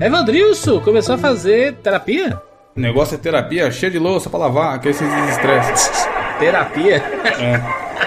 Evandrilson, começou a fazer terapia? O negócio é terapia, cheio de louça pra lavar, que aí você desestressa. terapia? É.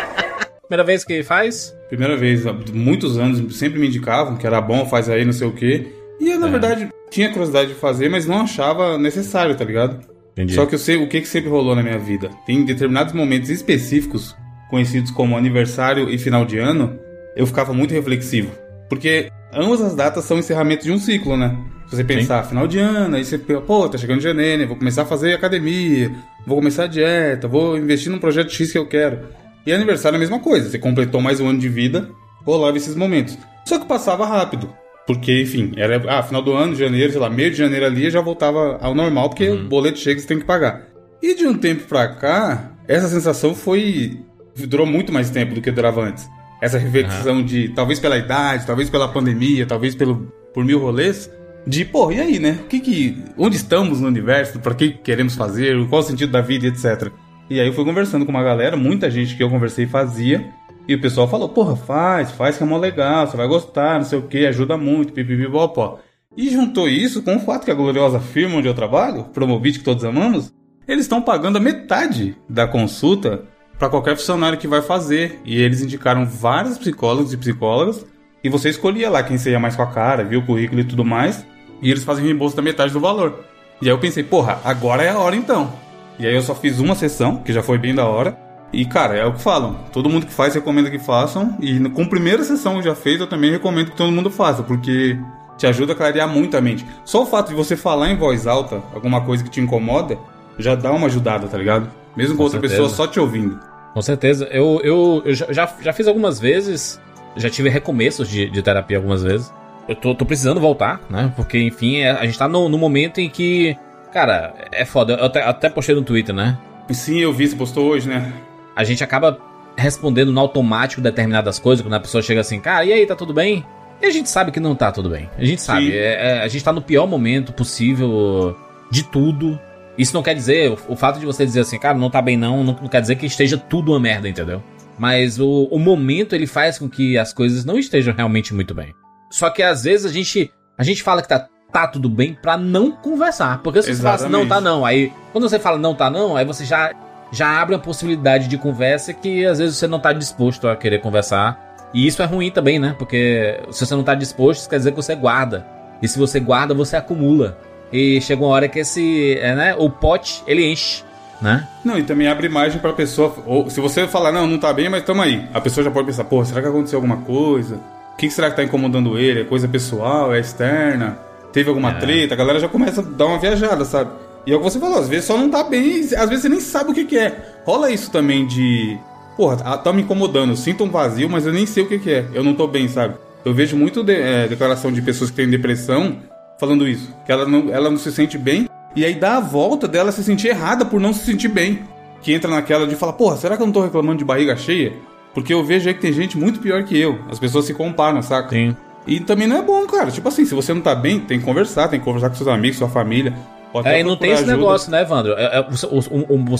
Primeira vez que faz? Primeira vez, há muitos anos, sempre me indicavam que era bom, faz aí, não sei o quê. E eu, na é. verdade, tinha curiosidade de fazer, mas não achava necessário, tá ligado? Entendi. Só que eu sei o que, que sempre rolou na minha vida. Tem determinados momentos específicos, conhecidos como aniversário e final de ano, eu ficava muito reflexivo. Porque ambas as datas são encerramento de um ciclo, né? Você pensar, Sim. final de ano, aí você, pô, tá chegando janeiro, vou começar a fazer academia, vou começar a dieta, vou investir num projeto X que eu quero. E aniversário é a mesma coisa, você completou mais um ano de vida, rolava esses momentos. Só que passava rápido. Porque, enfim, era ah, final do ano, janeiro, sei lá, meio de janeiro ali já voltava ao normal, porque uhum. o boleto chega e você tem que pagar. E de um tempo pra cá, essa sensação foi. durou muito mais tempo do que durava antes. Essa reflexão uhum. de, talvez pela idade, talvez pela pandemia, talvez pelo, por mil rolês, de, pô, e aí, né? O que que, onde estamos no universo? Para que queremos fazer? Qual o sentido da vida, etc. E aí eu fui conversando com uma galera, muita gente que eu conversei fazia, e o pessoal falou, porra, faz, faz que é mó legal, você vai gostar, não sei o que, ajuda muito, pipipipopó. E juntou isso com o fato que a gloriosa firma onde eu trabalho, Promovit, que todos amamos, eles estão pagando a metade da consulta para qualquer funcionário que vai fazer. E eles indicaram vários psicólogos e psicólogas, e você escolhia lá quem você ia mais com a cara, viu o currículo e tudo mais, e eles fazem reembolso da metade do valor. E aí eu pensei, porra, agora é a hora então. E aí eu só fiz uma sessão, que já foi bem da hora, e, cara, é o que falam. Todo mundo que faz recomenda que façam. E com a primeira sessão que já fez, eu também recomendo que todo mundo faça, porque te ajuda a clarear muito a mente. Só o fato de você falar em voz alta alguma coisa que te incomoda, já dá uma ajudada, tá ligado? Mesmo com, com outra certeza. pessoa só te ouvindo. Com certeza. Eu, eu, eu já, já fiz algumas vezes, já tive recomeços de, de terapia algumas vezes. Eu tô, tô precisando voltar, né? Porque, enfim, é, a gente tá no, no momento em que. Cara, é foda. Eu até, até postei no Twitter, né? Sim, eu vi, você postou hoje, né? a gente acaba respondendo no automático determinadas coisas, quando a pessoa chega assim, cara, e aí, tá tudo bem? E a gente sabe que não tá tudo bem. A gente sabe. É, é, a gente tá no pior momento possível de tudo. Isso não quer dizer, o, o, fato de você dizer assim, cara, não tá bem não, não, não quer dizer que esteja tudo uma merda, entendeu? Mas o, o momento ele faz com que as coisas não estejam realmente muito bem. Só que às vezes a gente, a gente fala que tá, tá tudo bem pra não conversar. Porque se Exatamente. você fala assim, não tá não, aí quando você fala não tá não, aí você já já abre uma possibilidade de conversa que às vezes você não está disposto a querer conversar. E isso é ruim também, né? Porque se você não está disposto, isso quer dizer que você guarda. E se você guarda, você acumula. E chega uma hora que esse, é, né, o pote, ele enche, né? Não, e também abre margem para a pessoa, ou se você falar, não, não tá bem, mas tamo aí. A pessoa já pode pensar, pô, será que aconteceu alguma coisa? O que, será que tá incomodando ele? É coisa pessoal? É externa? Teve alguma é. treta? A galera já começa a dar uma viajada, sabe? E é o que você falou, às vezes só não tá bem, às vezes você nem sabe o que, que é. Rola isso também de. Porra, tá, tá me incomodando, eu sinto um vazio, mas eu nem sei o que, que é. Eu não tô bem, sabe? Eu vejo muito de, é, declaração de pessoas que têm depressão falando isso. Que ela não, ela não se sente bem. E aí dá a volta dela se sentir errada por não se sentir bem. Que entra naquela de falar, porra, será que eu não tô reclamando de barriga cheia? Porque eu vejo aí que tem gente muito pior que eu. As pessoas se comparam, saca? Sim. E também não é bom, cara. Tipo assim, se você não tá bem, tem que conversar, tem que conversar com seus amigos, sua família. É, e não tem esse ajuda. negócio, né, Evandro? É, é, você,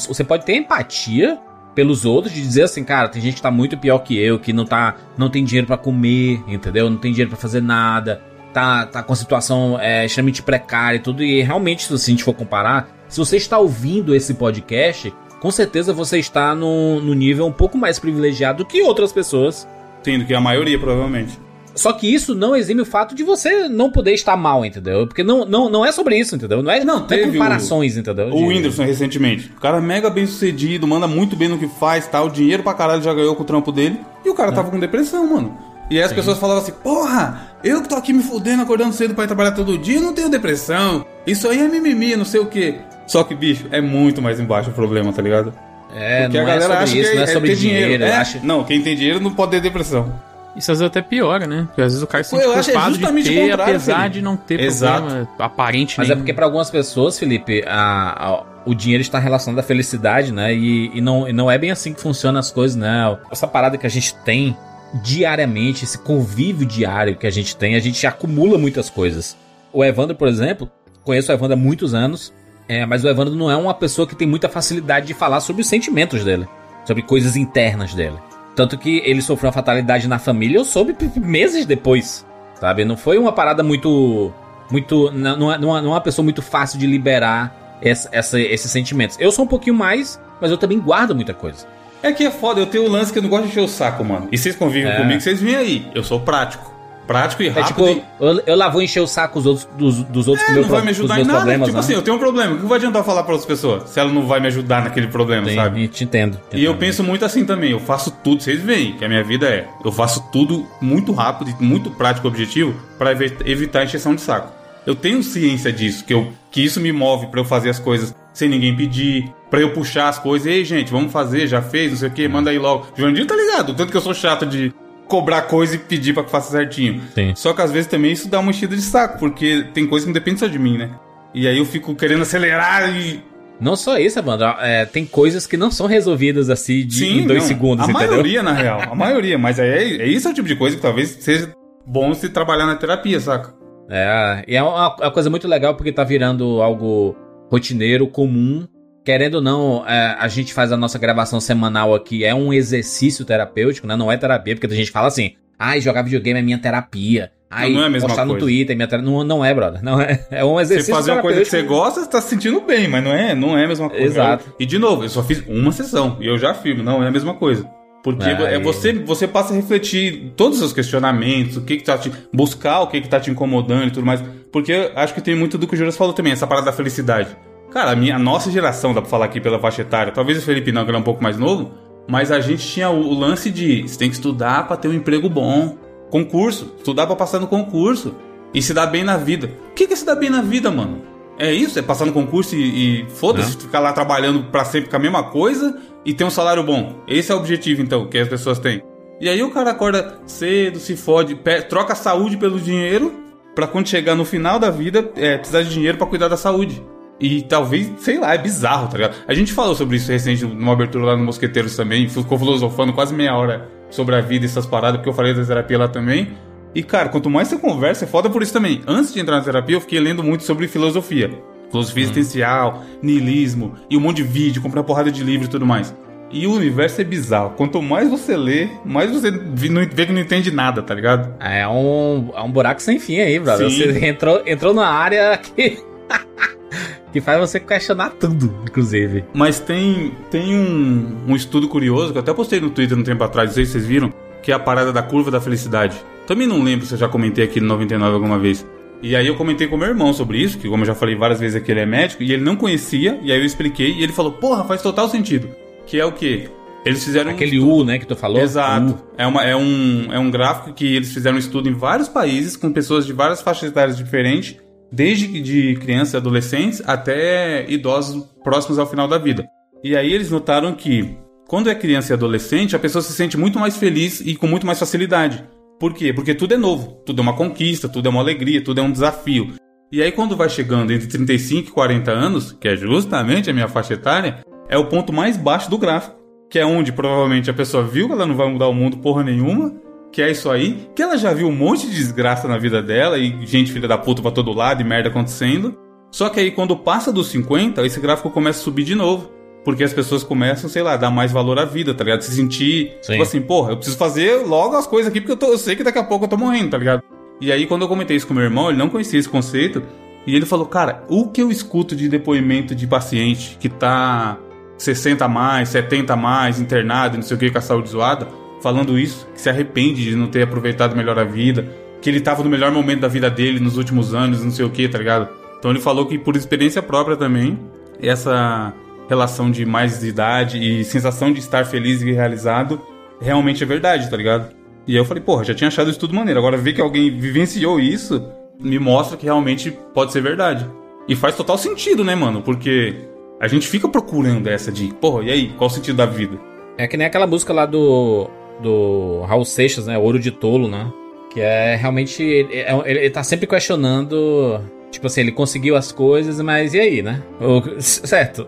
você pode ter empatia pelos outros de dizer assim, cara, tem gente que tá muito pior que eu, que não tá, não tem dinheiro para comer, entendeu? Não tem dinheiro para fazer nada, tá, tá com situação é, extremamente precária e tudo. E realmente, se a gente for comparar, se você está ouvindo esse podcast, com certeza você está no, no nível um pouco mais privilegiado que outras pessoas. Sim, do que a maioria, provavelmente. Só que isso não exime o fato de você não poder estar mal, entendeu? Porque não, não, não é sobre isso, entendeu? Não é, não, teve é comparações, o, entendeu? O Whindersson recentemente. O cara é mega bem sucedido, manda muito bem no que faz, tal. Dinheiro pra caralho já ganhou com o trampo dele. E o cara é. tava com depressão, mano. E aí as Sim. pessoas falavam assim, porra, eu que tô aqui me fudendo, acordando cedo pra ir trabalhar todo dia, não tenho depressão. Isso aí é mimimi, não sei o quê. Só que, bicho, é muito mais embaixo o problema, tá ligado? É, Porque não a é galera é sobre acha isso, que não é, é sobre dinheiro. dinheiro é, acha... Não, quem tem dinheiro não pode ter depressão. Isso às vezes até piora, né? Porque às vezes o cara se sente é culpado de ter, apesar de não ter Exato. problema aparente Mas é porque para algumas pessoas, Felipe, a, a, o dinheiro está relacionado à felicidade, né? E, e, não, e não é bem assim que funcionam as coisas, né? Essa parada que a gente tem diariamente, esse convívio diário que a gente tem, a gente acumula muitas coisas. O Evandro, por exemplo, conheço o Evandro há muitos anos, é, mas o Evandro não é uma pessoa que tem muita facilidade de falar sobre os sentimentos dele, sobre coisas internas dele. Tanto que ele sofreu uma fatalidade na família, eu soube meses depois, sabe? Não foi uma parada muito muito. Não é, não é uma pessoa muito fácil de liberar essa, essa, esses sentimentos. Eu sou um pouquinho mais, mas eu também guardo muita coisa. É que é foda, eu tenho um lance que eu não gosto de encher o saco, mano. E vocês convivem é. comigo, vocês vêm aí. Eu sou prático. Prático e rápido. É, tipo, e... eu, eu lá vou encher o saco dos, dos, dos outros é, não vai me ajudar em nada. Tipo não. assim, eu tenho um problema. O que vai adiantar falar para outras pessoas se ela não vai me ajudar naquele problema, Sim, sabe? Te entendo. Te e eu penso muito assim também. Eu faço tudo, vocês veem que a minha vida é. Eu faço tudo muito rápido e muito prático objetivo para evitar encheção de saco. Eu tenho ciência disso, que, eu, que isso me move para eu fazer as coisas sem ninguém pedir, para eu puxar as coisas. Ei, gente, vamos fazer, já fez, não sei o que, manda aí logo. Joandinho tá ligado, tanto que eu sou chato de cobrar coisa e pedir para que faça certinho. Sim. Só que às vezes também isso dá uma enchida de saco, porque tem coisa que não depende só de mim, né? E aí eu fico querendo acelerar e não só isso, Evandro, é, tem coisas que não são resolvidas assim de, Sim, em dois não, segundos, a entendeu? A maioria, na real, a maioria, mas é, é isso é o tipo de coisa que talvez seja bom se trabalhar na terapia, saca? É, e é uma, uma coisa muito legal porque tá virando algo rotineiro, comum. Querendo ou não, é, a gente faz a nossa gravação semanal aqui, é um exercício terapêutico, né? Não é terapia, porque a gente fala assim, ai, jogar videogame é minha terapia. Ai, não, é a mesma postar coisa. no Twitter, é minha terapia. Não, não é, brother. Não é. É um exercício. Você fazer uma coisa que você gosta, você tá se sentindo bem, mas não é, não é a mesma coisa. Exato. Eu, e de novo, eu só fiz uma sessão e eu já afirmo, não é a mesma coisa. Porque é, você, você passa a refletir todos os seus questionamentos, o que que tá te... buscar o que que tá te incomodando e tudo mais. Porque acho que tem muito do que o Juras falou também, essa parada da felicidade. Cara, a, minha, a nossa geração, dá pra falar aqui pela faixa etária, talvez o Felipe não, que era um pouco mais novo, mas a gente tinha o, o lance de você tem que estudar para ter um emprego bom. Concurso, estudar para passar no concurso. E se dar bem na vida. O que, que é se dar bem na vida, mano? É isso? É passar no concurso e, e foda-se, ficar lá trabalhando para sempre com a mesma coisa e ter um salário bom. Esse é o objetivo, então, que as pessoas têm. E aí o cara acorda cedo, se fode, troca a saúde pelo dinheiro, para quando chegar no final da vida, é, precisar de dinheiro para cuidar da saúde. E talvez, sei lá, é bizarro, tá ligado? A gente falou sobre isso recente numa abertura lá no Mosqueteiros também, ficou filosofando quase meia hora sobre a vida e essas paradas, porque eu falei da terapia lá também. E cara, quanto mais você conversa, é foda por isso também. Antes de entrar na terapia, eu fiquei lendo muito sobre filosofia. Filosofia hum. existencial, niilismo, e um monte de vídeo, comprar porrada de livro e tudo mais. E o universo é bizarro. Quanto mais você lê, mais você vê que não entende nada, tá ligado? É um, é um buraco sem fim aí, brother. Sim. Você entrou, entrou na área que. que faz você questionar tudo, inclusive. Mas tem, tem um, um estudo curioso que eu até postei no Twitter um tempo atrás, não sei se vocês viram, que é a parada da curva da felicidade. Também não lembro se eu já comentei aqui no 99 alguma vez. E aí eu comentei com meu irmão sobre isso, que como eu já falei várias vezes aqui, ele é médico, e ele não conhecia, e aí eu expliquei, e ele falou, porra, faz total sentido. Que é o quê? Eles fizeram Aquele um U, né, que tu falou? Exato. É, uma, é, um, é um gráfico que eles fizeram um estudo em vários países, com pessoas de várias faixas etárias diferentes, desde de crianças e adolescentes até idosos próximos ao final da vida. E aí eles notaram que, quando é criança e adolescente, a pessoa se sente muito mais feliz e com muito mais facilidade. Por quê? Porque tudo é novo, tudo é uma conquista, tudo é uma alegria, tudo é um desafio. E aí, quando vai chegando entre 35 e 40 anos, que é justamente a minha faixa etária, é o ponto mais baixo do gráfico, que é onde provavelmente a pessoa viu que ela não vai mudar o mundo porra nenhuma, que é isso aí, que ela já viu um monte de desgraça na vida dela e gente filha da puta pra todo lado e merda acontecendo. Só que aí quando passa dos 50, esse gráfico começa a subir de novo. Porque as pessoas começam, sei lá, a dar mais valor à vida, tá ligado? Se sentir, Sim. tipo assim, porra, eu preciso fazer logo as coisas aqui porque eu, tô, eu sei que daqui a pouco eu tô morrendo, tá ligado? E aí quando eu comentei isso com meu irmão, ele não conhecia esse conceito. E ele falou, cara, o que eu escuto de depoimento de paciente que tá 60 a mais, 70 a mais, internado, não sei o que, com a saúde zoada, falando isso, que se arrepende de não ter aproveitado melhor a vida, que ele tava no melhor momento da vida dele nos últimos anos, não sei o que, tá ligado? Então ele falou que por experiência própria também, essa relação de mais idade e sensação de estar feliz e realizado realmente é verdade, tá ligado? E aí eu falei, porra, já tinha achado isso tudo maneiro. Agora ver que alguém vivenciou isso me mostra que realmente pode ser verdade. E faz total sentido, né, mano? Porque a gente fica procurando essa de, porra, e aí, qual o sentido da vida? É que nem aquela música lá do, do Raul Seixas, né? Ouro de Tolo, né? Que é realmente. Ele, é, ele tá sempre questionando. Tipo assim, ele conseguiu as coisas, mas e aí, né? O, certo.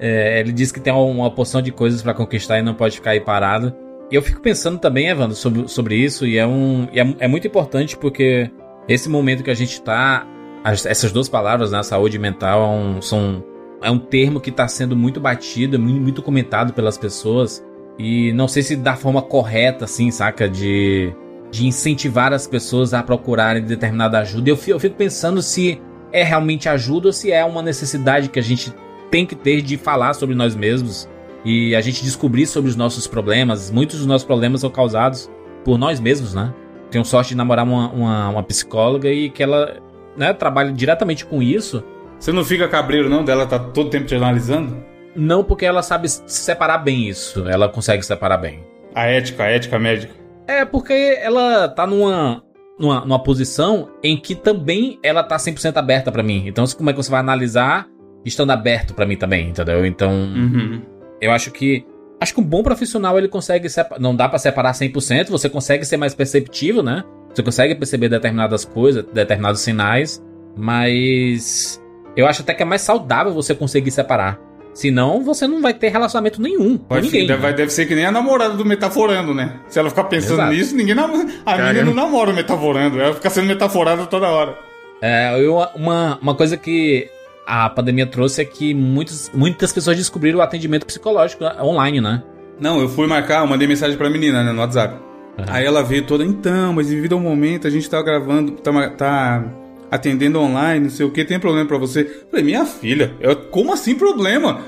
É, ele diz que tem uma porção de coisas para conquistar e não pode ficar aí parado. E eu fico pensando também, Evandro, sobre, sobre isso, e, é, um, é, é muito importante porque esse momento que a gente tá. As, essas duas palavras, né? Saúde mental, é um, são é um termo que está sendo muito batido, muito comentado pelas pessoas. E não sei se da forma correta, assim, saca? De. de incentivar as pessoas a procurarem determinada ajuda. Eu fico, eu fico pensando se é realmente ajuda ou se é uma necessidade que a gente tem que ter de falar sobre nós mesmos e a gente descobrir sobre os nossos problemas. Muitos dos nossos problemas são causados por nós mesmos, né? Tenho sorte de namorar uma, uma, uma psicóloga e que ela né, trabalha diretamente com isso. Você não fica cabreiro, não? Dela tá todo tempo te analisando? Não, porque ela sabe separar bem isso. Ela consegue separar bem. A ética, a ética médica. É, porque ela tá numa, numa, numa posição em que também ela tá 100% aberta para mim. Então, como é que você vai analisar estando aberto para mim também, entendeu? Então, uhum. eu acho que acho que um bom profissional ele consegue não dá para separar 100%, você consegue ser mais perceptivo, né? Você consegue perceber determinadas coisas, determinados sinais, mas eu acho até que é mais saudável você conseguir separar. Senão você não vai ter relacionamento nenhum com ninguém. Deve, né? deve ser que nem a namorada do metaforando, né? Se ela ficar pensando Exato. nisso, ninguém namora. A menina não namora metaforando, ela fica sendo metaforada toda hora. É, eu, uma, uma coisa que a pandemia trouxe é que muitos, muitas pessoas descobriram o atendimento psicológico online, né? Não, eu fui marcar, eu mandei mensagem pra menina, né, no WhatsApp. Uhum. Aí ela veio toda, então, mas devido ao momento, a gente tá gravando, tá, tá atendendo online, não sei o que, tem problema para você? Eu falei, minha filha, eu, como assim problema?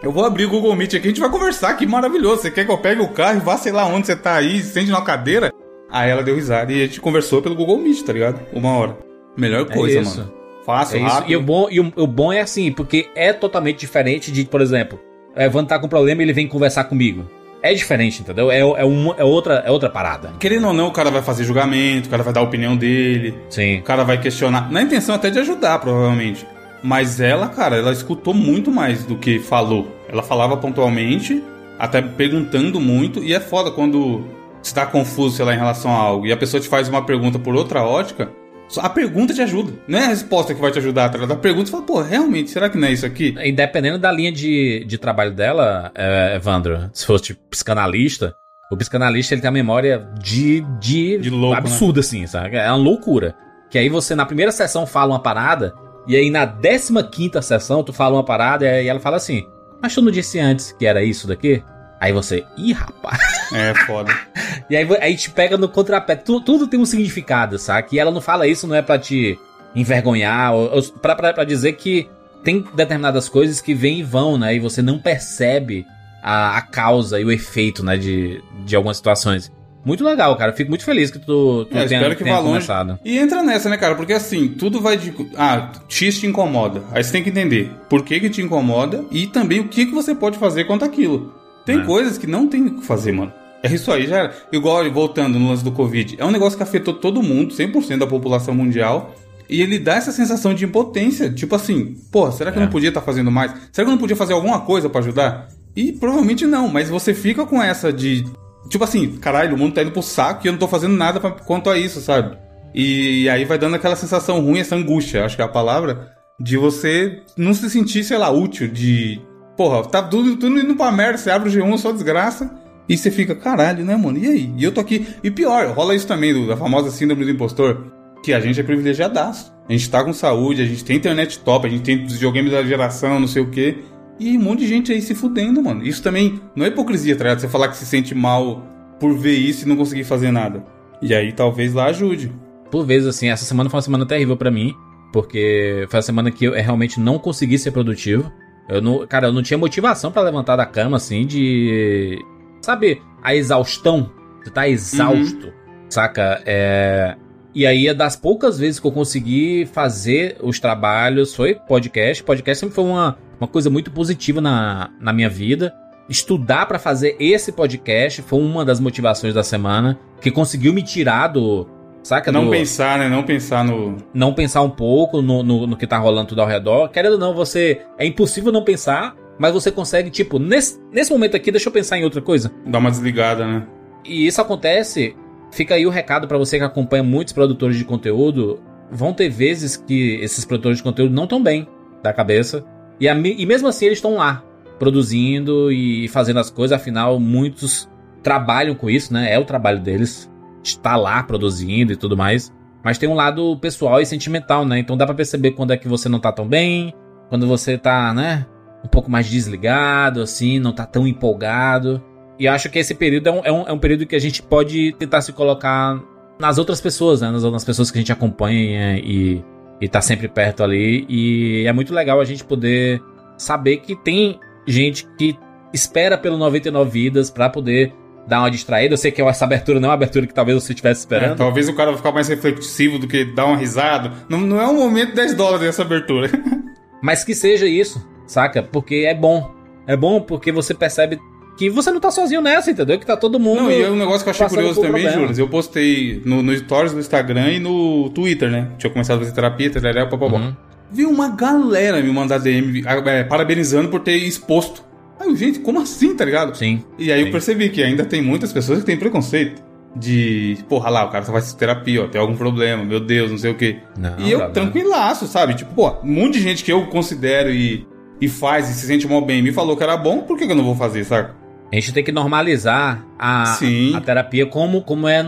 Eu vou abrir o Google Meet aqui, a gente vai conversar, que maravilhoso. Você quer que eu pegue o carro e vá, sei lá onde você tá aí, sente na cadeira? Aí ela deu risada e a gente conversou pelo Google Meet, tá ligado? Uma hora. Melhor é coisa, é mano. Fácil, é rápido. E o, bom, e o, o, bom é assim, porque é totalmente diferente de, por exemplo, é, Evan tá com problema e ele vem conversar comigo. É diferente, entendeu? É, é, uma, é, outra, é outra parada. Querendo ou não, o cara vai fazer julgamento, o cara vai dar a opinião dele. Sim. O cara vai questionar. Na intenção até de ajudar, provavelmente. Mas ela, cara, ela escutou muito mais do que falou. Ela falava pontualmente, até perguntando muito. E é foda quando você tá confuso, sei lá, em relação a algo. E a pessoa te faz uma pergunta por outra ótica. A pergunta te ajuda. Não é a resposta que vai te ajudar, tá? A pergunta você fala, pô, realmente, será que não é isso aqui? E dependendo da linha de, de trabalho dela, é, Evandro, se fosse tipo, psicanalista, o psicanalista ele tem a memória de, de, de louco, absurda, né? assim, sabe? É uma loucura. Que aí você, na primeira sessão, fala uma parada, e aí na décima quinta sessão, tu fala uma parada, e ela fala assim, mas tu não disse antes que era isso daqui? Aí você, ih, rapaz. É, foda. e aí, aí te pega no contrapé. Tudo, tudo tem um significado, sabe? E ela não fala isso, não é para te envergonhar, ou, ou pra, pra, pra, dizer que tem determinadas coisas que vêm e vão, né? E você não percebe a, a causa e o efeito, né? De, de algumas situações. Muito legal, cara. Fico muito feliz que tu, tu é, tenha, espero que tenha vá começado. Longe. E entra nessa, né, cara? Porque assim, tudo vai de. Ah, X te incomoda. Aí você tem que entender por que, que te incomoda e também o que, que você pode fazer quanto aquilo. Tem é. coisas que não tem o que fazer, mano. É isso aí, já era. Igual, voltando no lance do Covid, é um negócio que afetou todo mundo, 100% da população mundial. E ele dá essa sensação de impotência. Tipo assim, pô, será que é. eu não podia estar tá fazendo mais? Será que eu não podia fazer alguma coisa para ajudar? E provavelmente não, mas você fica com essa de. Tipo assim, caralho, o mundo tá indo pro saco e eu não tô fazendo nada pra, quanto a isso, sabe? E aí vai dando aquela sensação ruim, essa angústia, acho que é a palavra, de você não se sentir, sei lá, útil, de Porra, tá tudo, tudo indo pra merda, você abre o G1, só desgraça. E você fica, caralho, né, mano? E aí? E eu tô aqui. E pior, rola isso também, da famosa síndrome do impostor. Que a gente é privilegiadaço. A gente tá com saúde, a gente tem internet top, a gente tem videogames da geração, não sei o quê. E um monte de gente aí se fudendo, mano. Isso também não é hipocrisia, tá ligado? Você falar que se sente mal por ver isso e não conseguir fazer nada. E aí talvez lá ajude. Por vezes, assim, essa semana foi uma semana terrível para mim. Porque foi a semana que eu realmente não consegui ser produtivo. Eu não, cara, eu não tinha motivação para levantar da cama, assim, de. Sabe, a exaustão. Você tá exausto, uhum. saca? É. E aí, é das poucas vezes que eu consegui fazer os trabalhos foi podcast. Podcast sempre foi uma, uma coisa muito positiva na, na minha vida. Estudar para fazer esse podcast foi uma das motivações da semana que conseguiu me tirar do, Saca? Não pensar, né? Não pensar no. Não pensar um pouco no, no, no, que tá rolando tudo ao redor. Querendo ou não, você. É impossível não pensar, mas você consegue, tipo, nesse, nesse momento aqui, deixa eu pensar em outra coisa. Dá uma desligada, né? E isso acontece. Fica aí o recado para você que acompanha muitos produtores de conteúdo. Vão ter vezes que esses produtores de conteúdo não estão bem da cabeça. E, a, e mesmo assim eles estão lá, produzindo e fazendo as coisas. Afinal, muitos trabalham com isso, né? É o trabalho deles está lá produzindo e tudo mais. Mas tem um lado pessoal e sentimental, né? Então dá para perceber quando é que você não tá tão bem, quando você tá, né, um pouco mais desligado, assim, não tá tão empolgado. E acho que esse período é um, é um, é um período que a gente pode tentar se colocar nas outras pessoas, né? Nas, nas pessoas que a gente acompanha e, e tá sempre perto ali. E é muito legal a gente poder saber que tem gente que espera pelo 99 vidas para poder dar uma distraída. Eu sei que essa abertura não é uma abertura que talvez você estivesse esperando. É, talvez o cara vai ficar mais reflexivo do que dar uma risada. Não, não é um momento 10 dólares essa abertura. Mas que seja isso, saca? Porque é bom. É bom porque você percebe que você não tá sozinho nessa, entendeu? Que tá todo mundo. Não, e é um negócio que eu achei curioso também, Júlio. Eu postei no, no Stories do Instagram e no Twitter, né? Tinha começado a fazer terapia, tarará, papapá. Uhum. Vi uma galera me mandar DM é, parabenizando por ter exposto Aí, gente, como assim, tá ligado? Sim. E aí sim. eu percebi que ainda tem muitas pessoas que têm preconceito. De, porra lá, o cara só faz terapia, ó, tem algum problema, meu Deus, não sei o quê. Não, e eu, tranquilaço, sabe? Tipo, pô, um monte de gente que eu considero e, e faz e se sente mal bem me falou que era bom, por que, que eu não vou fazer, saca? A gente tem que normalizar a, a, a terapia como, como, é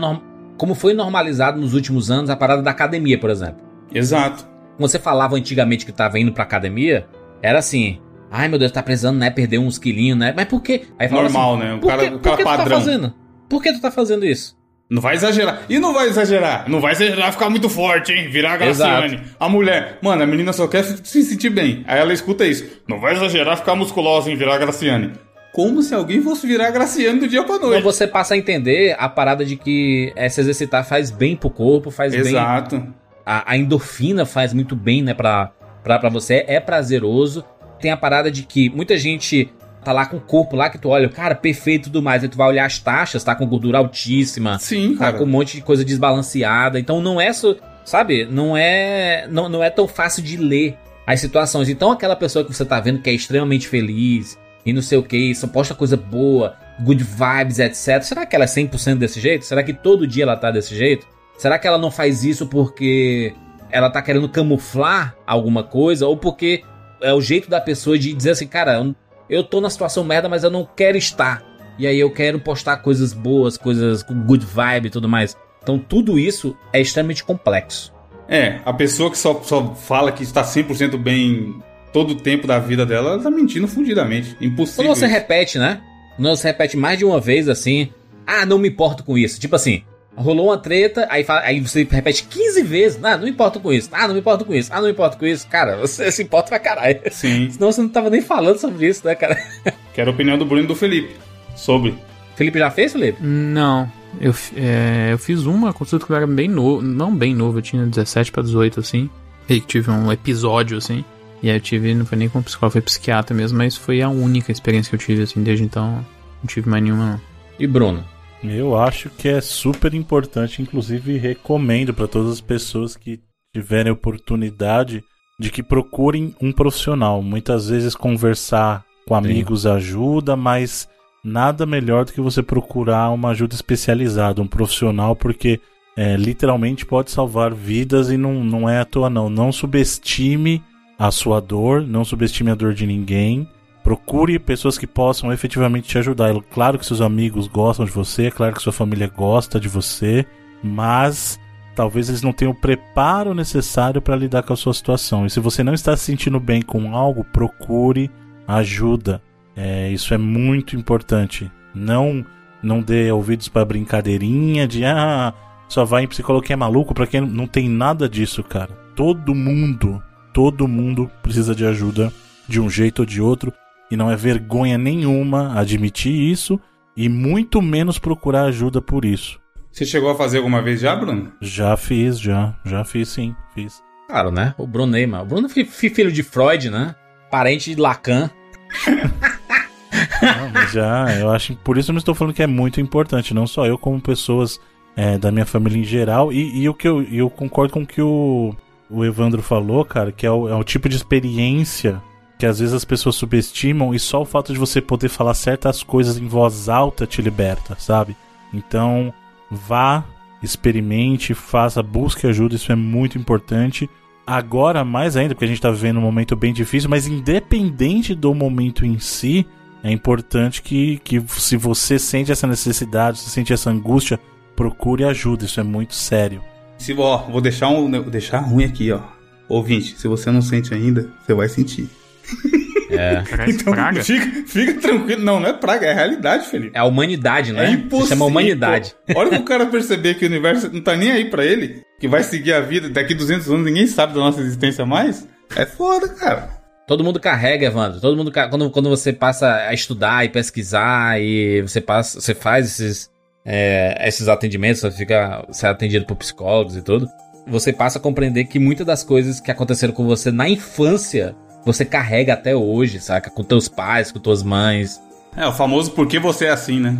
como foi normalizado nos últimos anos a parada da academia, por exemplo. Exato. Você falava antigamente que tava indo pra academia, era assim, Ai, meu Deus, tá precisando, né? Perder uns quilinhos, né? Mas por quê? Aí Normal, assim, né? O cara, que, o cara por que padrão. Tu tá fazendo? Por que tu tá fazendo isso? Não vai exagerar. E não vai exagerar. Não vai exagerar ficar muito forte, hein? Virar a Graciane. Exato. A mulher. Mano, a menina só quer se sentir bem. Aí ela escuta isso. Não vai exagerar ficar musculosa, hein? Virar a Graciane. Como se alguém fosse virar a Graciane do dia pra noite. Então você passa a entender a parada de que é, se exercitar faz bem pro corpo, faz Exato. bem. Exato. A, a, endorfina faz muito bem, né, pra, pra, pra você. É prazeroso tem a parada de que muita gente tá lá com o corpo lá que tu olha, cara, perfeito e tudo mais. Aí tu vai olhar as taxas, tá com gordura altíssima. Sim, tá cara. com um monte de coisa desbalanceada. Então não é só, sabe? Não é, não, não é tão fácil de ler as situações. Então aquela pessoa que você tá vendo que é extremamente feliz e não sei o que, só posta coisa boa, good vibes, etc. Será que ela é 100% desse jeito? Será que todo dia ela tá desse jeito? Será que ela não faz isso porque ela tá querendo camuflar alguma coisa ou porque é o jeito da pessoa de dizer assim, cara, eu tô na situação merda, mas eu não quero estar. E aí eu quero postar coisas boas, coisas com good vibe e tudo mais. Então tudo isso é extremamente complexo. É, a pessoa que só, só fala que está 100% bem todo o tempo da vida dela, ela tá mentindo fundidamente. Impossível. Quando você repete, né? Quando você repete mais de uma vez assim, ah, não me importo com isso. Tipo assim, Rolou uma treta, aí, fala, aí você repete 15 vezes. Ah, não importa com isso. Ah, não me importa com isso. Ah, não me importa com isso. Cara, você se importa pra caralho. Sim. Senão você não tava nem falando sobre isso, né, cara? Quero a opinião do Bruno e do Felipe. Sobre. Felipe já fez, Felipe? Não. Eu, é, eu fiz uma consulta que eu era bem novo. Não bem novo, eu tinha 17 pra 18, assim. E tive um episódio, assim. E aí eu tive, não foi nem com psicólogo, foi psiquiatra mesmo, mas foi a única experiência que eu tive, assim, desde então. Não tive mais nenhuma, não. E Bruno? Eu acho que é super importante, inclusive recomendo para todas as pessoas que tiverem oportunidade de que procurem um profissional. Muitas vezes conversar com amigos Sim. ajuda, mas nada melhor do que você procurar uma ajuda especializada, um profissional, porque é, literalmente pode salvar vidas e não, não é à toa não. Não subestime a sua dor, não subestime a dor de ninguém. Procure pessoas que possam efetivamente te ajudar. É claro que seus amigos gostam de você, é claro que sua família gosta de você, mas talvez eles não tenham o preparo necessário para lidar com a sua situação. E se você não está se sentindo bem com algo, procure ajuda. É, isso é muito importante. Não não dê ouvidos para brincadeirinha de ah, só vai em psicólogo que é maluco, para quem não tem nada disso, cara. Todo mundo, todo mundo precisa de ajuda de um jeito ou de outro e não é vergonha nenhuma admitir isso e muito menos procurar ajuda por isso. Você chegou a fazer alguma vez já, Bruno? Já fiz, já. Já fiz sim, fiz. Claro, né? O Bruno Neymar. O Bruno foi filho de Freud, né? Parente de Lacan. não, já, eu acho. Por isso eu estou falando que é muito importante, não só eu, como pessoas é, da minha família em geral. E, e o que eu, eu concordo com o que o, o Evandro falou, cara, que é o, é o tipo de experiência que às vezes as pessoas subestimam e só o fato de você poder falar certas coisas em voz alta te liberta, sabe? Então, vá, experimente, faça, busque ajuda, isso é muito importante. Agora, mais ainda, porque a gente está vivendo um momento bem difícil, mas independente do momento em si, é importante que, que se você sente essa necessidade, se sente essa angústia, procure ajuda, isso é muito sério. Se, ó, vou deixar, um, deixar ruim aqui, ó. Ouvinte, se você não sente ainda, você vai sentir. É. Então, praga? Fica, fica tranquilo. Não, não é praga, é realidade, Felipe. É a humanidade, né? É impossível. Se chama humanidade. Olha que o cara perceber que o universo não tá nem aí pra ele, que vai seguir a vida, daqui 200 anos ninguém sabe da nossa existência mais. É foda, cara. Todo mundo carrega, Evandro. Todo mundo quando, quando você passa a estudar e pesquisar e você passa, você faz esses, é, esses atendimentos, você fica, você é atendido por psicólogos e tudo. Você passa a compreender que muitas das coisas que aconteceram com você na infância você carrega até hoje, saca? Com teus pais, com tuas mães. É, o famoso por que você é assim, né?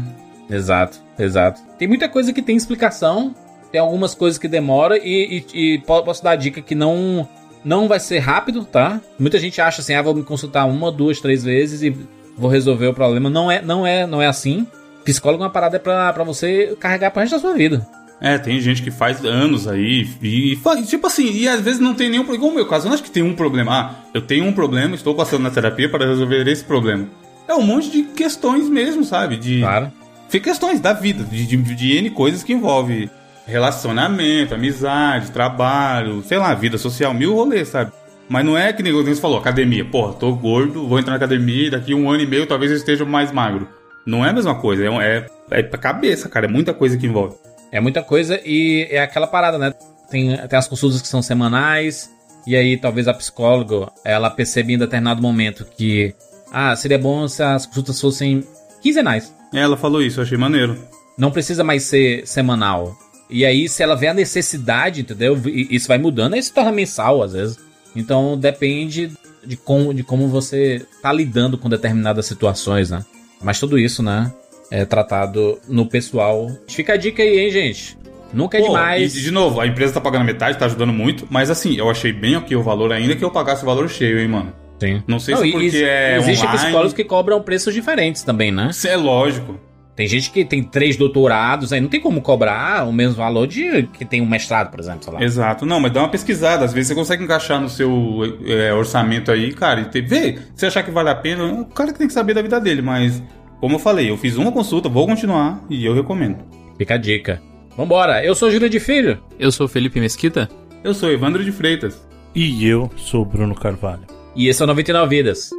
Exato, exato. Tem muita coisa que tem explicação, tem algumas coisas que demora e, e, e posso dar a dica que não não vai ser rápido, tá? Muita gente acha assim, ah, vou me consultar uma, duas, três vezes e vou resolver o problema. Não é, não é, não é assim. Psicólogo é uma parada pra, pra você carregar pro resto da sua vida. É, tem gente que faz anos aí e, tipo assim, e às vezes não tem nenhum problema. Igual o meu caso, eu não acho que tem um problema. Ah, eu tenho um problema, estou passando na terapia para resolver esse problema. É um monte de questões mesmo, sabe? De. Claro. Questões da vida, de, de, de N coisas que envolve relacionamento, amizade, trabalho, sei lá, vida social, mil rolês, sabe? Mas não é que nem você falou, academia. Porra, tô gordo, vou entrar na academia e daqui um ano e meio talvez eu esteja mais magro. Não é a mesma coisa, é, é, é pra cabeça, cara, é muita coisa que envolve. É muita coisa e é aquela parada, né? Tem, tem as consultas que são semanais, e aí talvez a psicóloga ela perceba em determinado momento que ah, seria bom se as consultas fossem quinzenais. Ela falou isso, eu achei maneiro. Não precisa mais ser semanal. E aí, se ela vê a necessidade, entendeu? Isso vai mudando, aí se torna mensal às vezes. Então depende de como, de como você tá lidando com determinadas situações, né? Mas tudo isso, né? É, tratado no pessoal. Fica a dica aí, hein, gente? Nunca é Pô, demais. E, de novo, a empresa tá pagando metade, tá ajudando muito, mas assim, eu achei bem aqui o valor ainda que eu pagasse o valor cheio, hein, mano. Sim. Não sei Não, se porque é Existem psicólogos que cobram preços diferentes também, né? Isso é lógico. Tem gente que tem três doutorados, aí não tem como cobrar o mesmo valor de que tem um mestrado, por exemplo, sei lá. Exato. Não, mas dá uma pesquisada. Às vezes você consegue encaixar no seu é, orçamento aí, cara, e ter, vê. Se achar que vale a pena, o cara que tem que saber da vida dele, mas como eu falei, eu fiz uma consulta, vou continuar e eu recomendo. Fica a dica. Vambora, eu sou Júlio de Filho. Eu sou Felipe Mesquita. Eu sou Evandro de Freitas. E eu sou Bruno Carvalho. E esse é o 99 Vidas.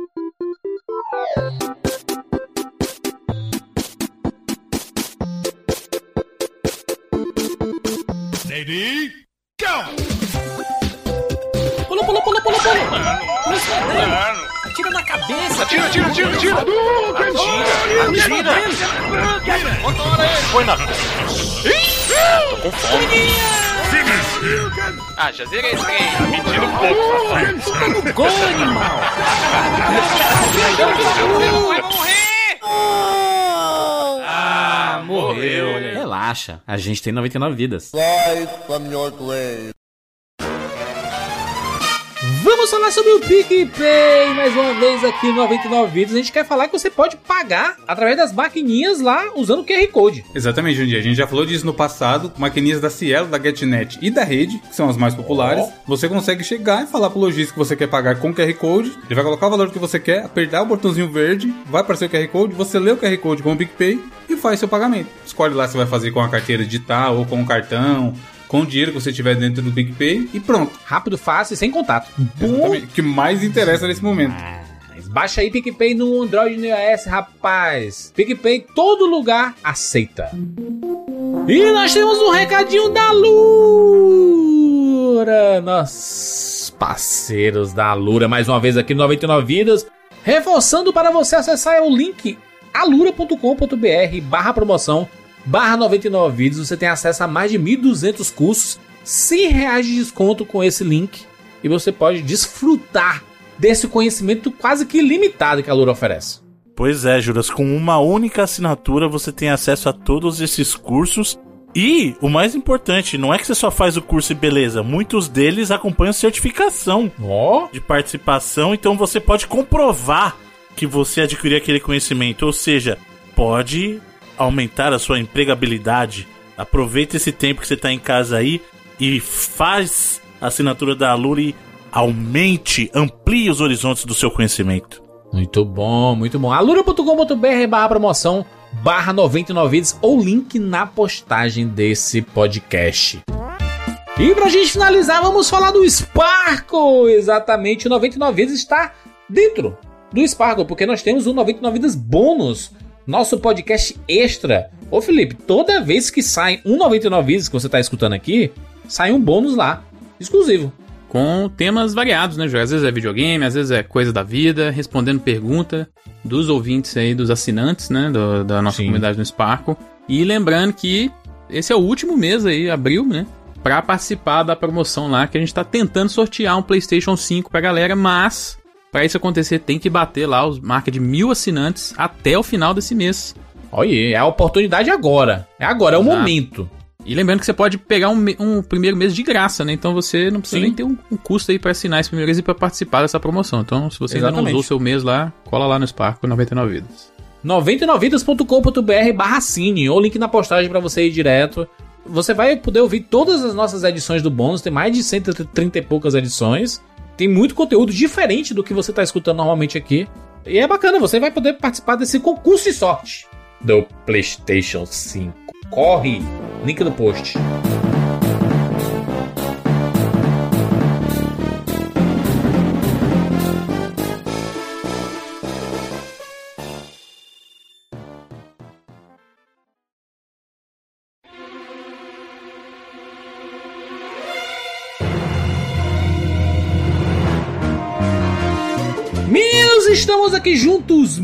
Lady, go! Atira, atira, atira, atira! Atira! Atira! Ele! Foi na... Tô com fome! Ah, já zerei esse game! Tá mentindo um pouco, gol, animal! Vai morrer! Ah, morreu! Relaxa, a gente tem 99 vidas. Life from your grave. Vamos falar sobre o PicPay mais uma vez aqui no 99 Vídeos. A gente quer falar que você pode pagar através das maquininhas lá usando o QR Code. Exatamente, Jundia. A gente já falou disso no passado. Maquininhas da Cielo, da GetNet e da Rede, que são as mais populares. Oh. Você consegue chegar e falar pro lojista que você quer pagar com o QR Code. Ele vai colocar o valor que você quer, apertar o botãozinho verde, vai aparecer o QR Code, você lê o QR Code com o PicPay e faz seu pagamento. Escolhe lá se vai fazer com a carteira digital ou com o cartão com o dinheiro que você tiver dentro do PicPay e pronto. Rápido, fácil e sem contato. O que mais interessa nesse momento. Ah, baixa aí PicPay no Android e no iOS, rapaz. PicPay, todo lugar aceita. E nós temos um recadinho da Lura. Nossos parceiros da Lura, mais uma vez aqui no 99 Vidas. Reforçando para você acessar o link alura.com.br barra promoção barra 99 vídeos, você tem acesso a mais de 1.200 cursos, 100 reais de desconto com esse link e você pode desfrutar desse conhecimento quase que ilimitado que a Lura oferece. Pois é, Juras, com uma única assinatura você tem acesso a todos esses cursos e o mais importante, não é que você só faz o curso e beleza, muitos deles acompanham certificação oh. de participação, então você pode comprovar que você adquiriu aquele conhecimento, ou seja, pode aumentar a sua empregabilidade, aproveita esse tempo que você está em casa aí e faz a assinatura da Alura e aumente, amplie os horizontes do seu conhecimento. Muito bom, muito bom. alura.com.br barra promoção barra 99 vídeos ou link na postagem desse podcast. E pra gente finalizar, vamos falar do Sparkle. Exatamente, o 99 vezes está dentro do Sparkle, porque nós temos o 99 Vidas bônus, nosso podcast extra. Ô Felipe, toda vez que sai um 99 Vidas que você tá escutando aqui, sai um bônus lá, exclusivo. Com temas variados, né, Às vezes é videogame, às vezes é coisa da vida, respondendo pergunta dos ouvintes aí, dos assinantes, né, do, da nossa Sim. comunidade no Sparkle. E lembrando que esse é o último mês aí, abril, né? Pra participar da promoção lá, que a gente tá tentando sortear um PlayStation 5 pra galera, mas para isso acontecer tem que bater lá os marca de mil assinantes até o final desse mês. Olha, é a oportunidade agora. É agora, é o momento. E lembrando que você pode pegar um, um, primeiro mês de graça, né? Então você não precisa Sim. nem ter um, um, custo aí para assinar esse primeiro mês e para participar dessa promoção. Então, se você Exatamente. ainda não usou seu mês lá, cola lá no Spark 99 Vidas. 99vidas.com.br barra cine, ou link na postagem para você ir direto. Você vai poder ouvir todas as nossas edições do bônus, tem mais de 130 e poucas edições. Tem muito conteúdo diferente do que você está escutando normalmente aqui. E é bacana, você vai poder participar desse concurso de sorte do PlayStation 5. Corre! Link no post. Estamos aqui juntos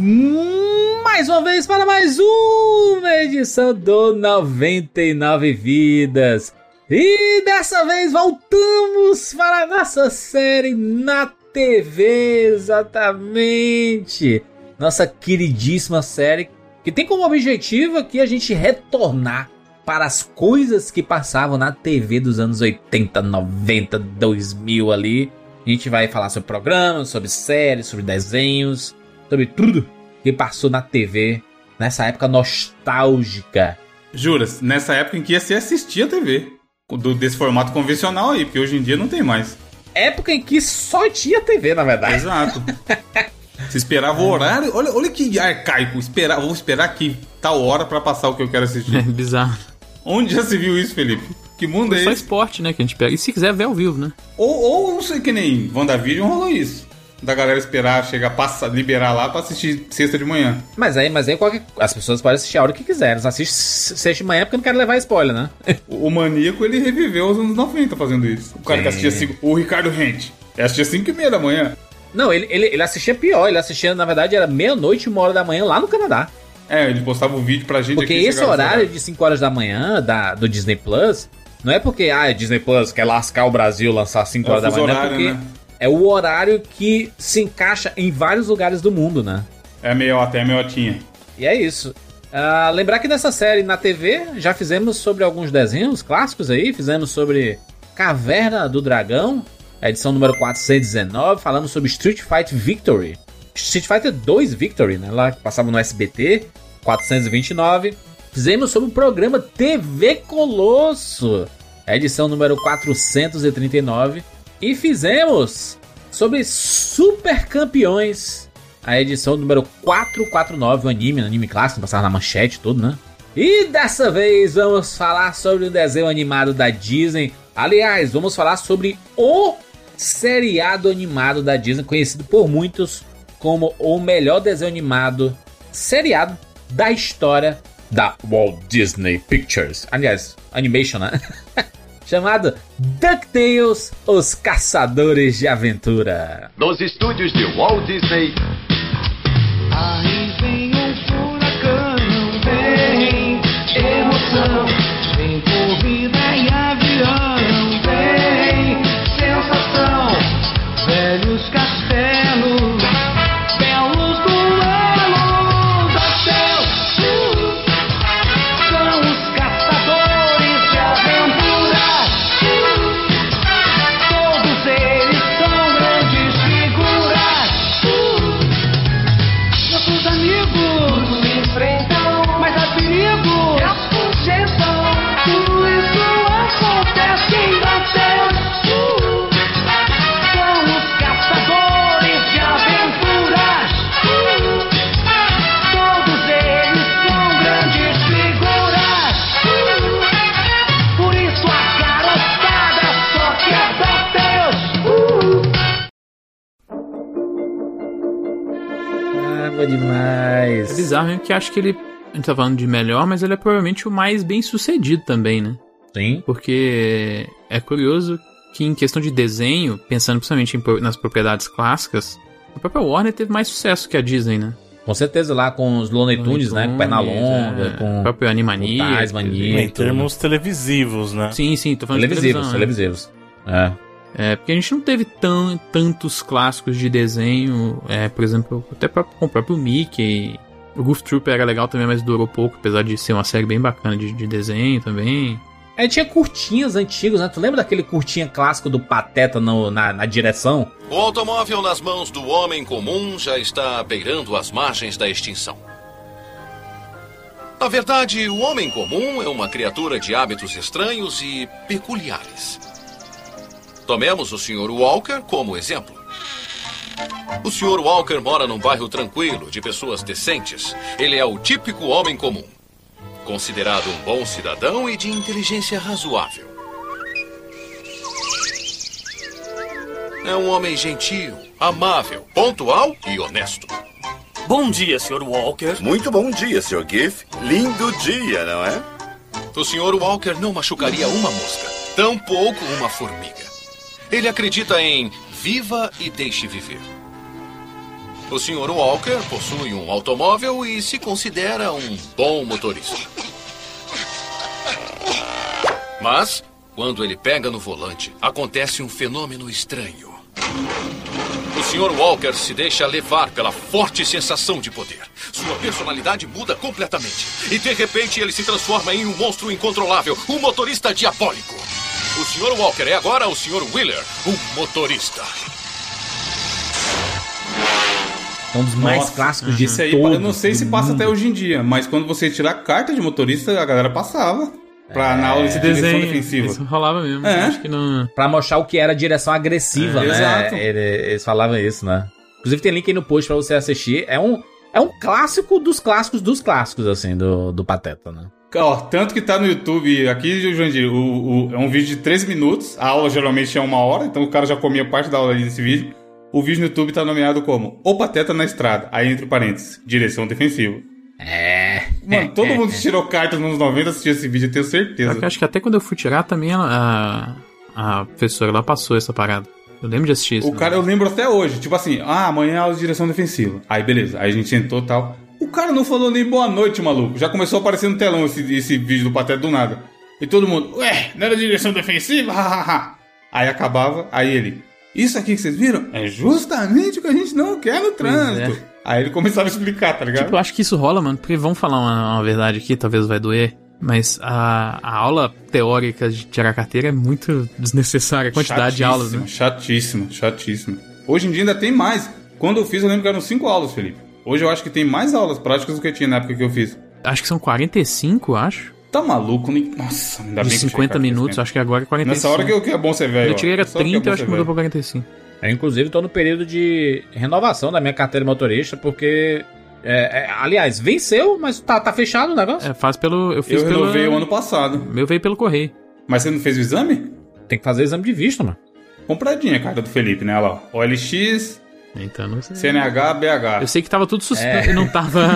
mais uma vez para mais uma edição do 99 Vidas. E dessa vez voltamos para a nossa série na TV, exatamente. Nossa queridíssima série que tem como objetivo aqui a gente retornar para as coisas que passavam na TV dos anos 80, 90, 2000 ali a gente vai falar sobre programas, sobre séries, sobre desenhos, sobre tudo que passou na TV nessa época nostálgica. Juras, nessa época em que você assistia a TV. Do, desse formato convencional aí, porque hoje em dia não tem mais. Época em que só tinha TV, na verdade. Exato. Você esperava o horário. Olha, olha que arcaico. Esperar, vou esperar aqui tal hora para passar o que eu quero assistir. É bizarro. Onde já se viu isso, Felipe? Que mundo é esse? Só esporte, né? Que a gente pega. E se quiser ver ao vivo, né? Ou, ou não sei que nem WandaVision rolou isso. Da galera esperar, chegar, passar, liberar lá pra assistir sexta de manhã. Mas aí, mas aí qualquer... as pessoas podem assistir a hora que quiserem. Eles assistem sexta de manhã porque não querem levar spoiler, né? o, o maníaco, ele reviveu os anos 90 fazendo isso. O cara Sim. que assistia cinco, o Ricardo Rente. Ele assistia 5 e meia da manhã. Não, ele, ele, ele assistia pior. Ele assistia, na verdade, era meia-noite, uma hora da manhã lá no Canadá. É, ele postava o vídeo pra gente Porque esse horário de 5 horas da manhã da, do Disney Plus não é porque ah, Disney Plus quer lascar o Brasil, lançar 5 é horas da manhã, horário, é porque né? é o horário que se encaixa em vários lugares do mundo, né? É meio até meiotinha. E é isso. Uh, lembrar que nessa série na TV já fizemos sobre alguns desenhos clássicos aí, fizemos sobre Caverna do Dragão, edição número 419, falando sobre Street Fighter Victory. Street Fighter 2 Victory, né? Lá que passava no SBT, 429. Fizemos sobre o programa TV Colosso, edição número 439. E fizemos sobre Super Campeões, a edição número 449, o anime, anime clássico, passava na manchete tudo, né? E dessa vez vamos falar sobre o desenho animado da Disney. Aliás, vamos falar sobre o seriado animado da Disney, conhecido por muitos como o melhor desenho animado seriado da história da Walt Disney Pictures. Aliás, animation, né? Chamado DuckTales, Os Caçadores de Aventura. Dos estúdios de Walt Disney. Aí vem um furacão, vem emoção, vem corrida Demais. É bizarro mesmo que acho que ele. A gente tá falando de melhor, mas ele é provavelmente o mais bem sucedido também, né? Sim. Porque é curioso que em questão de desenho, pensando principalmente em nas propriedades clássicas, a própria Warner teve mais sucesso que a Disney, né? Com certeza lá com os Looney Tunes, né? Com perna longa, é, com o próprio Animania. com Tais, Mania. Em termos televisivos, né? Sim, sim, tô falando televisivos, de televisão, né? televisivos. É. É, porque a gente não teve tan, tantos clássicos de desenho, é, por exemplo, até pra- com o próprio Mickey. O Goof Troop era legal também, mas durou pouco, apesar de ser uma série bem bacana de, de desenho também. É, tinha curtinhas antigos, né? Tu lembra daquele curtinha clássico do Pateta no- na, na direção? O automóvel nas mãos do homem comum já está beirando as margens da extinção. Na verdade, o homem comum é uma criatura de hábitos estranhos e peculiares. Tomemos o Sr. Walker como exemplo. O Sr. Walker mora num bairro tranquilo, de pessoas decentes. Ele é o típico homem comum. Considerado um bom cidadão e de inteligência razoável. É um homem gentil, amável, pontual e honesto. Bom dia, Sr. Walker. Muito bom dia, Sr. Giff. Lindo dia, não é? O Sr. Walker não machucaria uma mosca, tampouco uma formiga. Ele acredita em viva e deixe viver. O Sr. Walker possui um automóvel e se considera um bom motorista. Mas, quando ele pega no volante, acontece um fenômeno estranho. O Sr. Walker se deixa levar pela forte sensação de poder. Sua personalidade muda completamente. E de repente ele se transforma em um monstro incontrolável, um motorista diabólico. O Sr. Walker é agora o Sr. Wheeler, um motorista. É um dos mais Nossa, clássicos de Isso aí, todos eu não sei se passa mundo. até hoje em dia, mas quando você tirar carta de motorista, a galera passava. Pra, na aula de direção desenho, defensiva. isso rolava mesmo. É. Acho que não... Pra mostrar o que era direção agressiva, É, né? exato. Ele- eles falavam isso, né? Inclusive tem link aí no post pra você assistir. É um, é um clássico dos clássicos dos clássicos, assim, do, do Pateta, né? Ó, tanto que tá no YouTube, aqui, Jandir, o, o- é um vídeo de 13 minutos. A aula geralmente é uma hora, então o cara já comia parte da aula ali desse vídeo. O vídeo no YouTube tá nomeado como O Pateta na Estrada. Aí entre parênteses, direção defensiva. É. Mano, todo mundo que tirou cartas nos anos 90 assistiu esse vídeo, eu tenho certeza. que acho que até quando eu fui tirar também a, a professora lá passou essa parada. Eu lembro de assistir isso. O cara, eu lembro até hoje, tipo assim, ah, amanhã é aula de direção defensiva. Aí beleza, aí a gente sentou e tal. O cara não falou nem boa noite, maluco. Já começou a aparecer no telão esse, esse vídeo do Pateta do nada. E todo mundo, ué, não era direção defensiva? Aí acabava, aí ele, isso aqui que vocês viram é justamente o que a gente não quer no trânsito. Aí ele começava a explicar, tá ligado? Tipo, eu acho que isso rola, mano, porque vamos falar uma, uma verdade aqui, talvez vai doer. Mas a, a aula teórica de tirar carteira é muito desnecessária, a quantidade de aulas, né? Chatíssima, chatíssima. Hoje em dia ainda tem mais. Quando eu fiz, eu lembro que eram cinco aulas, Felipe. Hoje eu acho que tem mais aulas práticas do que tinha na época que eu fiz. Acho que são 45, acho. Tá maluco? Nem... Nossa, ainda De bem que eu 50 tirei minutos, acho que agora é 45. Nessa hora que, eu- que é bom ser velho. Eu tirei era ó. Nessa hora 30, é eu acho que mudou pra velho. 45. Eu, inclusive, tô no período de renovação da minha carteira de motorista, porque. é, é, aliás, venceu, mas tá, tá fechado o negócio. É, faz pelo. Eu fiz Eu pelo. renovei o ano passado. Meu veio pelo correio. Mas você não fez o exame? Tem que fazer exame de vista, mano. Compradinha a carta do Felipe, né? Olha lá. OLX, Então não sei. CNH, BH. Eu sei que tava tudo suspenso É. não tava.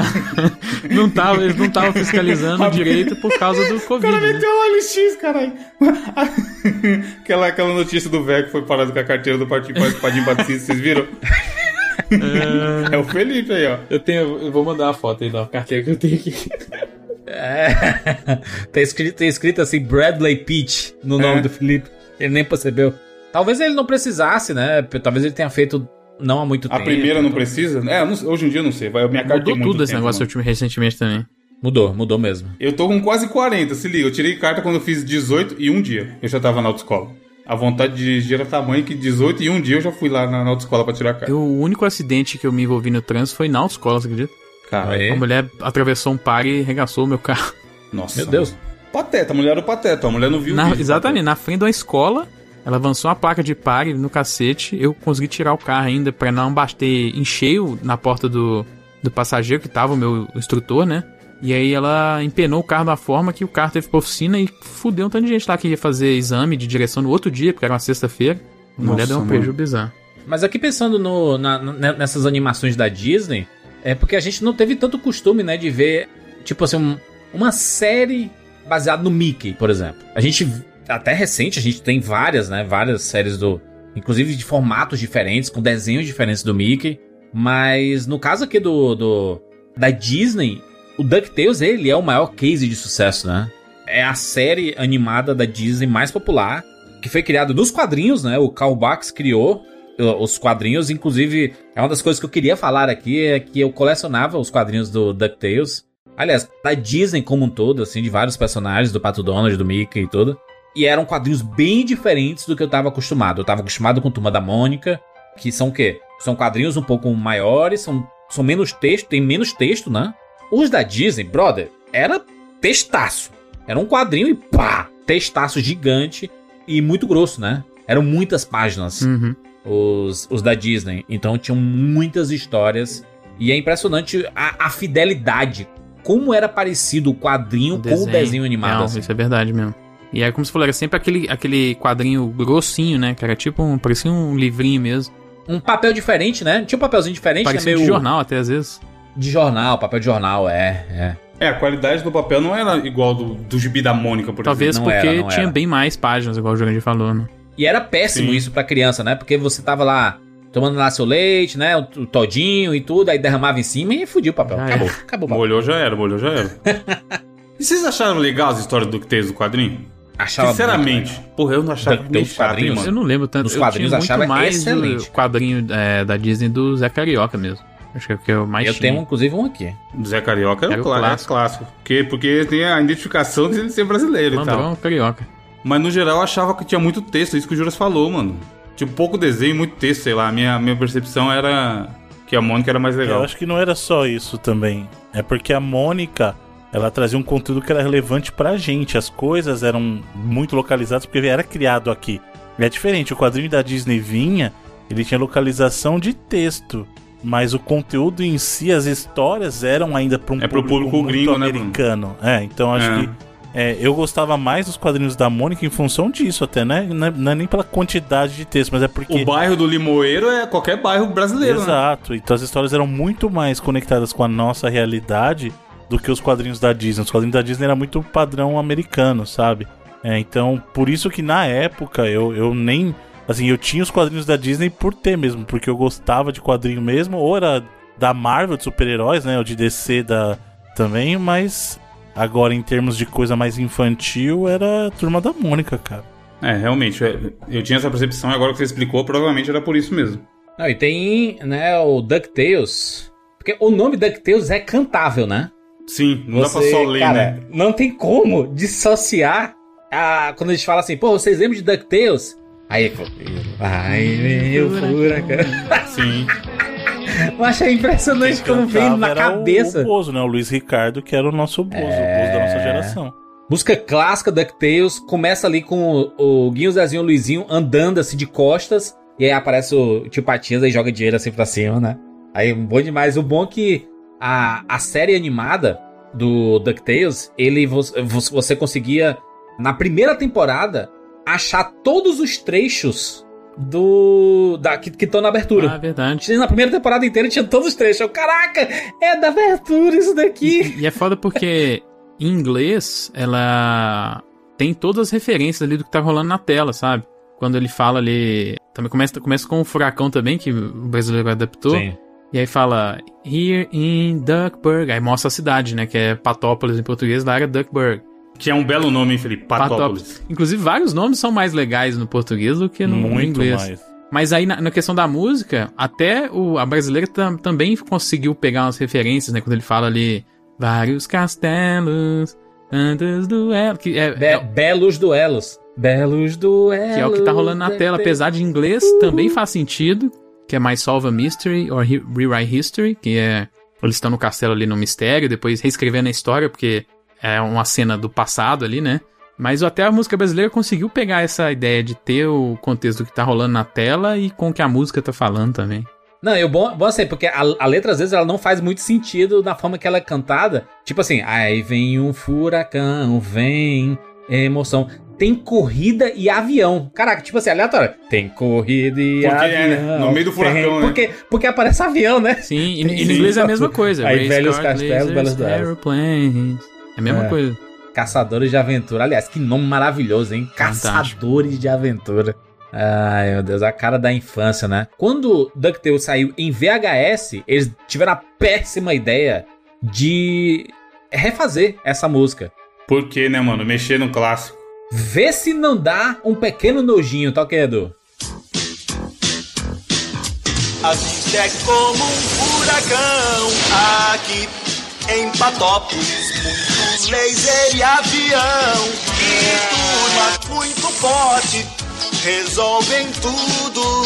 não tava, eles não estavam fiscalizando direito por causa do O Covid. cara né? meteu o OLX, caralho. aquela, aquela notícia do velho que foi parado com a carteira do Partido Padim Batista, vocês viram? É o Felipe aí, ó. Eu tenho. Eu vou mandar a foto aí da carteira que eu tenho aqui. É. tá, escrito, tá escrito assim, Bradley Pitt no nome É. do Felipe. Ele nem percebeu. Talvez ele não precisasse, né? Talvez ele tenha feito não há muito A tempo. primeira não precisa? É, eu não- hoje em dia eu não sei. Vai, minha carta Mudou tudo esse tempo, negócio mano. último, recentemente também. Mudou, mudou mesmo. Eu tô com quase 40, se liga. Eu tirei carta quando eu fiz 18 e um dia. Eu já tava na autoescola. A vontade de dirigir era tamanho que 18 e um dia eu já fui lá na, na autoescola pra tirar a carta. Eu, o único acidente que eu me envolvi no trânsito foi na autoescola, você acredita? Cara, Aí. Uma mulher atravessou um par e regaçou o meu carro. nossa. Meu Deus. Pateta, a mulher era o pateta. A mulher não viu o Na- vídeo do exatamente, na frente de uma escola, ela avançou uma placa de pare no cacete. Eu consegui tirar o carro ainda pra não bater em cheio na porta do, do passageiro que tava o meu instrutor, né? E aí ela empenou o carro da forma que o carro teve pra oficina e fudeu um tanto de gente lá que ia fazer exame de direção no outro dia, porque era uma sexta-feira. A mulher deu um prejuízo bizarro. Mas aqui pensando no, na- nessas animações da Disney, É porque a gente não teve tanto costume, né, de ver, tipo assim, um- uma série baseada no Mickey, por exemplo. A gente, até recente, a gente tem várias, né, várias séries do... Inclusive de formatos diferentes, com desenhos diferentes do Mickey. Mas no caso aqui do, do da Disney, o DuckTales, ele é o maior case de sucesso, né? É a série animada da Disney mais popular, que foi criada nos quadrinhos, né? O Carl Bax criou uh, os quadrinhos, inclusive é uma das coisas que eu queria falar aqui é que eu colecionava os quadrinhos do DuckTales. Aliás, da Disney como um todo, assim, de vários personagens, do Pato Donald, do Mickey e tudo. E eram quadrinhos bem diferentes do que eu tava acostumado. Eu tava acostumado com Turma da Mônica, que são o quê? São quadrinhos um pouco maiores, são, são menos texto, tem menos texto, né? Os da Disney, brother, era textaço. Era um quadrinho e pá! Textaço gigante e muito grosso, né? Eram muitas páginas Uhum. os, os da Disney. Então tinham muitas histórias. E é impressionante a, a fidelidade. Como era parecido o quadrinho com o desenho animado. Não, assim. Isso é verdade mesmo. E aí, como você falou, era sempre aquele, aquele quadrinho grossinho, né? Que era tipo um. Parecia um livrinho mesmo. Um papel diferente, né? Tinha um papelzinho diferente, Parecia né? de jornal até às vezes. De jornal, papel de jornal, é, é. É, a qualidade do papel não era igual do, do gibi da Mônica, por Talvez exemplo. porque tinha bem mais páginas, igual o Jurandir falou, né? E era péssimo Sim. isso pra criança, né? Porque você tava lá tomando lá seu leite, né? O, todinho e tudo, aí derramava em cima e fudia o papel. Já acabou, era. acabou o papel. Molhou já era, molhou já era. e vocês acharam legal as histórias do DuckTales do quadrinho? Achava Sinceramente, porra, eu não achava DuckTales nem chato, quadrinhos? mano. Eu não lembro tanto. Nos eu quadrinhos achava muito mais excelente. o quadrinho é, da Disney do Zé Carioca mesmo. Acho que é o que eu mais Eu tinha. tenho inclusive um aqui. Zé Carioca era, Era o clá- clássico. é clássico. Porque, porque tem a identificação de ser brasileiro e tal. Carioca. Mas no geral eu achava que tinha muito texto, isso que o Juras falou, mano. Tipo, pouco desenho, muito texto, sei lá. A minha, minha percepção era que a Mônica era mais legal. Eu acho que não era só isso também. É porque a Mônica, ela trazia um conteúdo que era relevante pra gente. As coisas eram muito localizadas porque era criado aqui. É diferente, o quadrinho da Disney vinha, ele tinha localização de texto. Mas o conteúdo em si, as histórias eram ainda para um É público muito gringo, né, americano. É, então acho É. que é, eu gostava mais dos quadrinhos da Mônica em função disso, até, né? Não é, não é nem pela quantidade de texto, mas é porque. O bairro do Limoeiro é qualquer bairro brasileiro, né? Exato. Então as histórias eram muito mais conectadas com a nossa realidade do que os quadrinhos da Disney. Os quadrinhos da Disney era muito padrão americano, sabe? É, então, por isso que na época eu, eu nem. Assim, eu tinha os quadrinhos da Disney por ter mesmo, porque eu gostava de quadrinho mesmo, ou era da Marvel, de super-heróis, né? Ou de DC da, também, mas agora em termos de coisa mais infantil era a turma da Mônica, cara. É, realmente. é, Eu tinha essa percepção e agora que você explicou, provavelmente era por isso mesmo. Não, e tem, né, o DuckTales. Porque o nome DuckTales é cantável, né? Sim, não dá pra só ler, cara, né? Não tem como dissociar a, quando a gente fala assim, pô, vocês lembram de DuckTales? Aí, pô, vai, meu furacão. Sim. Eu achei impressionante como vem Cantava na era o- cabeça. O, Bozo, né? O Luiz Ricardo, que era o nosso Bozo, o Bozo da nossa geração. Música clássica DuckTales, começa ali com o, o Guinho, Zezinho e o Luizinho andando assim de costas, e aí aparece o tio Patinhas e joga dinheiro assim pra cima, né? Aí, bom demais. O bom é que a, a série animada do DuckTales, ele, vo- vo- você conseguia, na primeira temporada, achar todos os trechos do da, que estão na abertura. Ah, verdade. Na primeira temporada inteira tinha todos os trechos. Eu, Caraca, é da abertura isso daqui. E é foda porque em inglês ela tem todas as referências ali do que tá rolando na tela, sabe? Quando ele fala ali. Também começa, começa com o furacão também, que o brasileiro adaptou. Sim. E aí fala Here in Duckburg. Aí mostra a cidade, né? Que é Patópolis em português, lá era Duckburg. Que é um belo nome, hein, Felipe? Patópolis. Inclusive, vários nomes são mais legais no português do que no, no Muito inglês. mais. Mas aí, na, na questão da música, até o, a brasileira tam- também conseguiu pegar umas referências, né? Quando ele fala ali, vários castelos, tantos duelos. Que é, Be- é- belos duelos. Belos duelos. que é o que tá rolando na tela. Apesar de inglês, também faz sentido. Que é mais Solve a Mystery or Rewrite History. Que é. Eles estão no castelo ali no mistério, depois reescrevendo a história, porque é uma cena do passado ali, né? Mas até a música brasileira conseguiu pegar essa ideia de ter o contexto que tá rolando na tela e com o que a música tá falando também. Não, eu bom, bom assim, porque a, a letra às vezes ela não faz muito sentido na forma que ela é cantada. Tipo assim, aí vem um furacão, vem emoção. Tem corrida e avião. Caraca, tipo assim, aleatório. Tem corrida e Porque avião. é, né? No meio do furacão, tem, né? porque, porque aparece avião, né? Sim, e, e no inglês é a mesma coisa. Aí, Race velhos cars, castelos, belas aeroplanes. É a mesma É. coisa. Caçadores de Aventura. Aliás, que nome maravilhoso, hein? Caçadores de Aventura. Ai, meu Deus, a cara da infância, né? Quando DuckTales saiu em VHS, eles tiveram a péssima ideia de refazer essa música. Por quê, né, mano? Mexer no clássico. Vê se não dá um pequeno nojinho, tá ok, Edu? A vida é como um furacão aqui em Patópolis. Muito laser e avião. E turma muito forte resolvem tudo.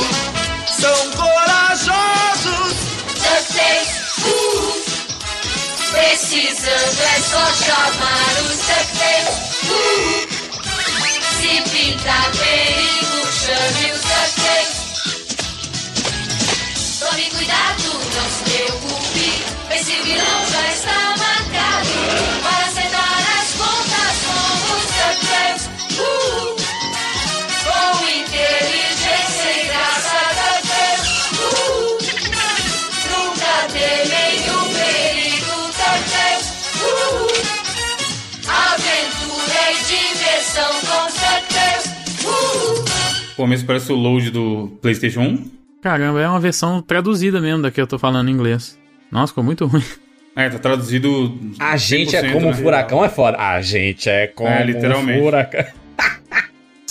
São corajosos. DuckTales, uh, precisando é só chamar os DuckTales, uh, se pintar perigo, chame os DuckTales. Tome cuidado, não se preocupe, esse vilão já DuckTales, uh. O começo parece o load do PlayStation 1. Caramba, é uma versão traduzida mesmo da que eu tô falando em inglês. Nossa, ficou muito ruim. É, tá traduzido. A gente é 100%, como um né? furacão, é foda. A gente é como É, literalmente. um furacão.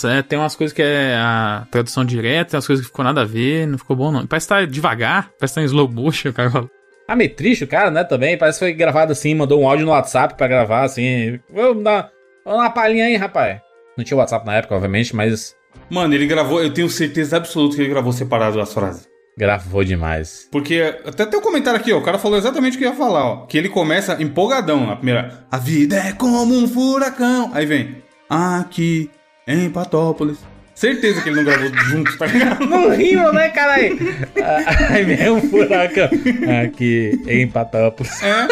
É, tem umas coisas que é a tradução direta, tem umas coisas que ficou nada a ver, não ficou bom não. Parece que tá devagar, parece que tá em slow motion, cara. Ah, meio triste o cara, né, também. Parece que foi gravado assim, mandou um áudio no WhatsApp pra gravar, assim. Vamos dar, vamos uma palhinha aí, rapaz. Não tinha WhatsApp na época, obviamente, mas Mano, ele gravou, eu tenho certeza absoluta que ele gravou separado as frases. gravou demais. Porque até tem um comentário aqui, ó. O cara falou exatamente o que eu ia falar, ó. Que ele começa empolgadão na primeira. A vida é como um furacão. Aí vem. Aqui em Patópolis. Certeza que ele não gravou junto, tá ligado? Não rima, né, caralho? Aí vem um furacão aqui em Patópolis. É.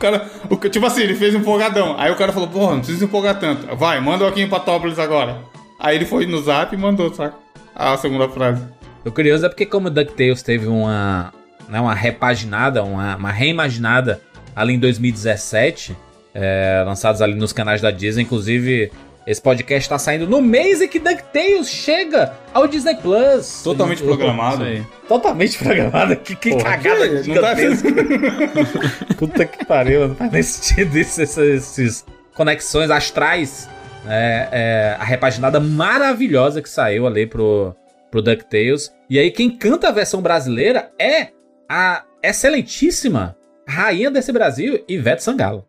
Cara, o, tipo assim, ele fez um empolgadão. Aí o cara falou, porra, não precisa empolgar tanto. Vai, manda aqui em Patópolis agora. Aí ele foi no zap e mandou, saca? A segunda frase. O curioso é porque como o DuckTales teve uma, né, uma repaginada, uma, uma reimaginada ali em 2017, é, lançados ali nos canais da Disney, inclusive esse podcast tá saindo no mês em que DuckTales chega ao Disney Plus. Totalmente programado. Aí. Totalmente programado. Que, que Porra, cagada que- não tá. Puta que pariu, não faz nem sentido isso, esses conexões astrais. É, é, a repaginada maravilhosa que saiu ali pro, pro DuckTales. E aí quem canta a versão brasileira é a excelentíssima rainha desse Brasil, Ivete Sangalo.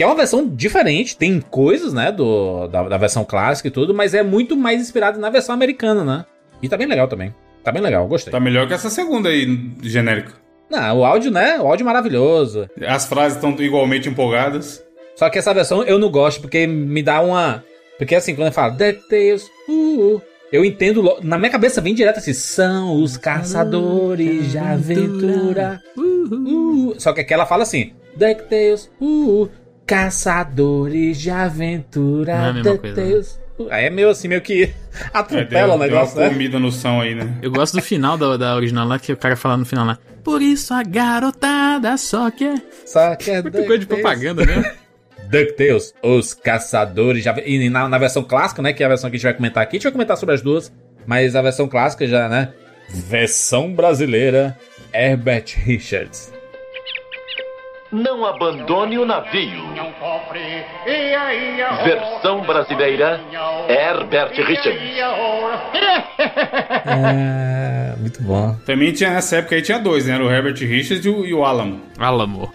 Que é uma versão diferente, tem coisas, né, do, da, da versão clássica e tudo, mas é muito mais inspirado na versão americana, né? E tá bem legal também. Tá bem legal, gostei. Tá melhor que essa segunda aí, genérica. Não, o áudio, né? O áudio maravilhoso. As frases estão igualmente empolgadas. Só que essa versão eu não gosto porque me dá uma. Porque assim, quando eu falo DuckTales, uh, uh, eu entendo. lo- Na minha cabeça vem direto assim: são os caçadores de aventura. Uh, uh. Só que aqui ela fala assim: DuckTales, uh, uh, caçadores de aventura. Não é a mesma coisa, Aí é meio assim, meio que É, atropela o deu negócio, uma né? comida no som aí, né? Eu gosto do final da, da original lá, que o cara fala no final lá. Por isso a garotada só quer. Só que é Muito coisa de propaganda mesmo. DuckTales, os caçadores aventura. E na, na versão clássica, né? Que é a versão que a gente vai comentar aqui. A gente vai comentar sobre as duas. Mas a versão clássica já, né? Versão brasileira, Herbert Richards. Não abandone o navio. Versão brasileira, Herbert Richards. É, muito bom. Também tinha nessa época aí tinha dois, né? Era o Herbert Richards e o, e o Alamo. Alamo.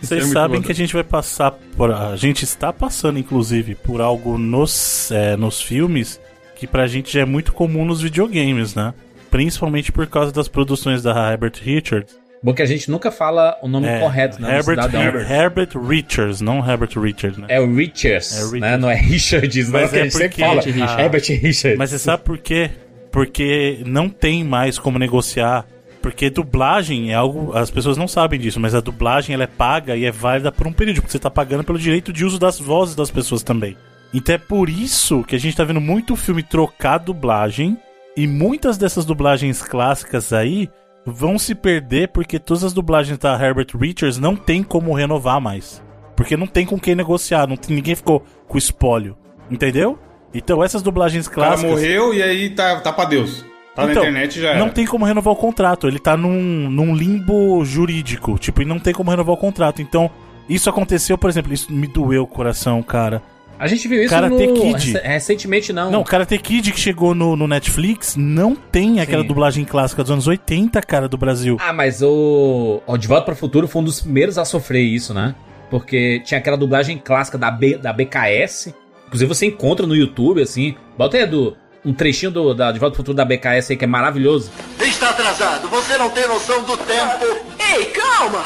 Vocês é sabem bom. que a gente vai passar por. A gente está passando, inclusive, por algo nos, é, nos filmes que pra gente já é muito comum nos videogames, né? Principalmente por causa das produções da Herbert Richards. Bom que a gente nunca fala o nome É, correto, né? Herbert. Herbert. Herbert Richards, não Herbert Richards, né? É o Richards, É o Richards. né? Não é Richards, não, Mas a é sempre porque- fala. Ah. Herbert Richards. Mas você sabe por quê? Porque não tem mais como negociar. Porque dublagem é algo. As pessoas não sabem disso, mas a dublagem ela é paga e é válida por um período, porque você tá pagando pelo direito de uso das vozes das pessoas também. Então é por isso que a gente tá vendo muito filme trocar dublagem. E muitas dessas dublagens clássicas aí vão se perder porque todas as dublagens da Herbert Richards não tem como renovar mais. Porque não tem com quem negociar, não tem, ninguém ficou com espólio. Entendeu? Então essas dublagens O cara clássicas. morreu e aí tá, tá pra Deus. Tá Então, na internet já era. Não tem como renovar o contrato. Ele tá num, num limbo jurídico. Tipo, e não tem como renovar o contrato. Então, isso aconteceu, por exemplo, isso me doeu o coração, cara. A gente viu isso Karate no... Kid. rec- recentemente, não. Não, Karate Kid que chegou no, no Netflix não tem aquela Sim. dublagem clássica dos anos 80, cara, do Brasil. Ah, mas o... o De Volta para o Futuro foi um dos primeiros a sofrer isso, né? Porque tinha aquela dublagem clássica da, B, da BKS. Inclusive você encontra no YouTube, assim. Bota aí, Edu, um trechinho do, da De Volta para o Futuro da BKS aí que é maravilhoso. Está atrasado, você não tem noção do tempo. Ei, calma!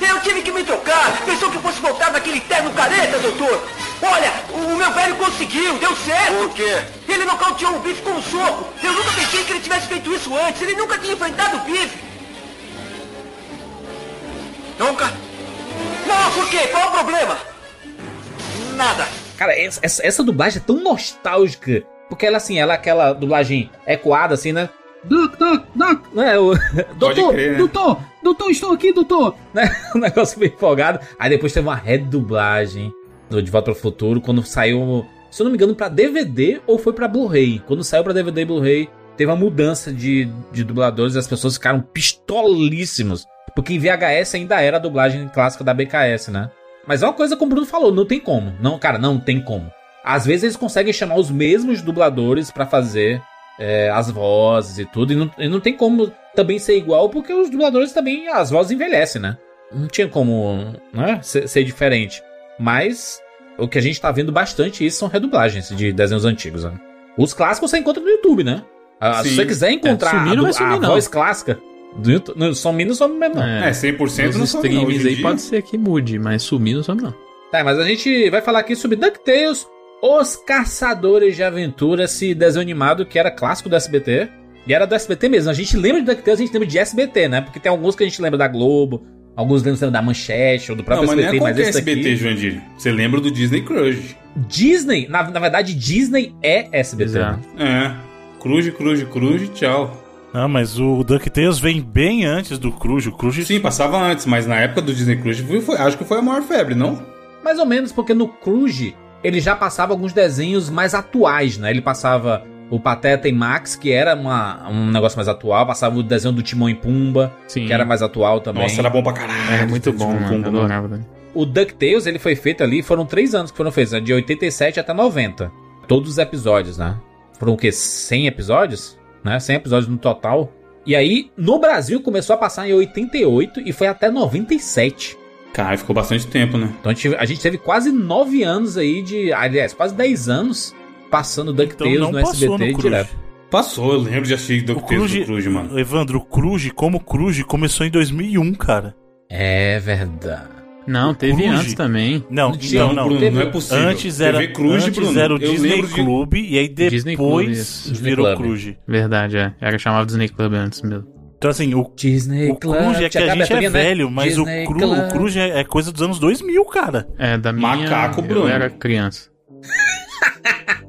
Eu tive que me trocar. Pensou que fosse voltar naquele terno careta, doutor? Olha, o meu velho conseguiu, deu certo. Por quê? Ele nocauteou o bife com um soco. Eu nunca pensei que ele tivesse feito isso antes. Ele nunca tinha enfrentado o bife. Nunca? Não, por quê? Qual o problema? Nada. Cara, essa, essa, essa dublagem é tão nostálgica. Porque ela, assim, ela é aquela dublagem ecoada, assim, né? Doc, doc, doc. Né? O, doutor, crer, né? doutor, doutor, estou aqui, doutor. Né? Um negócio meio empolgado. Aí depois teve uma redublagem do De Volta para o Futuro, quando saiu, se eu não me engano, pra DVD ou foi pra Blu-ray. Quando saiu pra DVD e Blu-ray, teve uma mudança de, de dubladores e as pessoas ficaram pistolíssimos. Porque em VHS ainda era a dublagem clássica da BKS, né? Mas é uma coisa como o Bruno falou, não tem como. Não, cara, não tem como. Às vezes eles conseguem chamar os mesmos dubladores pra fazer é, as vozes e tudo, e não, e não tem como também ser igual, porque os dubladores também, as vozes envelhecem, né? Não tinha como né, ser, ser diferente. Mas o que a gente tá vendo bastante isso são redublagens de desenhos antigos, né? Os clássicos você encontra no YouTube, né? Ah, se você quiser encontrar É, sumir a, não sumir, a não. voz clássica do YouTube, não, sumir não some mesmo, não. É, 100% Os não não, streams hoje em aí dia. pode ser que mude, mas sumir não some não. Tá, mas a gente vai falar aqui sobre DuckTales, Os Caçadores de Aventura, esse desenho animado que era clássico do SBT. E era do SBT mesmo. A gente lembra de DuckTales, a gente lembra de SBT, né? Porque tem alguns que a gente lembra da Globo, alguns lembram da Manchete ou do Não, próprio mas não SBT, é mas esse SBT, daqui... Juandir. Você lembra do Disney Crush. Disney, na, na verdade, Disney é SBT. Exato. né? É. Cruz, cruz, cruz, tchau. Ah, mas o DuckTales vem bem antes do Cruz. O Cruz Sim, passava antes, mas na época do Disney Cruise foi, foi- acho que foi a maior febre, não? Mais ou menos, porque no Cruise ele já passava alguns desenhos mais atuais, né? Ele passava o Pateta e Max, que era uma, um negócio mais atual, passava o desenho do Timão e Pumba, Sim. que era mais atual também. Nossa, era bom pra caralho. Era muito bom, mano. Bom. adorava, né? O DuckTales, ele foi feito ali, foram três anos que foram feitos, né? de 87 até 90. Todos os episódios, né? Foram o quê? 100 episódios? Né? 100 episódios no total. E aí, no Brasil, começou a passar em 88 e foi até 97. Cara, ficou bastante tempo, né? Então a gente, a gente teve quase 9 anos aí de. Aliás, quase 10 anos passando DuckTales Então não no passou SBT no direto. Passou, eu lembro de assistir do Cruz, do Cruz, mano. Evandro, o Cruz, como Cruz, começou em 2001, cara. É verdade. Não, teve Cruz. antes também. Não, não, não. Bruno, teve- não é possível. Antes era, TV Cruz, antes Bruno. era o Eu Disney lembro de- Club e aí Disney Club, depois virou Club. Cruz. Verdade, é. Era chamava Disney Club antes mesmo. Então assim, o, Disney o Cruz é que a gente é né? velho, mas Disney o, Cru, Club. o Cruz é, é coisa dos anos 2000, cara. É, da minha. Macaco, Eu Bruno. era criança.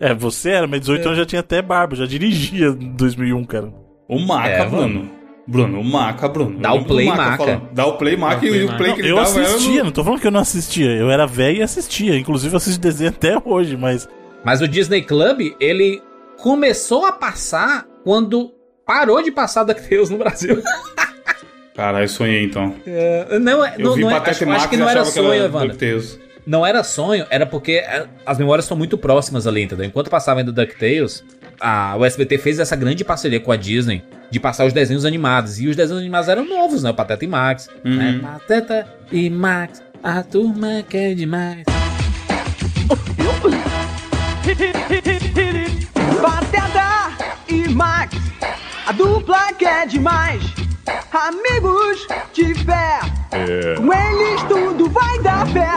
É, você era, mas 18 anos já tinha até barba, já dirigia em 2001, cara. O Maca, É, Bruno. Bruno, o Maca, Bruno. Dá o play, Maca. Dá o play, Maca, e play, o play Não, que ele eu dava assistia, no... não tô falando que eu não assistia. Eu era velho e assistia. Inclusive, eu assisto desenho até hoje, mas. Mas o Disney Club, ele começou a passar quando parou de passar DuckTales no Brasil. Caralho, eu sonhei então. É, não, é- Eu não, vi não é, acho, acho que não era achava que sonho, Evandro. DuckTales. Não era sonho, era porque é, as memórias são muito próximas ali, entendeu? Enquanto passava ainda DuckTales, a, o SBT fez essa grande parceria com a Disney de passar os desenhos animados. E os desenhos animados eram novos, né? O Pateta e Max. né? Pateta e Max, a turma quer demais. Pateta e Max, a dupla que é demais. Amigos de fé, com eles tudo vai dar pé.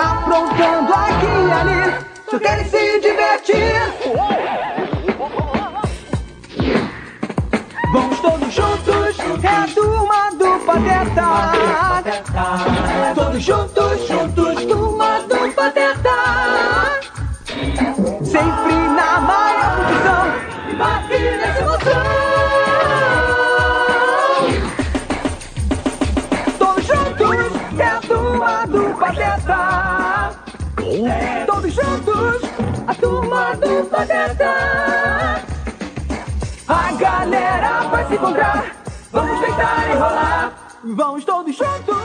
Aprontando aqui e ali, só querem se divertir. Vamos todos juntos, é a turma do Pateta. Todos juntos, juntos, turma do Pateta. Sempre na maior confusão A galera vai se encontrar, vamos deitar e rolar. Vamos todos juntos.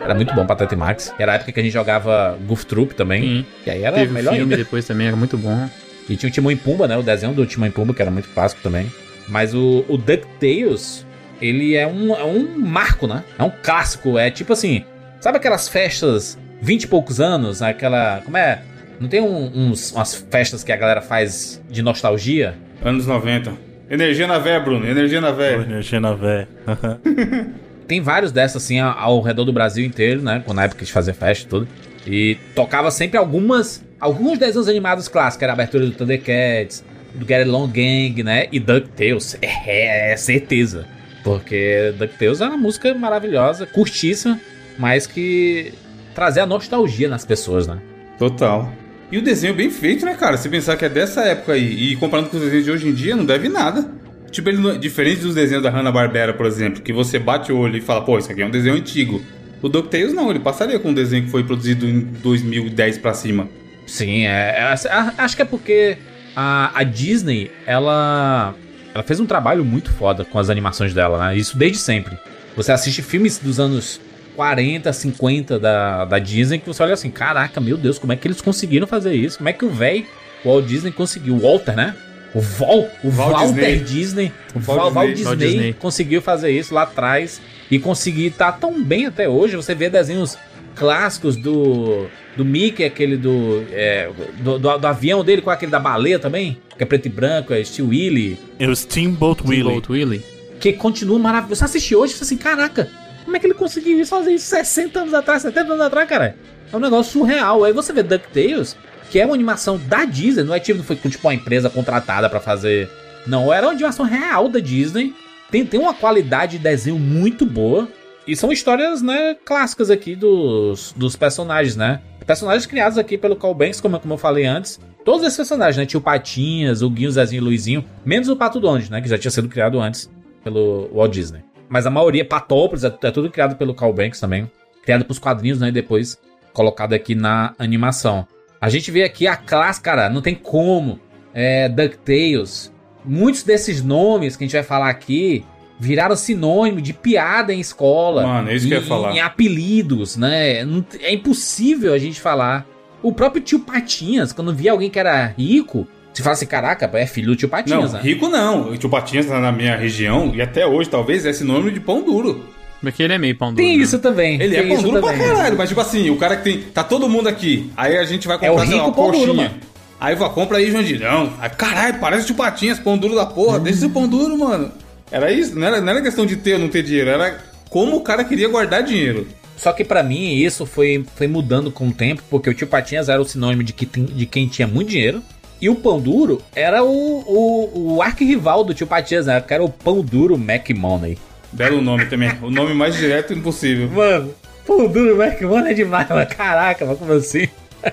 Era muito bom Pateta e Max. Era a época que a gente jogava Goof Troop também. E aí era Teve melhor filme ainda. depois também, era muito bom. E tinha o Timão e Pumba, né? O desenho do Timão e Pumba, que era muito clássico também. Mas o, o DuckTales, ele é um, é um marco, né? É um clássico. É tipo assim, sabe aquelas festas 20 e poucos anos? Aquela. Como é? Não tem um- uns, umas festas que a galera faz de nostalgia? Anos 90. Energia na véia, Bruno. Energia na véia. Energia na véia. Tem vários dessas, assim, ao, redor do Brasil inteiro, né? Na época de fazer festa e tudo. E tocava sempre algumas. Alguns desenhos animados clássicos. Era a abertura do Thundercats, do Get Along Gang, né? E DuckTales. É, é certeza. Porque DuckTales é uma música maravilhosa, curtíssima, mas que trazia a nostalgia nas pessoas, né? Total. E o desenho bem feito, né, cara? Se pensar que é dessa época aí e comparando com os desenhos de hoje em dia, não deve nada. Tipo, ele diferente dos desenhos da Hanna-Barbera, por exemplo, que você bate o olho e fala, pô, isso aqui é um desenho antigo. O DuckTales não, ele passaria com um desenho que foi produzido em 2010 pra cima. Sim, é, é- acho que é porque a, a Disney, ela, ela fez um trabalho muito foda com as animações dela, né? Isso desde sempre. Você assiste filmes dos anos 40, 50 da, da Disney que você olha assim, caraca, meu Deus, como é que eles conseguiram fazer isso? Como é que o velho Walt Disney conseguiu? O Walter, né? O Val, o Walt Walter Disney. Disney, o Walt Val, Val Disney. Disney, Walt Disney. conseguiu fazer isso lá atrás e conseguir estar tão bem até hoje. Você vê desenhos clássicos do do Mickey, aquele do, é, do, do, do avião dele com aquele da baleia também, que é preto e branco, é Steel Willy, E o Steamboat Willie. Steamboat Willie. que continua maravilhoso. Você assiste hoje e fala assim, caraca, como é que ele conseguiu fazer isso 60 anos atrás, 70 anos atrás, cara? É um negócio surreal. Aí você vê DuckTales, que é uma animação da Disney, não é tipo, não foi tipo uma empresa contratada pra fazer. Não, era uma animação real da Disney. Tem, tem uma qualidade de desenho muito boa. E são histórias, né, clássicas aqui dos, dos personagens, né? Personagens criados aqui pelo Carl Banks, como, como eu falei antes. Todos esses personagens, né? Tio Patinhas, o Guinho, Zezinho e Luizinho. Menos o Pato Donald, né? Que já tinha sido criado antes pelo Walt Disney. Mas a maioria, Patópolis, é, é tudo criado pelo Carl Banks também. Criado pros quadrinhos, né? E depois colocado aqui na animação. A gente vê aqui a classe, cara, não tem como. É, DuckTales. Muitos desses nomes que a gente vai falar aqui viraram sinônimo de piada em escola. Mano, é isso que eu ia em- falar. Em apelidos, né? É impossível a gente falar. O próprio tio Patinhas, quando via alguém que era rico, se fala assim: caraca, é filho do tio Patinhas, não, né? rico não. O tio Patinhas tá na minha região, e até hoje talvez é sinônimo de pão duro. Porque ele é meio pão duro. Tem né? isso também. Ele é pão duro pra também. caralho, mas tipo assim, o cara que tem. Tá todo mundo aqui. Aí a gente vai É o comprar sei lá, rico uma pão duro, coxinha. mano. Aí vai, compra aí, Jandilhão. Aí, caralho, parece tio Patinhas, pão duro da porra. Hum. Deixa esse pão duro, mano. Era isso, não era, não era questão de ter ou não ter dinheiro, era como o cara queria guardar dinheiro. Só que pra mim isso foi, foi mudando com o tempo, porque o tio Patinhas era o sinônimo de, que tem- de quem tinha muito dinheiro. E o pão duro era o, o, o arquirrival do tio Patinhas, né? Que era o pão duro Mac Money. Belo nome também. o nome mais direto impossível. Mano, pão duro Mac Money é demais, mano. Caraca, mas como assim?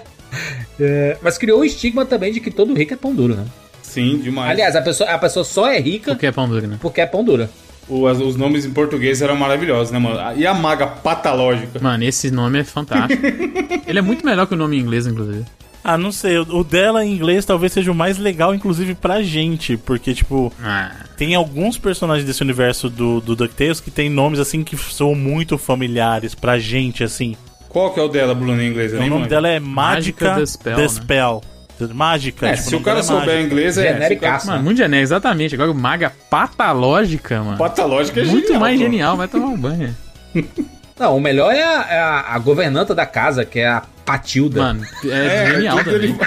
É, mas criou o estigma também de que todo rico é pão duro, né? Sim, demais. Aliás, a pessoa, a pessoa só é rica Porque é pão duro, né? porque é pão duro. O- as- os nomes em português eram maravilhosos, né, mano? E a maga patológica. Mano, esse nome é fantástico. ele é muito melhor que o nome em inglês, inclusive. Ah, não sei. O dela em inglês talvez seja o mais legal, inclusive pra gente. Porque, tipo, Ah, tem alguns personagens desse universo do, do DuckTales que tem nomes, assim, que são muito familiares pra gente, assim. Qual que é o dela, Bruno, em inglês? Eu o nome manjo. dela é Mágica, Mágica The Spell. né? Mágica. É, tipo, se o cara é souber Mágica. inglês, é. se o cara- Genericaço. Mano, muito genial, exatamente. Agora o Maga Patológica, mano. Patológica é Muito genial, mais pô. genial, vai tomar um banho. Não, o melhor é a, é a- a governanta da casa, que é a Patilda. Mano, é, É, genial também.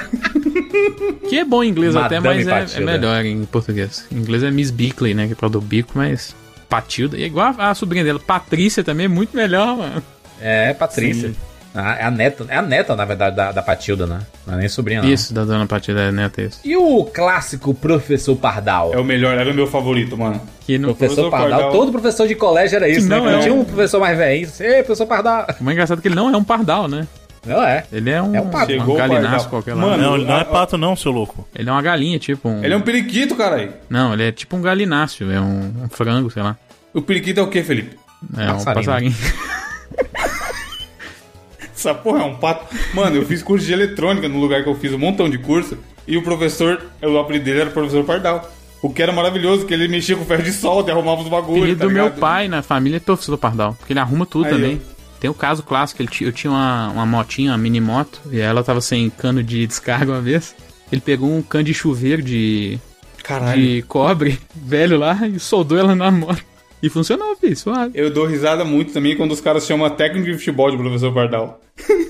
Que é bom em inglês Madame até, mas é, é melhor em português. Em inglês é Miss Bickley, né? Que é pra do bico, mas. Patilda. E é igual a, a sobrinha dela, Patrícia também é muito melhor, mano. É, Patrícia. Sim. Ah, é a neta, é a neta, na verdade, da, da Patilda, né? Não é nem sobrinha, não. Isso, da dona Patilda é neta isso. E o clássico professor Pardal? É o melhor, era o meu favorito, mano. Que no, Professor, Professor Pardal. Pardal. Todo professor de colégio era isso, Que né? não Quando é tinha um- professor mais velho. Ei, professor Pardal. o mais engraçado é que ele não é um pardal, né? Não é. Ele é um, É um pato. Chegou um o galináceo pardal. qualquer lá. Mano, Não, ele não é pato, não, seu louco. Ele é uma galinha, tipo um. Ele é um periquito, caralho. Não, ele é tipo um galináceo, é um, um frango, sei lá. O periquito é o quê, Felipe? É um Passarinho. Essa porra é um pato. Mano, eu fiz curso de eletrônica no lugar que eu fiz um montão de curso. E o professor, o apelido dele era o professor Pardal. O que era maravilhoso, que ele mexia com ferro de solda e arrumava os bagulhos. apelido tá do meu ligado? pai na família é professor pardal, porque ele arruma tudo Aí, também. Tem o caso clássico, ele eu tinha uma, uma motinha, uma mini moto, e ela tava sem cano de descarga uma vez. Ele pegou um cano de chuveiro de, Caralho. de cobre velho lá e soldou ela na moto. E funcionou, filho, suave. Eu dou risada muito também quando os caras chamam a técnica de futebol de professor Pardal.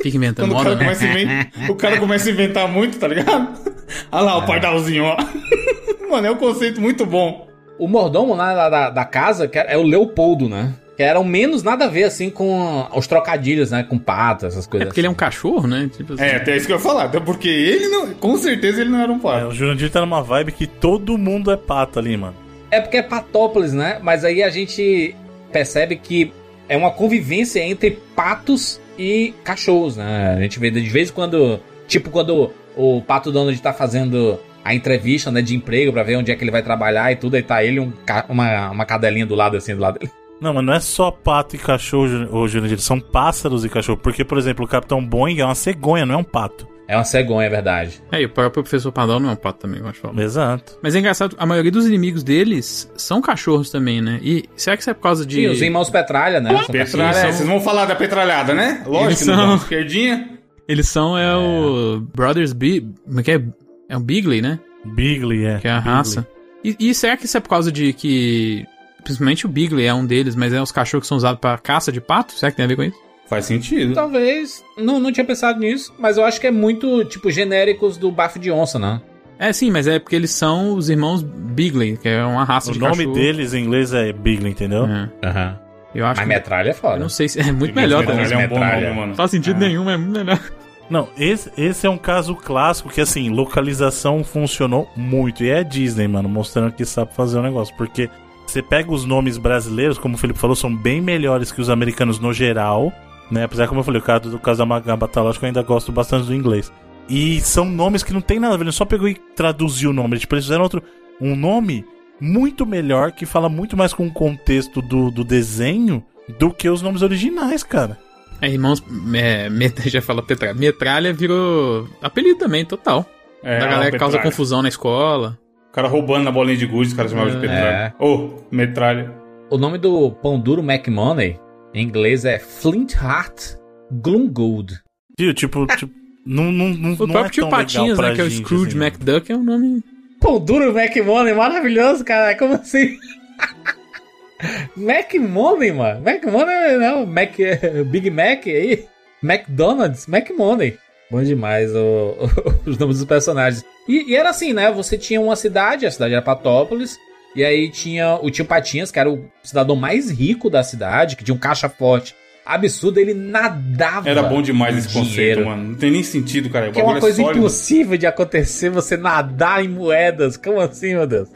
Fica inventando o moda, cara, né? inventar, o cara começa a inventar muito, tá ligado? Olha lá o Pardalzinho, ó. Mano, é um conceito muito bom. O mordomo lá da, da, da casa que é o Leopoldo, né? Que era o menos nada a ver, assim, com os trocadilhos, né? Com pato, essas É coisas. porque ele é um cachorro, né? Tipo assim. É, até isso que eu ia falar. Até porque ele não. Com certeza ele não era um É, pato. o Jurandir tá numa vibe que todo mundo é pato ali, mano. É porque é Patópolis, né? Mas aí a gente percebe que é uma convivência entre patos e cachorros, né? A gente vê de vez em quando, tipo quando o Pato Donald tá fazendo a entrevista, né, de emprego pra ver onde é que ele vai trabalhar e tudo, aí tá ele um, uma, uma cadelinha do lado assim, do lado dele. Não, mas não é só pato e cachorro, Jurandir. São pássaros e cachorro. Porque, por exemplo, o Capitão Boeing é uma cegonha, não é um pato. É uma cegonha, é verdade. É, e o próprio professor Pardal não é um pato também, eu acho. Exato. Mas é engraçado, a maioria dos inimigos deles são cachorros também, né? E será que isso é por causa de. Sim, os irmãos Petralha, né? São Petralha, são- é, vocês vão falar da petralhada, né? Lógico Eles que não são-. Esquerdinha. Eles são é, o Brothers Bi... Como é que é? É o Bigley, né? Bigley, é. Que é a Bigley. raça. E, e será que isso é por causa de que... Principalmente o Bigley é um deles, mas é os cachorros que são usados pra caça de pato? Será que tem a ver com isso? Faz sentido. Talvez. Não, não tinha pensado nisso, mas eu acho que é muito, tipo, genéricos do bafo de onça, né? É, sim, mas é porque eles são os irmãos Bigley, que é uma raça O de nome cachorro. deles em inglês é Bigley, entendeu? É. Aham. Eu acho Mas que... metralha é foda. Eu não sei se... É muito melhor também. é um bom Metralha. nome, mano. Não faz sentido nenhum, mas é muito melhor. Não, esse, esse é um caso clássico que, assim, localização funcionou muito. E é Disney, mano, mostrando que sabe fazer o negócio. Porque você pega os nomes brasileiros, como o Felipe falou, são bem melhores que os americanos no geral. Né? Apesar, como eu falei, o caso do caso da Magaba lógico, eu ainda gosto bastante do inglês. E são nomes que não tem nada a ver, ele só pegou e traduziu o nome. Tipo, eles fizeram outro, um nome muito melhor, que fala muito mais com o contexto do, do desenho do que os nomes originais, cara. É, irmãos... É. Já falou Petralha. Metralha virou apelido também, total. É, da galera que causa confusão na escola. O cara roubando na bolinha de gude, os caras chamavam de É. petralha. Ô, metralha. O nome do pão duro McMoney, em inglês, é Flint Heart Glumgold. Tio, tipo, tipo não, não, não, O não próprio é tio tão Patinhas, legal né? Que é o Scrooge assim, mano. McDuck, é um nome. Pão duro McMoney, maravilhoso, cara. Como assim? McMoney, mano. McMoney não, Mac, Big Mac aí. McDonald's, McMoney. Bom demais o- os nomes dos personagens. E, e era assim, né? Você tinha uma cidade, a cidade era Patópolis. E aí tinha o tio Patinhas, que era o cidadão mais rico da cidade, que tinha um caixa forte absurdo. Ele nadava. Era bom demais em esse dinheiro. conceito, mano. Não tem nem sentido, cara. O Que é uma bagulho coisa sólido. impossível de acontecer, você nadar em moedas. Como assim, meu Deus?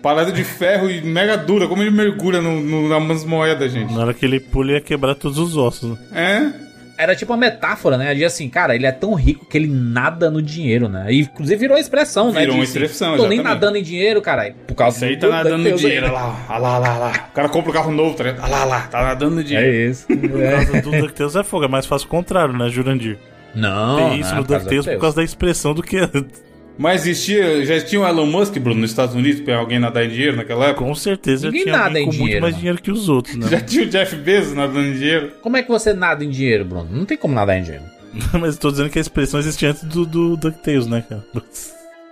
Parada de ferro e mega dura. Como ele mergulha no, no, nas moedas, gente. Na hora que ele pula, ia quebrar todos os ossos. né? É? Era tipo uma metáfora, né? De assim, cara, ele é tão rico que ele nada no dinheiro, né? E inclusive virou expressão, né? Virou uma assim, expressão, Tô nem exatamente. nadando em dinheiro, caralho. Por causa Isso aí tá do- nadando no Deus dinheiro. Olha lá, olha lá, olha lá, lá. O cara compra o carro novo, tá ligado? Olha lá, olha lá, tá nadando no dinheiro. É isso. Por causa do DuckTales é fogo, é mais fácil o contrário, né, Jurandir? Não, Tem não isso é no causa DuckTales por causa da expressão do que. Mas existia, já tinha o Elon Musk, Bruno, nos Estados Unidos, pra alguém nadar em dinheiro naquela época? Com certeza Ninguém já tinha nada em com dinheiro, muito mais mano. dinheiro que os outros, né? Já tinha o Jeff Bezos nadando em dinheiro? Como é que você nada em dinheiro, Bruno? Não tem como nadar em dinheiro. Mas eu tô dizendo que a expressão existia antes do, do DuckTales, né, cara?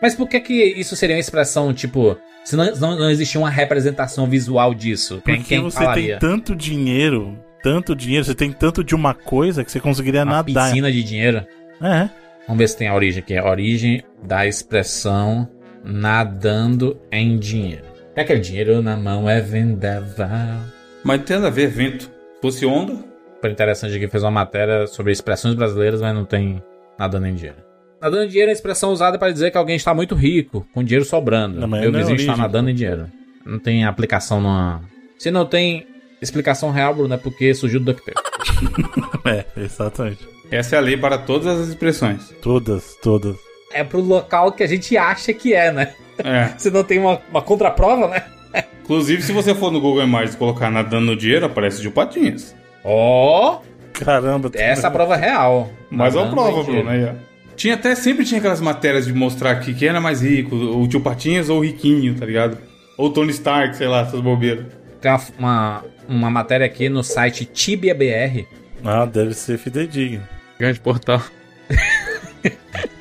Mas por que que isso seria uma expressão, tipo... Se não, não, não existia uma representação visual disso, quem, Porque quem você falaria? tem tanto dinheiro, tanto dinheiro, você tem tanto de uma coisa que você conseguiria Uma nadar. piscina de dinheiro? É. Vamos ver se tem a origem aqui. A origem da expressão nadando em dinheiro. É aquele dinheiro na mão é vendaval. Mas tem nada a ver, vento. Se fosse onda, Super interessante aqui, fez uma matéria sobre expressões brasileiras, mas não tem nadando em dinheiro. Nadando em dinheiro é a expressão usada para dizer que alguém está muito rico, com dinheiro sobrando. Não, mas Meu não é vizinho está origem, nadando em dinheiro. Não tem aplicação numa... Se não tem explicação real, Bruno, é porque surgiu do DuckTales. É, exatamente. Essa é a lei para todas as expressões. Todas, todas. É pro local que a gente acha que é, né? É. Se não tem uma, uma contraprova, né? Inclusive, se você for no Google Imagens e colocar nadando no dinheiro, aparece de patinhas. Ó, Caramba. essa é a prova real. Mas é uma prova. Bruno. Aí, ó. Tinha até, sempre tinha aquelas matérias de mostrar aqui quem era mais rico, o tio Patinhas ou o Riquinho, tá ligado? Ou o Tony Stark, sei lá, essas bobeiras. Tem uma, uma, uma matéria aqui no site Tibia BR. Ah, deve ser fidedigno. Grande portal.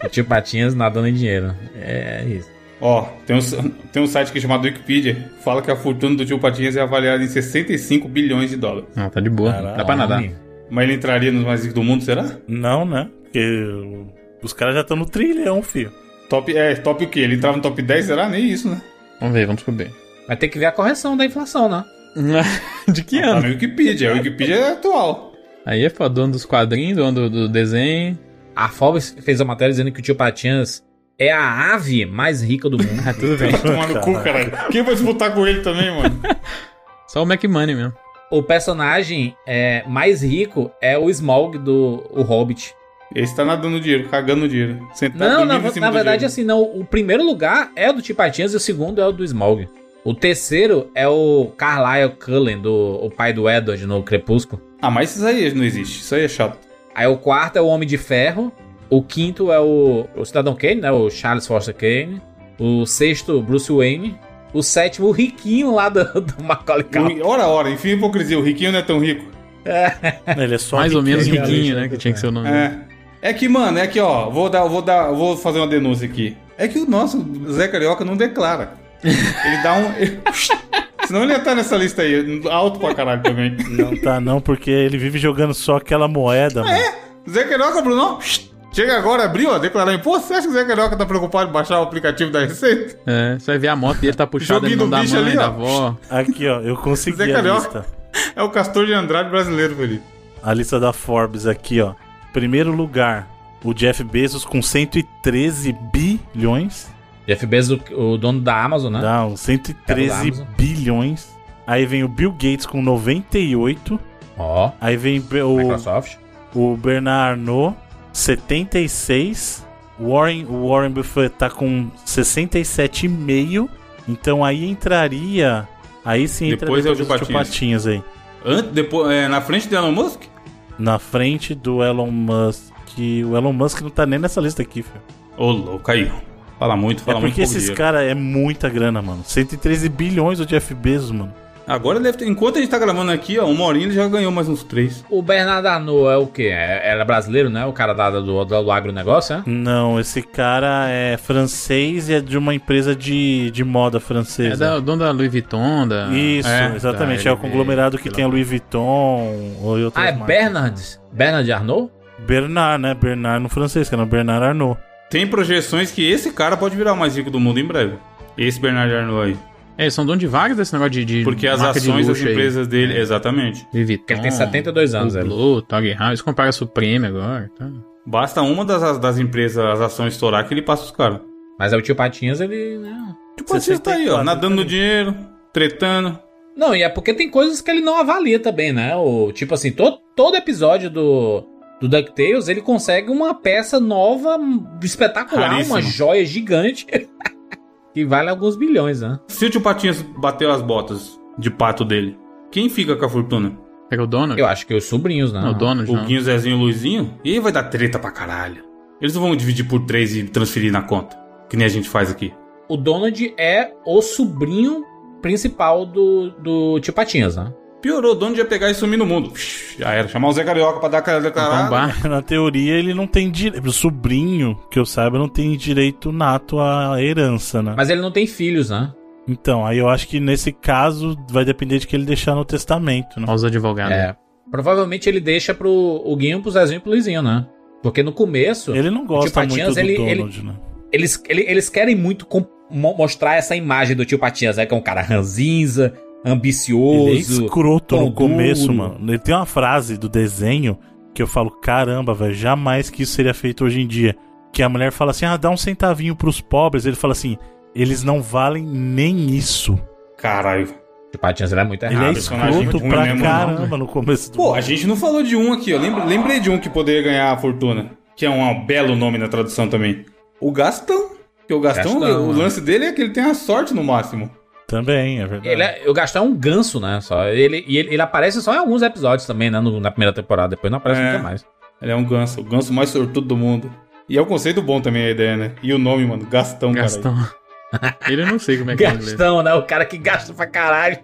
O tio Patinhas nadando em dinheiro. É isso. Ó, tem um, tem um site aqui chamado Wikipedia, fala que a fortuna do tio Patinhas é avaliada em 65 bilhões de dólares. Não, tá de boa. Caralho. Dá pra nadar. Mas ele entraria nos mais ricos do mundo, será? Não, né? Porque os caras já estão no trilhão, filho. Top, é, top o quê? Ele entrava no top 10, será? Nem isso, né? Vamos ver, vamos descobrir. Vai ter que ver a correção da inflação, né? de que Tá ano? no Wikipedia, a Wikipedia é atual. Aí é foda, dono dos quadrinhos, dono do, do desenho. A Forbes fez a matéria dizendo que o tio Patinhas é a ave mais rica do mundo. Ah, tudo bem. Vai tomar no cu, caralho. Quem vai disputar com ele também, mano? Só o McMoney mesmo. o personagem é, mais rico é o Smaug do o Hobbit. Esse tá nadando dinheiro, cagando dinheiro. Sentado Não, na, na verdade, assim, não. O primeiro lugar é o do Tio Patinhas e o segundo é o do Smaug. O terceiro é o Carlyle Cullen, do, o pai do Edward no Crepúsculo. Ah, mas isso aí não existe. Isso aí é chato. Aí o quarto é o Homem de Ferro. O quinto é o, o Cidadão Kane, né? O Charles Foster Kane. O sexto, Bruce Wayne. O sétimo, o riquinho lá do, do Macaulay Culkin. Ora, ora, enfim, hipocrisia. O riquinho não é tão rico. Ele é só Mais ou menos riquinho. riquinho, né? Que tinha que ser o nome. dele. É. É que, mano, é que, ó, vou dar, vou dar, vou fazer uma denúncia aqui. É que o nosso Zé Carioca não declara. Ele dá um. Senão ele ia estar nessa lista aí, alto pra caralho também. Não tá não, porque ele vive jogando só aquela moeda, mano. Zé Carioca, Bruno, chega agora, abriu, ó, declarar imposto. Você acha que o Zé Carioca tá preocupado em baixar o aplicativo da Receita? É, você vai ver a moto dele tá puxada no do da bicho mãe, ali, da ó. avó. Aqui, ó, eu consegui Zé a Carioca. lista. É o Castor de Andrade brasileiro, Felipe. A lista da Forbes aqui, ó. Primeiro lugar, o Jeff Bezos com 113 bilhões. Jeff Bezos, o, dono da Amazon, né? Não, Cara 113 da Amazon. bilhões. Aí vem o Bill Gates com 98. Ó, Aí vem o, Microsoft. o Bernard Arnault, 76. Warren, o Warren Buffett tá com 67,5. Então aí entraria. Aí sim entra Depois é o Patinhas. Patinhas aí. Antes, depois, é, na frente do Elon Musk? Na frente do Elon Musk. O Elon Musk não tá nem nessa lista aqui, filho. Ô, louco, aí. Fala muito, É fala muito. porque esses caras é muita grana, mano. 113 bilhões o Jeff Bezos, mano. Agora ele deve ter. Enquanto a gente tá gravando aqui, ó, uma horinha ele já ganhou mais uns três. O Bernardo Arnault é o quê? É, era brasileiro, né? O cara da, do, do agronegócio, né? Não, esse cara é francês e é de uma empresa de, de moda É francesa. da, o dono da Louis Vuitton, da... Isso, É, exatamente. da é o conglomerado que tem a Louis Vuitton ou outras Ah, é marcas. Bernard? Bernard Arnault? Bernard, né? Bernard no francês, que é no Bernard Arnault. Tem projeções que esse cara pode virar o mais rico do mundo em breve. Esse Bernard Arnault aí. É, eles são donos de vagas desse negócio de, de Porque as ações das luxo aí. empresas dele. Exatamente. Louis Vuitton, Ele tem 72 anos, ele. Blue, Tog eles compraram a Supreme agora. Tá. Basta uma das, das empresas, as ações estourar que ele passa os caras. Mas é o tio Patinhas, ele. Não. Tipo, você tá aí, ó, 64, nadando no tá dinheiro, tretando. não, e é porque tem coisas que ele não avalia também, né? O, tipo assim, todo, todo episódio do, do DuckTales ele consegue uma peça nova, espetacular, Raríssima. uma joia gigante. que vale alguns bilhões, né? Se o tio Patinhas bateu as botas de pato dele, quem fica com a fortuna? Pega o Donald? Eu acho que os sobrinhos, né? Não, o Donald O não. Guinho, Zezinho e Luizinho. E aí vai dar treta pra caralho. Eles não vão dividir por três e transferir na conta. Que nem a gente faz aqui. O Donald é o sobrinho principal do, do Tio Patinhas, né? Piorou, o dono ia pegar e sumir no mundo. Já era. Chamar o Zé Carioca pra dar cara caralho. Na teoria, ele não tem direito. O sobrinho, que eu saiba, não tem direito nato à herança, né? Mas ele não tem filhos, né? Então, aí eu acho que nesse caso vai depender de que ele deixar no testamento, né? Os advogados. É. Provavelmente ele deixa pro o Guinho, pro Zezinho e pro Luizinho, né? Porque no começo. Ele não gosta muito Patinhas, do ele- Donald, ele- né? Eles, ele- eles querem muito mostrar essa imagem do tio Patinhas, né? Que é um cara ranzinza, ambicioso. Ele é escroto no começo, duro. mano. Ele tem uma frase do desenho que eu falo, caramba, velho, jamais que isso seria feito hoje em dia. Que a mulher fala assim, ah, dá um centavinho pros pobres. Ele fala assim, eles não valem nem isso. Caralho. O tio Patinhas ele é muito Ele errado. é né? personagem escroto pra mesmo, caramba não, no começo do Pô, a gente não falou de um aqui, ó. Lembrei, lembrei de um que poderia ganhar a fortuna. Que é um belo nome na tradução também. O Gastão. Porque o Gastão, Gastão, o né? lance dele é que ele tem a sorte no máximo. Também, é verdade. Ele é, o Gastão é um ganso, né? Só. Ele, e ele, ele aparece só em alguns episódios também, né? no- na primeira temporada. Depois não aparece É. nunca mais. Ele é um ganso, o ganso mais sortudo do mundo. E é um conceito bom também a ideia, né? E o nome, mano, Gastão, Gastão. Ele eu não sei como é que é. Gastão, né? O cara que gasta pra caralho.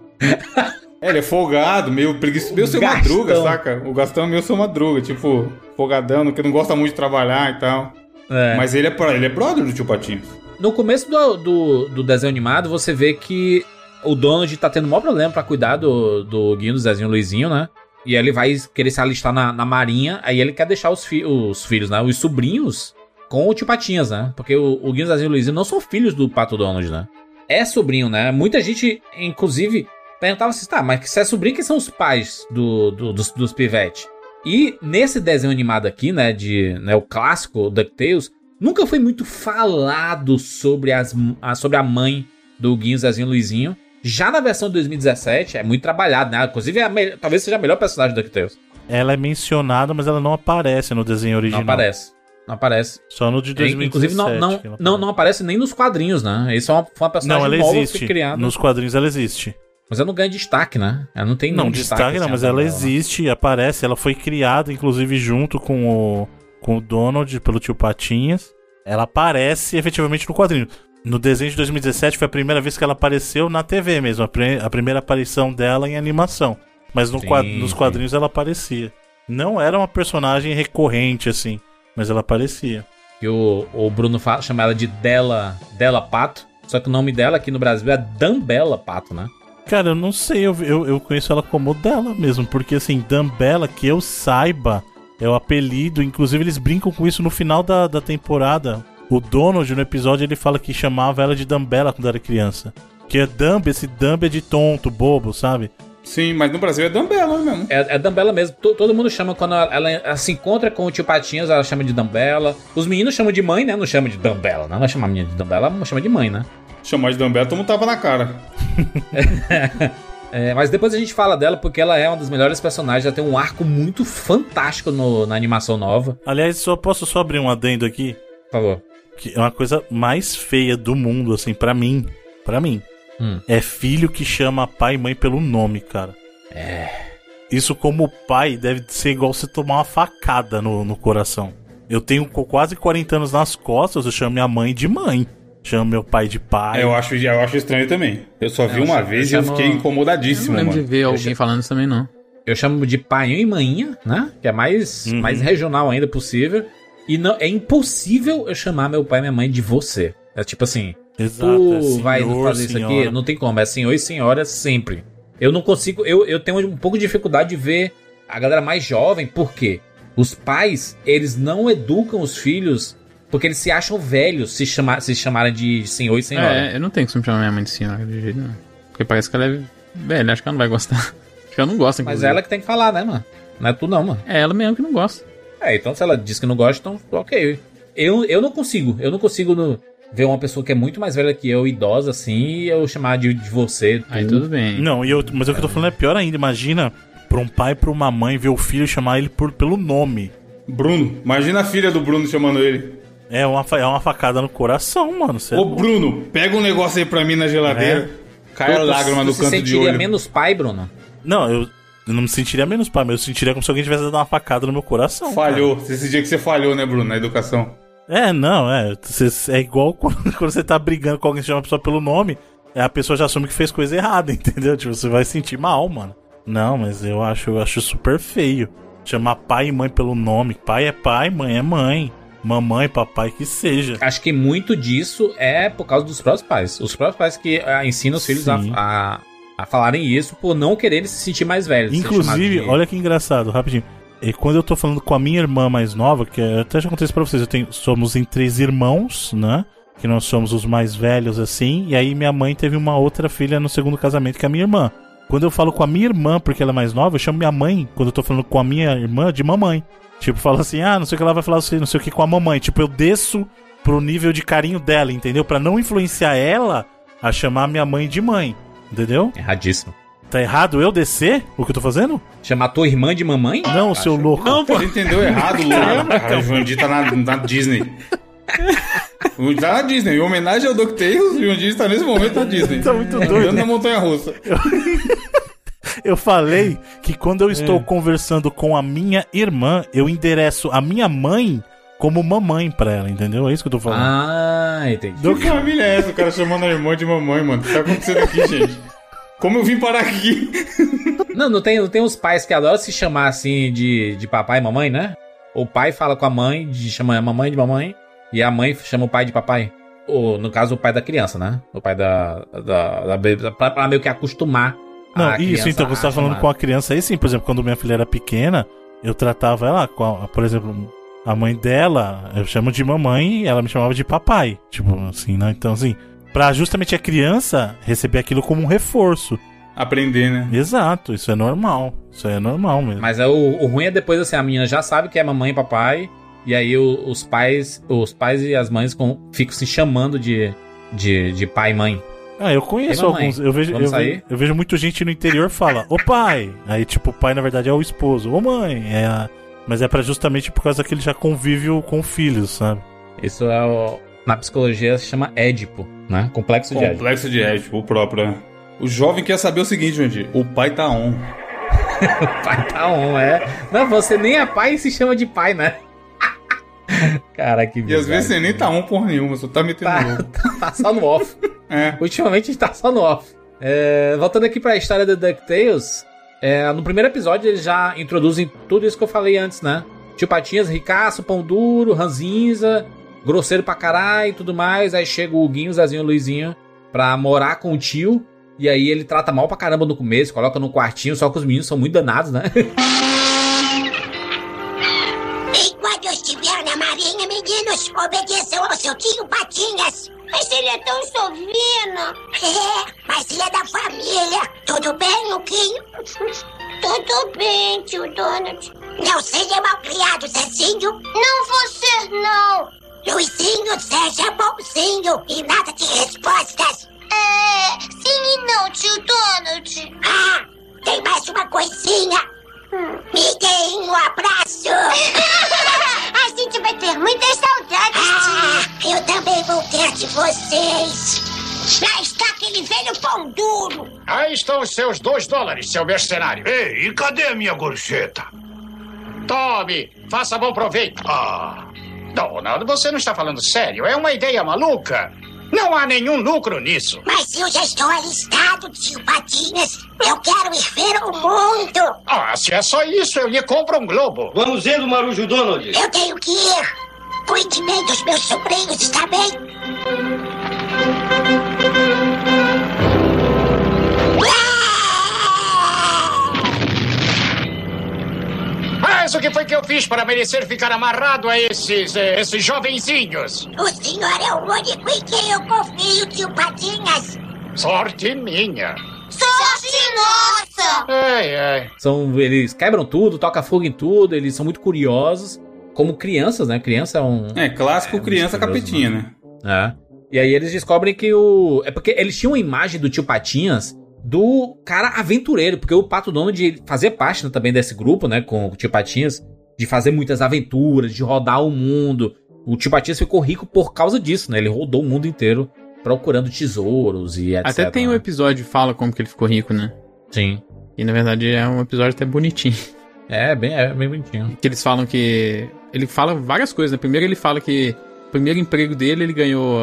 É, ele é folgado, meio preguiçoso. Meio seu Gastão. madruga, saca? O Gastão é meio seu madruga, tipo, folgadão, que não gosta muito de trabalhar e tal. É. Mas ele é, ele é brother do tio Patinho. No começo do, do, do desenho animado, você vê que o Donald tá tendo o maior problema pra cuidar do, do Guinho, do Zezinho Luizinho, né? E ele vai querer se alistar na, na marinha, aí ele quer deixar os, fi- os filhos, né? Os sobrinhos com o tio Patinhas, né? Porque o, o Guinho, Zezinho e Luizinho não são filhos do Pato Donald, né? É sobrinho, né? Muita gente, inclusive, perguntava assim, tá, mas se é sobrinho, quem são os pais do, do- dos, dos pivetes? E nesse desenho animado aqui, né, de né, o clássico DuckTales, nunca foi muito falado sobre, as, a, sobre a mãe do Guinho, Zezinho Luizinho. Já na versão de 2017, é muito trabalhado, né? Inclusive, é talvez seja a melhor personagem do DuckTales. Ela é mencionada, mas ela não aparece no desenho original. Não aparece. Não aparece. Só no de 2017. Inclusive, não, não, que ela não, não aparece nem nos quadrinhos, né? Isso é uma, uma personagem Não, ela nova que existe. foi criada. Nos quadrinhos ela existe. Mas ela não ganha destaque, né? Ela não tem Não, nenhum destaque não, assim, mas ela dela, existe, aparece. Ela foi criada, inclusive, junto com o, com o Donald, pelo tio Patinhas. Ela aparece efetivamente no quadrinho. No desenho de 2017 foi a primeira vez que ela apareceu na TV mesmo, a, pre- a primeira aparição dela em animação. Mas no Sim, quad- nos sim. quadrinhos ela aparecia. Não era uma personagem recorrente, assim, mas ela aparecia. Que o, o Bruno fala, chama ela de Della, Della Pato. Só que o nome dela aqui no Brasil é Dambela Pato, né? Cara, eu não sei, eu, eu, eu conheço ela como dela mesmo, porque assim, Dumbella, que eu saiba, é o apelido, inclusive eles brincam com isso no final da, da temporada. O Donald, no episódio, ele fala que chamava ela de Dumbella quando era criança. Que é Dumb, esse Dumb é de tonto, bobo, sabe? Sim, mas no Brasil é Dumbella mesmo. É, é Dambela mesmo. To- todo mundo chama quando ela, ela- ela se encontra com o tio Patinhas, ela chama de Dambela. Os meninos chamam de mãe, né? Não chamam de Dambela, não. Ela chama a menina de Dambela, ela chama de mãe, né? Chamar de Dumbella, toma um tapa na cara. É, mas depois a gente fala dela porque ela é uma das melhores personagens. Ela tem um arco muito fantástico no- na animação nova. Aliás, só posso só abrir um adendo aqui? Por favor. Que é uma coisa mais feia do mundo, assim, pra mim. Pra mim. Hum. É filho que chama pai e mãe pelo nome, cara. É. Isso como pai deve ser igual você tomar uma facada no, no coração. Eu tenho quase 40 anos nas costas, eu chamo minha mãe de mãe. Chamo meu pai de pai. Eu, acho, eu acho estranho também. Eu só vi eu uma chamo- vez eu e eu fiquei Eu incomodadíssimo, não lembro mano. de ver alguém falando isso também, não. Eu chamo de pai e mãinha, né? Que é mais, Uhum. mais regional ainda possível. E não, é impossível eu chamar meu pai e minha mãe de você. É tipo assim, Exato, tu é senhor, vai fazer isso senhora. aqui? Não tem como, é senhor e senhora sempre. Eu não consigo, eu, eu tenho um pouco de dificuldade de ver a galera mais jovem, por quê? Os pais, eles não educam os filhos porque eles se acham velhos se, chamar, se chamarem de senhor e senhora. É, eu não tenho costume chamar minha mãe de senhora de jeito nenhum. Porque parece que ela é velha, acho que ela não vai gostar. Acho que ela não gosta, Mas inclusive. é ela que tem que falar, né, mano? Não é tu não, mano. É ela mesmo que não gosta. É, então se ela diz que não gosta, então ok. Eu, eu não consigo, eu não consigo no- ver uma pessoa que é muito mais velha que eu, idosa, assim, e eu chamar de, de você. tu. Aí tudo bem. Não, e eu, mas o que eu tô falando é pior ainda. Imagina pra um pai e pra uma mãe ver o filho chamar ele por, pelo nome. Bruno, imagina a filha do Bruno chamando ele. É uma, é uma facada no coração, mano. Cê é Ô. Bruno, pega um negócio aí pra mim na geladeira. Cai a lágrima no canto de sentiria olho. menos pai, Bruno? Não, eu, Eu não me sentiria menos pai, mas eu sentiria como se alguém tivesse dado uma facada no meu coração. Falhou. Esse dia que você falhou, né, Bruno, na educação. É, não, é. Cê- é igual quando, quando você tá brigando com alguém que chama a pessoa pelo nome, é, a pessoa já assume que fez coisa errada, entendeu? Tipo, você vai sentir mal, mano. Não, mas eu acho, eu acho super feio. Chamar pai e mãe pelo nome. Pai é pai, mãe é mãe. Mamãe, papai, que seja. Acho que muito disso é por causa dos próprios pais. Os próprios pais que ah, ensinam os filhos a, a, a falarem isso por não quererem se sentir mais velhos. Inclusive, olha que engraçado, rapidinho. E quando eu tô falando com a minha irmã mais nova, que eu até já contei isso pra vocês, eu tenho, somos em três irmãos, né? Que nós somos os mais velhos, assim. E aí minha mãe teve uma outra filha no segundo casamento, que é a minha irmã. Quando eu falo com a minha irmã, porque ela é mais nova, eu chamo minha mãe, quando eu tô falando com a minha irmã, de mamãe. Tipo, fala assim, ah, não sei o que ela vai falar assim, não sei o que com a mamãe. Tipo, eu desço pro nível de carinho dela, entendeu? Pra não influenciar ela a chamar minha mãe de mãe, entendeu? Erradíssimo. Tá errado eu descer o que eu tô fazendo? Chamar tua irmã de mamãe? Não, seu louco. Não, pô. Você entendeu errado, Lula. Cara, o Jurandir tá na, na Disney. O tá na Disney. Em homenagem ao DuckTales, o Jurandir está nesse momento na Disney. Tá muito Andando doido. na montanha russa. Eu falei que quando eu estou conversando com a minha irmã, eu endereço a minha mãe como mamãe pra ela, entendeu? É isso que eu tô falando. Ah, entendi. Que família é essa? O cara chamando a irmã de mamãe, mano. O que tá acontecendo aqui, gente? Como eu vim parar aqui? Não, não tem, não tem uns pais que adoram se chamar assim de, de papai e mamãe, né? O pai fala com a mãe, de, chama a mamãe de mamãe, e a mãe chama o pai de papai. Ou, no caso, o pai da criança, né? O pai da. da, da, da pra, pra meio que acostumar. Não, a isso, então, você tá falando com a criança aí sim, por exemplo, quando minha filha era pequena, eu tratava ela com, a- por exemplo, a mãe dela, eu chamo de mamãe e ela me chamava de papai. Tipo, assim, né? Então, assim, pra justamente a criança receber aquilo como um reforço. Aprender, né? Exato, isso é normal. Isso é normal mesmo. Mas é, o, o ruim é depois assim, a menina já sabe que é mamãe e papai, e aí o- os pais, os pais e as mães com- ficam se chamando de, de, de pai e mãe. Ah, eu conheço Ei, alguns. Eu vejo, eu, eu vejo muita gente no interior fala, ô pai. Aí, tipo, o pai na verdade é o esposo. Ô mãe. É a... Mas é pra justamente por causa que ele já convive com filhos, sabe? Isso é o, na psicologia se chama Édipo, né? Complexo de Édipo. Complexo de Édipo, o próprio. né? O jovem quer saber o seguinte, Jurandir. O pai tá on. pai tá on, é. Não, você nem é pai e se chama de pai, né? Cara, que E às vezes você nem tá on porra nenhuma, só tá metendo Tá, louco. tá só no off. É. Ultimamente a gente tá só no off. É, voltando aqui pra história do DuckTales, é, no primeiro episódio eles já introduzem tudo isso que eu falei antes, né? Tio Patinhas, ricaço, pão duro, ranzinza, grosseiro pra caralho e tudo mais. Aí chega o Huguinho, o Zezinho o Luizinho pra morar com o tio. E aí ele trata mal pra caramba no começo, coloca no quartinho, só que os meninos são muito danados, né? obedeçam ao seu tio Patinhas. Mas ele é tão sovino. É, mas ele é da família. Tudo bem, Luquinho? Tudo bem, tio Donald. Não seja mal criado, Zezinho. Não vou ser, não. Luizinho, seja bonzinho e nada de respostas. É, sim e não, tio Donald. Ah, tem mais uma coisinha. Me deem um abraço! A gente vai ter muitas saudades! Ah, eu também vou ter de vocês! Lá está aquele velho pão duro! Aí estão os seus dois dólares, seu mercenário. Ei, e cadê a minha gorjeta? Tome, faça bom proveito. Ah. Donald, você não está falando sério? É uma ideia maluca. Não há nenhum lucro nisso. Mas eu já estou alistado, tio Patinhas! Eu quero ir ver o mundo! Ah, se é só isso, eu lhe compro um globo. Vamos indo, Marujo Donald. Eu tenho que ir! Cuide bem dos meus sobrinhos, está bem? Mas o que foi que eu fiz para merecer ficar amarrado a esses, eh, esses jovenzinhos? O senhor é o único em quem eu confio, tio Patinhas! Sorte minha. Sorte nossa! Ai, ai. São, eles quebram tudo, toca fogo em tudo, eles são muito curiosos. Como crianças, né? Criança é um. É, clássico criança curioso, capetinha, né? É. E aí eles descobrem que o. É porque eles tinham uma imagem do tio Patinhas do cara aventureiro, porque o Pato Donald fazia parte né, também desse grupo, né? Com o tio Patinhas, de fazer muitas aventuras, de rodar o mundo. O tio Patinhas ficou rico por causa disso, né? Ele rodou o mundo inteiro procurando tesouros e etc. Até tem um né? episódio que fala como que ele ficou rico, né? Sim. E na verdade é um episódio até bonitinho. É, bem, é bem bonitinho. Que eles falam que. Ele fala várias coisas, né? Primeiro ele fala que o primeiro emprego dele ele ganhou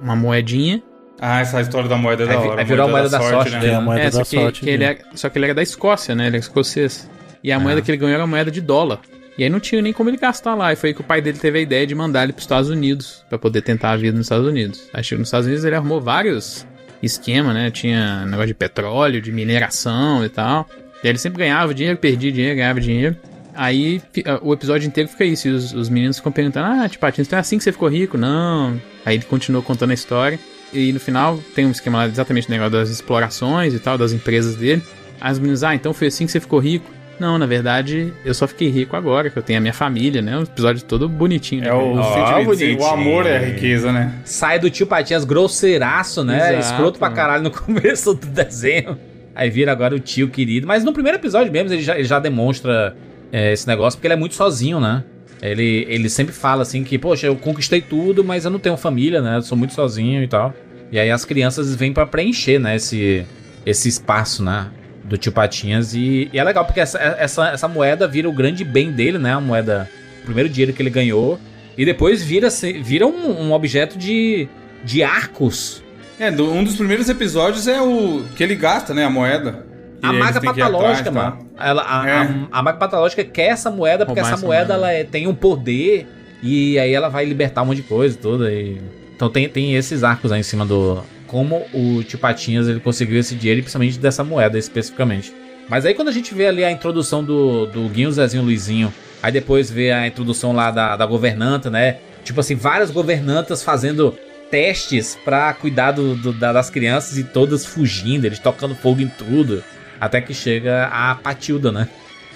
uma moedinha. Ah, essa história da moeda é da hora. aí virou a moeda da sorte né? dele, É a moeda é, da só que, sorte que ele dele. é, só que ele era da Escócia, né? Ele é escocês. E a moeda que ele ganhou era moeda de dólar. E aí não tinha nem como ele gastar lá. E foi aí que o pai dele teve a ideia de mandar ele para os Estados Unidos pra poder tentar a vida nos Estados Unidos. Aí chegou nos Estados Unidos ele arrumou vários esquemas, né? Tinha negócio de petróleo, de mineração e tal. E aí ele sempre ganhava dinheiro, perdia dinheiro, ganhava dinheiro. Aí ah, o episódio inteiro fica isso. E os, os meninos ficam perguntando: Ah, tipo, Patins, então é assim que você ficou rico? Não. Aí ele continuou contando a história. E no final tem um esquema lá exatamente do negócio das explorações e tal, das empresas dele. Aí os meninos, ah, então foi assim que você ficou rico? Não, na verdade, eu só fiquei rico agora, que eu tenho a minha família, né? Um episódio todo bonitinho. né? É o, Ó, sentimento, bonitinho. o amor é a riqueza, né? Sai do tio Patinhas grosseiraço, né? Exato, Escroto pra caralho no começo do desenho. Aí vira agora o tio querido. Mas no primeiro episódio mesmo, ele já, ele já demonstra é, esse negócio, porque ele é muito sozinho, né? Ele, ele sempre fala assim que, poxa, eu conquistei tudo, mas eu não tenho família, né? Eu sou muito sozinho e tal. E aí as crianças vêm pra preencher, né? Esse, esse espaço, né? Do tio Patinhas. E, e é legal, porque essa, essa, essa moeda vira o grande bem dele, né? A moeda. O primeiro dinheiro que ele ganhou. E depois vira, vira um, um objeto de, de arcos. É, um dos primeiros episódios é o que ele gasta, né? A moeda. A maga patológica, atrás, tá? mano. Ela, a, É. a, a maga patológica quer essa moeda porque essa essa moeda moeda. ela é- tem um poder e aí ela vai libertar um monte de coisa tudo. E... Então tem, tem esses arcos aí em cima do. Como o Tio Patinhas ele conseguiu esse dinheiro, e principalmente dessa moeda especificamente. Mas aí quando a gente vê ali a introdução do, do Guinho, Zezinho, Luizinho, aí depois vê a introdução lá da, da governanta, né? Tipo assim, várias governantas fazendo testes pra cuidar do, do- da- das crianças e todas fugindo, eles tocando fogo em tudo. Até que chega a Patilda, né?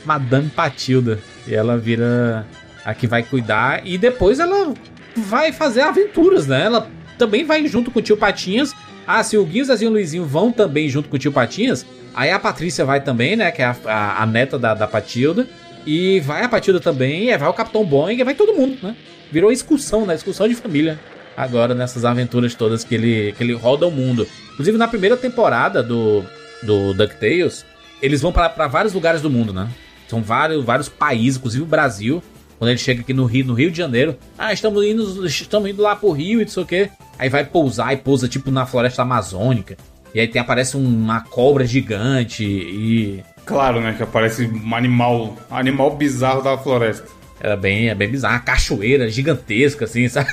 Madame Patilda. E ela vira a que vai cuidar. E depois ela vai fazer aventuras, né? Ela também vai junto com o tio Patinhas. Ah, se o Zezinho e o Luizinho vão também junto com o tio Patinhas, aí a Patrícia vai também, né? Que é a, a- a neta da, da Patilda. E vai a Patilda também, e vai o Capitão Boeing, e vai todo mundo, né? Virou excursão, né? Excursão de família. Agora nessas aventuras todas que ele, que ele roda o mundo. Inclusive na primeira temporada do, do DuckTales, eles vão para pra vários lugares do mundo, né? São vários, vários países, inclusive o Brasil. Quando ele chega aqui no Rio, no Rio de Janeiro, ah, estamos indo, estamos indo lá pro Rio e não sei o quê. Aí vai pousar e pousa tipo na floresta amazônica. E aí tem, aparece uma cobra gigante e. Claro, né? Que aparece um animal, animal bizarro da floresta. Era bem, é bem bizarro. Uma cachoeira gigantesca, assim, sabe?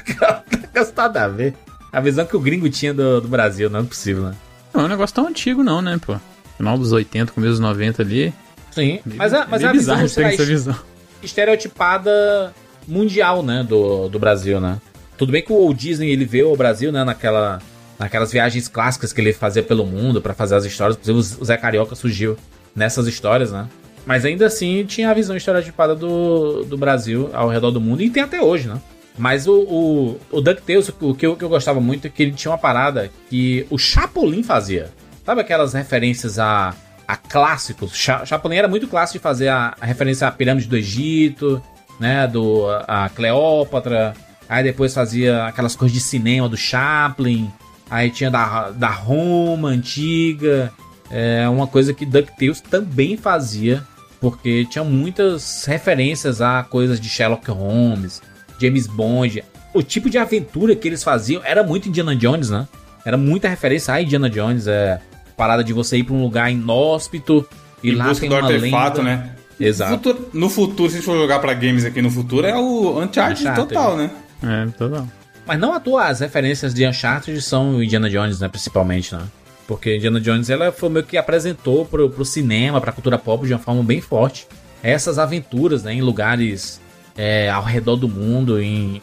Não nada a ver. A visão que o gringo tinha do, do Brasil, não é possível, né? Não é um negócio tão antigo, não, né, pô? Final dos 80, começo dos 90 ali. Sim, mas a, mas meio a visão essa visão. estereotipada mundial, né, do, do Brasil, né? Tudo bem que o Walt Disney ele veio ao Brasil, né, naquela, naquelas viagens clássicas que ele fazia pelo mundo pra fazer as histórias, inclusive o Zé Carioca surgiu nessas histórias, né? Mas ainda assim tinha a visão estereotipada do, do Brasil ao redor do mundo e tem até hoje, né? Mas o, o, o DuckTales, o que eu, que eu gostava muito é que ele tinha uma parada que o Chapolin fazia. Sabe aquelas referências a, a clássicos? Cha, Chapolin era muito clássico de fazer a, a referência à pirâmide do Egito, né? Do, a Cleópatra. Aí depois fazia aquelas coisas de cinema do Chaplin. Aí tinha da, da Roma antiga. É uma coisa que DuckTales também fazia. Porque tinha muitas referências a coisas de Sherlock Holmes, James Bond. O tipo de aventura que eles faziam era muito Indiana Jones, né? Era muita referência a Indiana Jones. É parada de você ir pra um lugar inóspito e Em lá busca tem do uma artefato, lenda. né? Exato. No futuro, no futuro, se a gente for jogar pra games aqui no futuro, é o Uncharted, Uncharted. total, né? É, total. Mas não à toa as referências de Uncharted são Indiana Jones, né? Principalmente, né? Porque Indiana Jones ela foi meio que apresentou pro, pro cinema, pra cultura pop de uma forma bem forte. Essas aventuras, né? Em lugares é, ao redor do mundo, em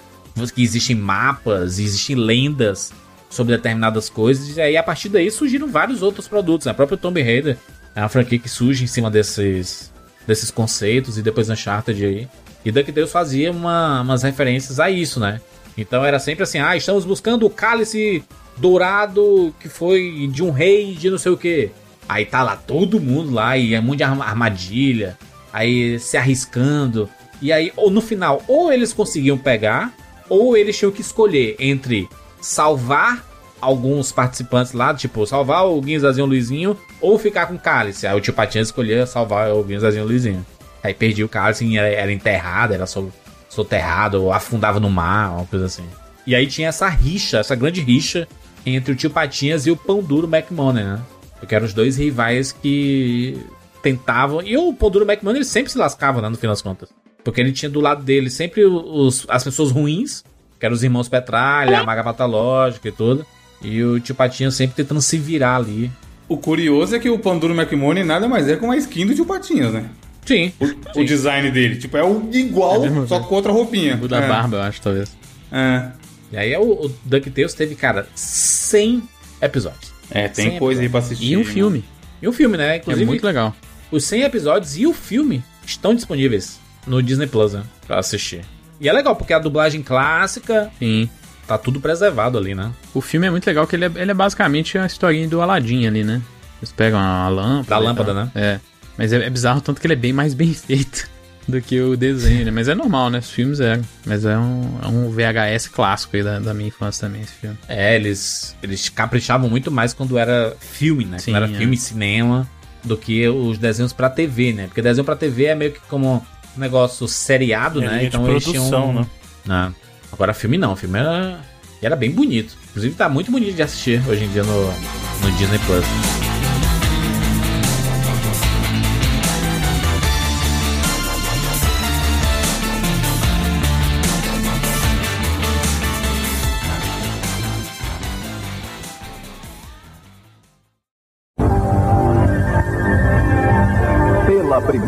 que existem mapas, existem lendas sobre determinadas coisas. E aí, a partir daí, surgiram vários outros produtos. Né? A própria Tomb Raider é uma franquia que surge em cima desses, desses conceitos. E depois Uncharted aí. E DuckTales fazia uma, umas referências a isso, né? Então era sempre assim, ah, estamos buscando o cálice dourado que foi de um rei de não sei o que. Aí tá lá todo mundo lá e é um monte de arma- armadilha, aí se arriscando. E aí, ou no final, ou eles conseguiam pegar, ou eles tinham que escolher entre salvar alguns participantes lá, tipo, salvar o Guinzazinho Luizinho ou ficar com o Cálice. Aí o tio Patinhas escolhia salvar o Guinzazinho Luizinho. Aí perdia o Cálice, era, era enterrado, era so- soterrado, ou afundava no mar, uma coisa assim. E aí tinha essa rixa, essa grande rixa entre o tio Patinhas e o Pão Duro McMoney, né? Porque eram os dois rivais que tentavam. E o Pão Duro McMoney ele sempre se lascava, né, no fim das contas. Porque ele tinha do lado dele sempre os, as pessoas ruins, que eram os irmãos Petralha, a Maga Patológica e tudo. E o tio Patinhas sempre tentando se virar ali. O curioso é que o Panduro McMoney nada mais é que uma skin do tio Patinhas, né? Sim. O, o design dele. Tipo, é o igual, só com outra roupinha. O da é. barba, eu acho, talvez. É. E aí o, o DuckTales teve, cara, 100 episódios. É, tem 100 coisa aí episódios. pra assistir. E um mano. filme. E o filme, né? Inclusive, é muito legal. os 100 episódios e o filme estão disponíveis no Disney Plus, né? Pra assistir. E é legal, porque a dublagem clássica Sim. tá tudo preservado ali, né? O filme é muito legal, que ele é, ele é basicamente a historinha do Aladdin ali, né? Eles pegam a lâmpada. Da lâmpada, né? É. Mas é, é bizarro tanto que ele é bem mais bem feito do que o desenho, né? Mas é normal, né? Os filmes eram. Mas é um, é um VHS clássico aí da, da minha infância também, esse filme. É, eles, eles caprichavam muito mais quando era filme, né? Sim, quando era é. filme e cinema, do que os desenhos pra TV, né? Porque desenho pra TV é meio que como negócio seriado, É né? de eles produção, né? né? Agora filme não, filme era, era bem bonito. Inclusive tá muito bonito de assistir hoje em dia no, no Disney Plus.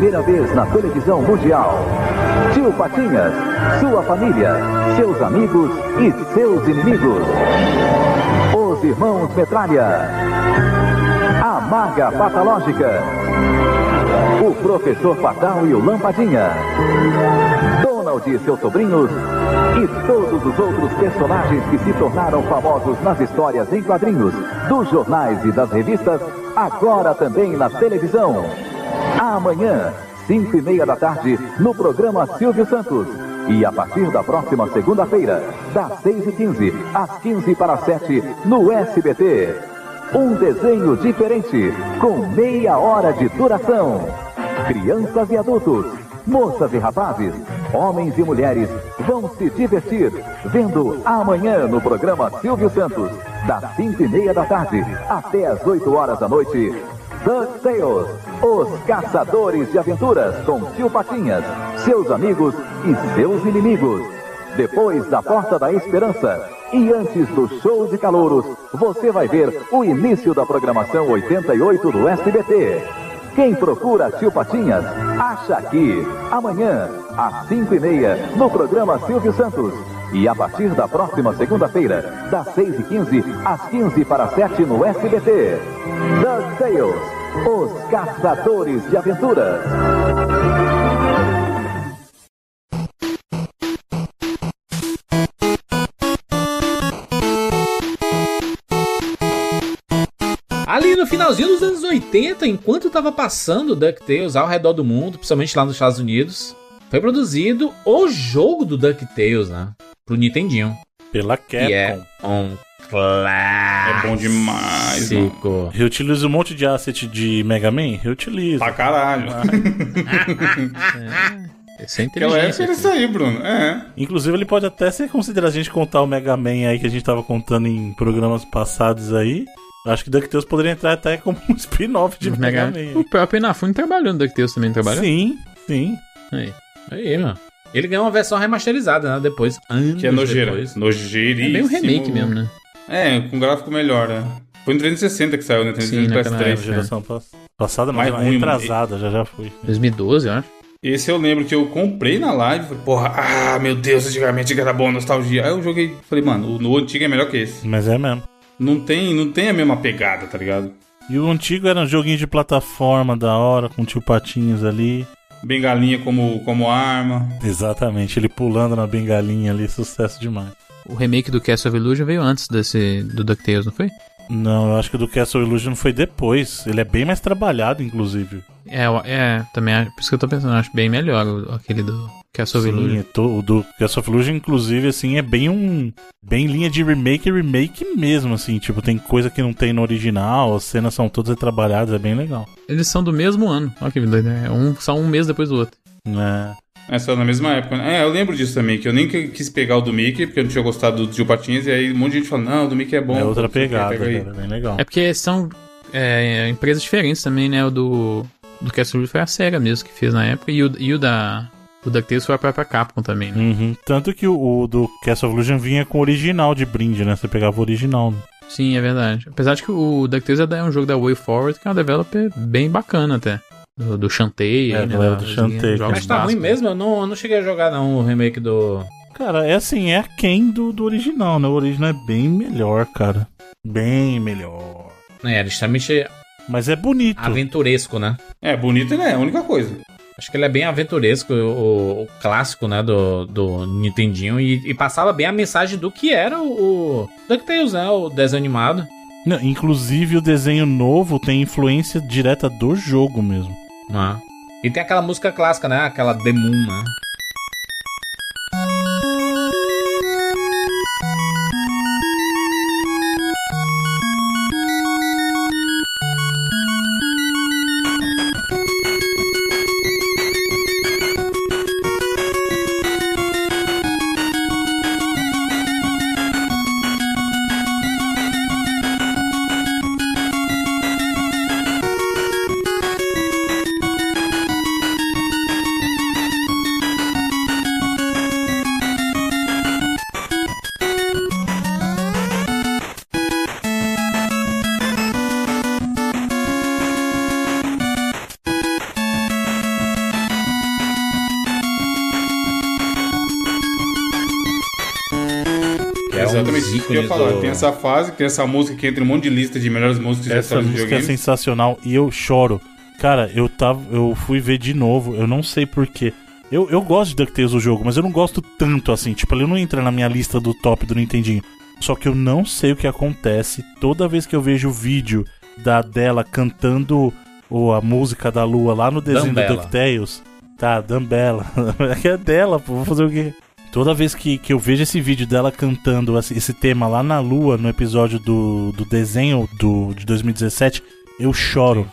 Primeira vez na televisão mundial. Tio Patinhas, sua família, seus amigos e seus inimigos. Os irmãos Metralha. A Maga Patológica. O Professor Fatal e o Lampadinha. Donald e seus sobrinhos. E todos os outros personagens que se tornaram famosos nas histórias em quadrinhos, dos jornais e das revistas, agora também na televisão. Amanhã, 5 e meia da tarde, no programa Silvio Santos. E a partir da próxima segunda-feira, das 6 e 15 às 15 para 7, no SBT. Um desenho diferente, com meia hora de duração. Crianças e adultos, moças e rapazes, homens e mulheres vão se divertir vendo amanhã no programa Silvio Santos, das 5 e meia da tarde até as 8 horas da noite. DuckTales, os caçadores de aventuras com tio Patinhas, seus amigos e seus inimigos. Depois da Porta da Esperança e antes do show de calouros, você vai ver o início da programação 88 do SBT. Quem procura tio Patinhas, acha aqui. Amanhã, às 5 e meia, no programa Silvio Santos. E a partir da próxima segunda-feira, das 6 e 15 às 15 para 7 no SBT. DuckTales, os caçadores de aventuras. Ali no finalzinho dos anos 80, enquanto tava passando DuckTales ao redor do mundo, principalmente lá nos Estados Unidos, foi produzido o jogo do DuckTales, né? Pro Nintendinho. Pela Capcom. Que é um clássico. É bom demais, mano. Reutiliza um monte de asset de Mega Man? Reutiliza. Pra caralho. Isso é Aquela época era isso aí, Bruno. É. Inclusive, ele pode até ser considerado, a gente contar o Mega Man aí que a gente tava contando em programas passados aí. Acho que DuckTales poderia entrar até como um spin-off de Mega, Man. O próprio Inafune trabalhou no DuckTales também, trabalhou? Sim, sim. Aí. Aí, mano. Ele ganhou uma versão remasterizada, né? Depois, anos Que é nojeira. depois. Nojeiríssimo. É bem um remake mesmo, né? É, com gráfico melhor, né? Foi no 360 que saiu, né? 360 naquela PS3. época, Geração pass- passada, Mais mas ruim, retrasada, já já foi. 2012, eu acho. Esse eu lembro que eu comprei na live. Falei, porra, ah, meu Deus, antigamente era bom, nostalgia. Aí eu joguei, falei, mano, o no antigo é melhor que esse. Mas é mesmo. Não tem, não tem a mesma pegada, tá ligado? E o antigo era um joguinho de plataforma da hora, com tio Patinhos ali. Bengalinha como, como arma. Exatamente, ele pulando na bengalinha ali, sucesso demais. O remake do Castle of Illusion veio antes desse do DuckTales, não foi? Não, eu acho que o do Castle Illusion foi depois. Ele é bem mais trabalhado, inclusive. É, é, também acho, por isso que eu tô pensando, eu acho bem melhor o- aquele do Castle of Sim, Illusion. é to- o do Castle of Illusion, inclusive, assim, é bem um. Bem linha de remake remake mesmo, assim. Tipo, tem coisa que não tem no original, as cenas são todas retrabalhadas, é bem legal. Eles são do mesmo ano. Olha que doido, né? Um, só um mês depois do outro. É. É só na mesma época, né? É, eu lembro disso também, que eu nem quis pegar o do Mickey, porque eu não tinha gostado do Tio Patinhas, e aí um monte de gente fala, não, o do Mickey é bom. é outra pegada, pega aí. cara, bem legal. É porque são é, empresas diferentes também, né? O do, do Castle foi a SEGA mesmo que fez na época. E o, e o da. O DuckTales foi a própria Capcom também, né? Uhum. Tanto que o, o do Castle of Illusion vinha com o original de brinde, né? Você pegava o original. né? Sim, é verdade. Apesar de que o DuckTales é é um jogo da Way Forward, que é um developer bem bacana até. Do, do Shantae, É, aí, né? galera do Shantae, jogos Mas tá ruim mesmo? Eu não, eu não cheguei a jogar não o remake do... Cara, é assim, é quem do, do original, né? O original é bem melhor, cara. Bem melhor. É, ele é extremamente Mas é bonito. aventuresco, né? É, bonito né? É a única coisa. Acho que ele é bem aventuresco, o, o clássico, né, do, do Nintendinho, e, e passava bem a mensagem do que era o, o DuckTales, né, o desenho animado. Não, inclusive o desenho novo tem influência direta do jogo mesmo. Né? E tem aquela música clássica, né, aquela The Moon, né? Essa fase, tem essa música que entra em um monte de lista de melhores músicas de Essa música é videogame. sensacional e eu choro. Cara, eu tava, eu fui ver de novo, eu não sei porquê. Eu, eu gosto de DuckTales o jogo, mas eu não gosto tanto assim. Tipo, ele não entra na minha lista do top do Nintendinho. Só que eu não sei o que acontece toda vez que eu vejo o vídeo da dela cantando o, a música da lua lá no desenho Dumbella. do DuckTales. Tá, Dumbella. É é dela, pô. Vou fazer o quê? Toda vez que, que eu vejo esse vídeo dela cantando esse, esse tema lá na lua, no episódio do, do desenho do, de 2017, eu choro.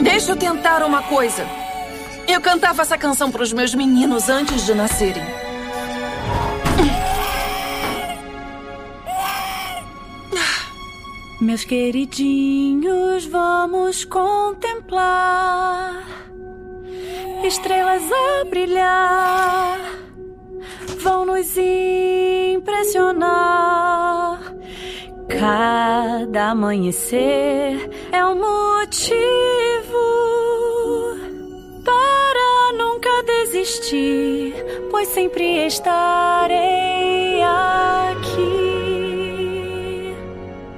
Deixa eu tentar uma coisa. Eu cantava essa canção para os meus meninos antes de nascerem. Meus queridinhos, vamos contemplar estrelas a brilhar, vão nos impressionar. Cada amanhecer é um motivo para nunca desistir, pois sempre estarei aqui.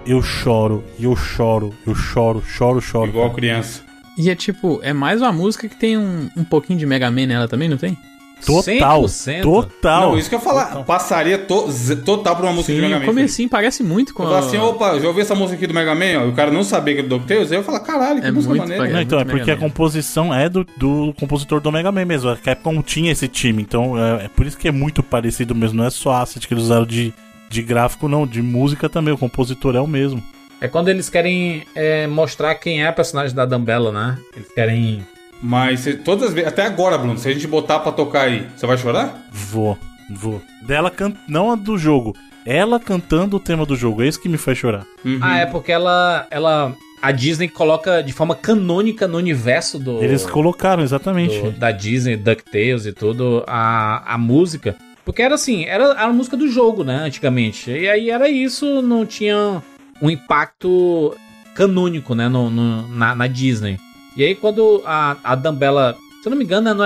Eu choro, eu choro, eu choro, choro, choro. Igual criança. E é tipo, é mais uma música que tem um, um pouquinho de Mega Man nela também, não tem? Total, 100%. total. Não, isso que eu ia falar. Passaria to- z- total pra uma música de Sim, Mega o Man. comecinho parece muito com Eu a... assim, opa, já ouvi essa música aqui do Mega Man, ó, e o cara não sabia que era do DuckTales, aí eu falo, caralho, que É música muito maneira. Não, então, é porque a composição é do, do compositor do Mega Man mesmo. A Capcom tinha esse time, então é, é por isso que é muito parecido mesmo. Não é só asset que eles usaram de, de gráfico, não. De música também, o compositor é o mesmo. É quando eles querem é, mostrar quem é a personagem da Dumbella, né? Eles querem... Mas se- todas as vezes, até agora, Bruno, se a gente botar pra tocar aí, você vai chorar? Vou, vou. Dela can... não a do jogo. Ela cantando o tema do jogo. É isso que me faz chorar. Ah, é porque ela, ela... A Disney coloca de forma canônica no universo do... Eles colocaram, exatamente. do- da Disney, DuckTales e tudo, a, a música. Porque era assim, era, era a música do jogo, né, antigamente. E aí era isso, não tinha um impacto canônico, né, no, no- na, na Disney. E aí quando a, a Dumbella, se eu não me engano, é no,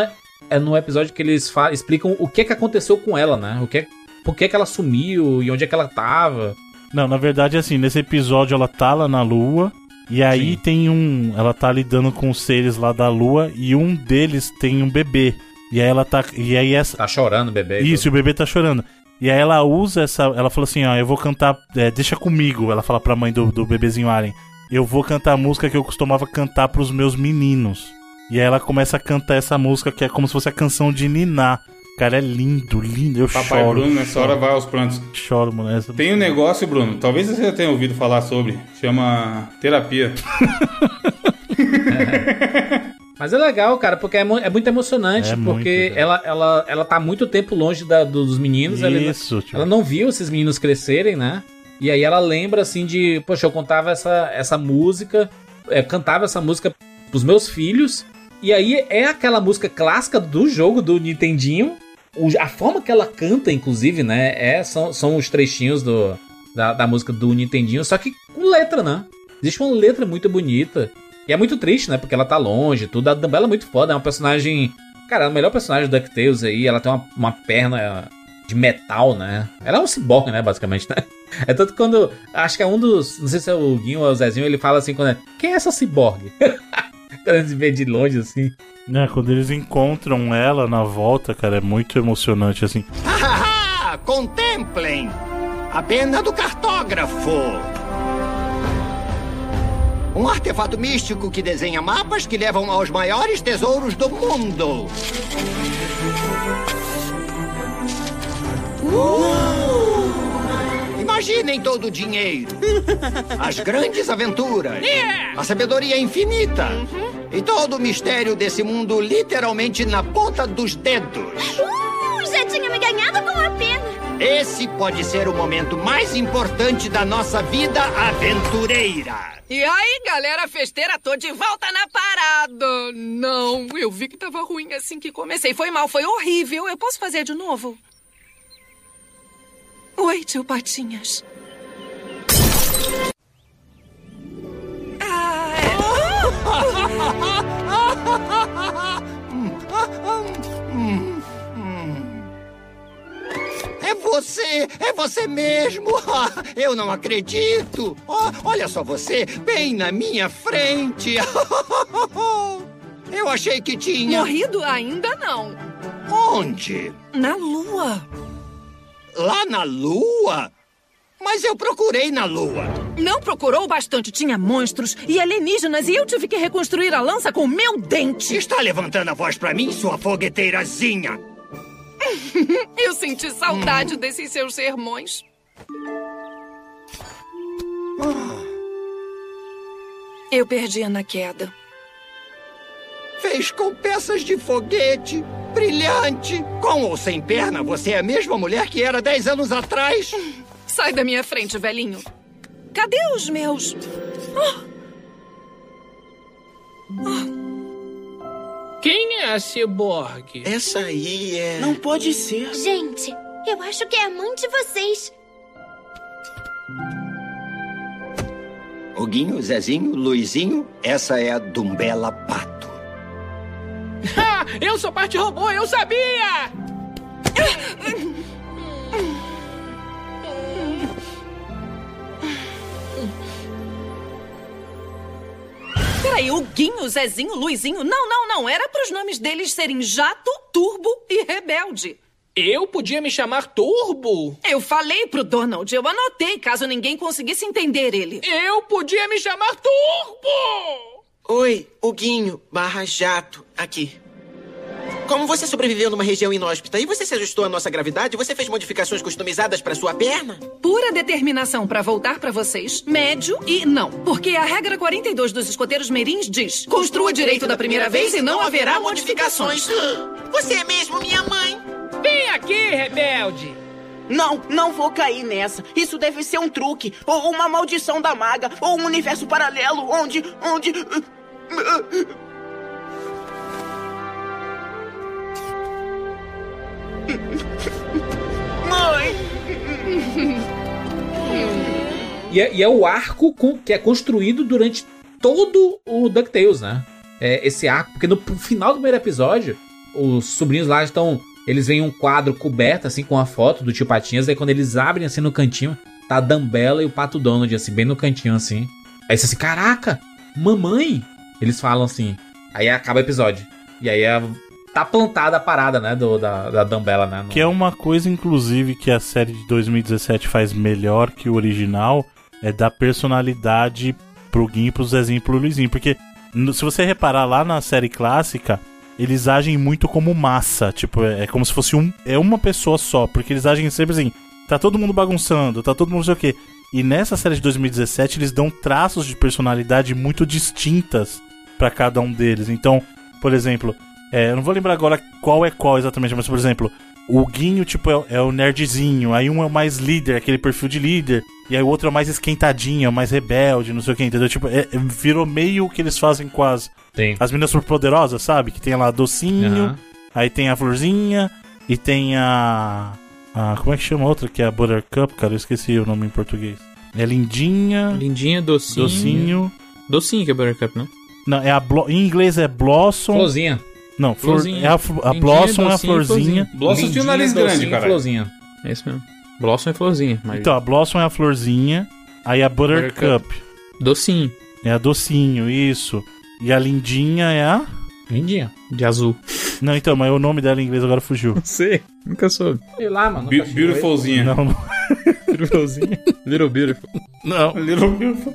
é no episódio que eles explicam o que que aconteceu com ela, né, o que, por que que ela sumiu e onde é que ela tava. Não, na verdade, assim, nesse episódio ela tá lá na lua. E aí tem um. Ela tá lidando com os seres lá da lua. E um deles tem um bebê. E aí ela tá. E aí essa. Tá chorando o bebê. Isso, e o bebê tá chorando. E aí ela usa essa. Ela fala assim: ó, eu vou cantar. é, deixa comigo. Ela fala pra mãe do, do bebezinho Alien. Eu vou cantar a música que eu costumava cantar pros meus meninos. E aí ela começa a cantar essa música que é como se fosse a canção de Niná. Cara, é lindo, lindo. Eu Papai choro. Bruno, nessa hora, vai aos prantos. Choro, mano. Essa... Tem um negócio, Bruno, talvez você já tenha ouvido falar sobre, chama terapia. Mas é legal, cara, porque é, é muito emocionante, É muito, porque ela, ela, ela tá muito tempo longe da- dos meninos. ela- Isso, tipo. Ela não viu esses meninos crescerem, né? E aí ela lembra assim de, poxa, eu contava essa, essa música, é, cantava essa música pros meus filhos. E aí é aquela música clássica do jogo do Nintendinho. O- a forma que ela canta, inclusive, né? É, são, são os trechinhos do, da, da música do Nintendinho, só que com letra, né? Existe uma letra muito bonita. E é muito triste, né? Porque ela tá longe, tudo. A Dumbbell é muito foda, é uma personagem. Cara, é o melhor personagem do DuckTales aí. Ela tem uma, uma perna de metal, né? Ela é um ciborgue, né? Basicamente, né? É tanto que quando. Acho que é um dos. Não sei se é o Guinho ou o Zezinho, ele fala assim: quando é, Quem é essa ciborgue? quando eles vê de longe assim. Né, quando eles encontram ela na volta, cara, é muito emocionante, assim. Contemplem a pena do cartógrafo. Um artefato místico que desenha mapas que levam aos maiores tesouros do mundo. Uh! Imaginem todo o dinheiro, as grandes aventuras, a sabedoria infinita e todo o mistério desse mundo literalmente na ponta dos dedos. Uh, já tinha me ganhado com a pena. Esse pode ser o momento mais importante da nossa vida aventureira. E aí, galera festeira, tô de volta na parada. Não, eu vi que tava ruim assim que comecei. Foi mal, foi horrível. Eu posso fazer de novo? Oi, tio Patinhas. É você! É você mesmo! Ah, Eu não acredito! Olha só você, bem na minha frente! Eu achei que tinha. Morrido ainda não. Onde? Na lua. Lá na lua? Mas eu procurei na lua. Não procurou bastante. Tinha monstros e alienígenas e eu tive que reconstruir a lança com o meu dente. Está levantando a voz pra mim, sua fogueteirazinha? eu senti saudade desses seus sermões. Eu perdi na queda. Fez com peças de foguete, brilhante. Com ou sem perna, você é a mesma mulher que era dez anos atrás. Sai da minha frente, velhinho. Cadê os meus? Quem é a ciborgue? Essa aí é. Não pode ser. Gente, eu acho que é a mãe de vocês. Oguinho, Zezinho, Luizinho, essa é a Dumbela Pato. Ah, eu sou parte robô, eu sabia! Peraí, o Guinho, Zezinho, Luizinho? Não, não, não. Era para os nomes deles serem Jato, Turbo e Rebelde. Eu podia me chamar Turbo? Eu falei pro Donald, eu anotei caso ninguém conseguisse entender ele. Eu podia me chamar Turbo! Oi, Huguinho barra Jato, aqui. Como você sobreviveu numa região inóspita e você se ajustou à nossa gravidade, você fez modificações customizadas para sua perna? Pura determinação para voltar para vocês, médio e não. Porque a regra 42 dos escoteiros merins diz: construa direito da primeira vez e não haverá modificações. Você é mesmo minha mãe? Vem aqui, rebelde! Não, não vou cair nessa. Isso deve ser um truque, ou uma maldição da maga, ou um universo paralelo onde. onde. Mãe! E é, e é o arco com- que é construído durante todo o DuckTales, né? É, esse arco, porque no final do primeiro episódio, os sobrinhos lá estão. Eles veem um quadro coberto, assim, com a foto do tio Patinhas. Aí quando eles abrem, assim, no cantinho, tá a Dumbella e o Pato Donald, assim, bem no cantinho, assim. Aí você assim, caraca, mamãe! Eles falam assim. Aí acaba o episódio. E aí é- tá plantada a parada, né, do, da, da Dumbella, né? no- Que é uma coisa, inclusive, que a série de 2017 faz melhor que o original, é dar personalidade pro Guinho, pro Zezinho e pro Luizinho. Porque se você reparar lá na série clássica, eles agem muito como massa. Tipo, é, é como se fosse um, é uma pessoa só. Porque eles agem sempre assim. Tá todo mundo bagunçando, tá todo mundo não sei o quê. E nessa série de 2017, eles dão traços de personalidade muito distintas pra cada um deles. Então, por exemplo, é, eu não vou lembrar agora qual é qual exatamente, mas por exemplo, o Guinho, tipo, é, o- é o nerdzinho, aí um é o mais líder, aquele perfil de líder, e aí o outro é o mais esquentadinho, é o mais rebelde, não sei o que, entendeu? Tipo, é- é- virou meio o que eles fazem com as, as meninas superpoderosas, sabe? Que tem lá docinho, Aham. aí tem a florzinha, e tem a. a como é que chama a outra? Que é a Buttercup, cara, eu esqueci o nome em português. É lindinha. Lindinha, docinho. Docinho. Docinho que é Buttercup, não? Não, é a blo- em inglês é Blossom. Florzinha. Não, flor, Florzinha. é a, a Blossom é a florzinha. Blossom tinha um nariz Lindinha, grande, caralho. florzinha. É isso mesmo. Blossom e florzinha. Mas... Então, a Blossom é a florzinha, aí a Buttercup. Docinho. É a docinho, isso. E a lindinha é a. Lindinha. De azul. Não, então, mas o nome dela em inglês agora fugiu. Não sei, nunca soube. Sei lá, mano. Be- Beautifulzinha. Não, não. Beautifulzinha. Little Beautiful. Não. Little Beautiful.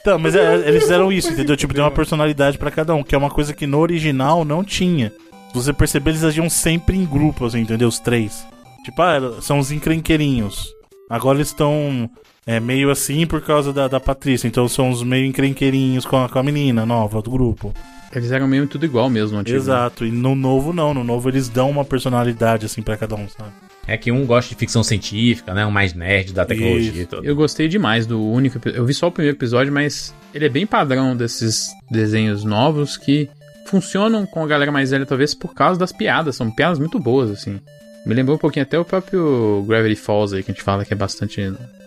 Então, mas é, eles fizeram isso, entendeu? Tipo, deu uma personalidade pra cada um, que é uma coisa que no original não tinha. Se você perceber, eles agiam sempre em grupos, entendeu? Os três. Tipo, ah, são os encrenqueirinhos. Agora eles estão é, meio assim por causa da, da Patrícia. Então são os meio encrenqueirinhos com a, com a menina nova do grupo. Eles eram meio tudo igual mesmo, no antigo. Exato. E no novo não. No novo eles dão uma personalidade assim pra cada um, sabe? É que um gosta de ficção científica, né? Um mais nerd da tecnologia e tudo. Eu gostei demais do único. Eu vi só o primeiro episódio, mas ele é bem padrão desses desenhos novos que funcionam com a galera mais velha, talvez por causa das piadas. São piadas muito boas, assim. Me lembrou um pouquinho até o próprio Gravity Falls aí, que a gente fala que é bastante.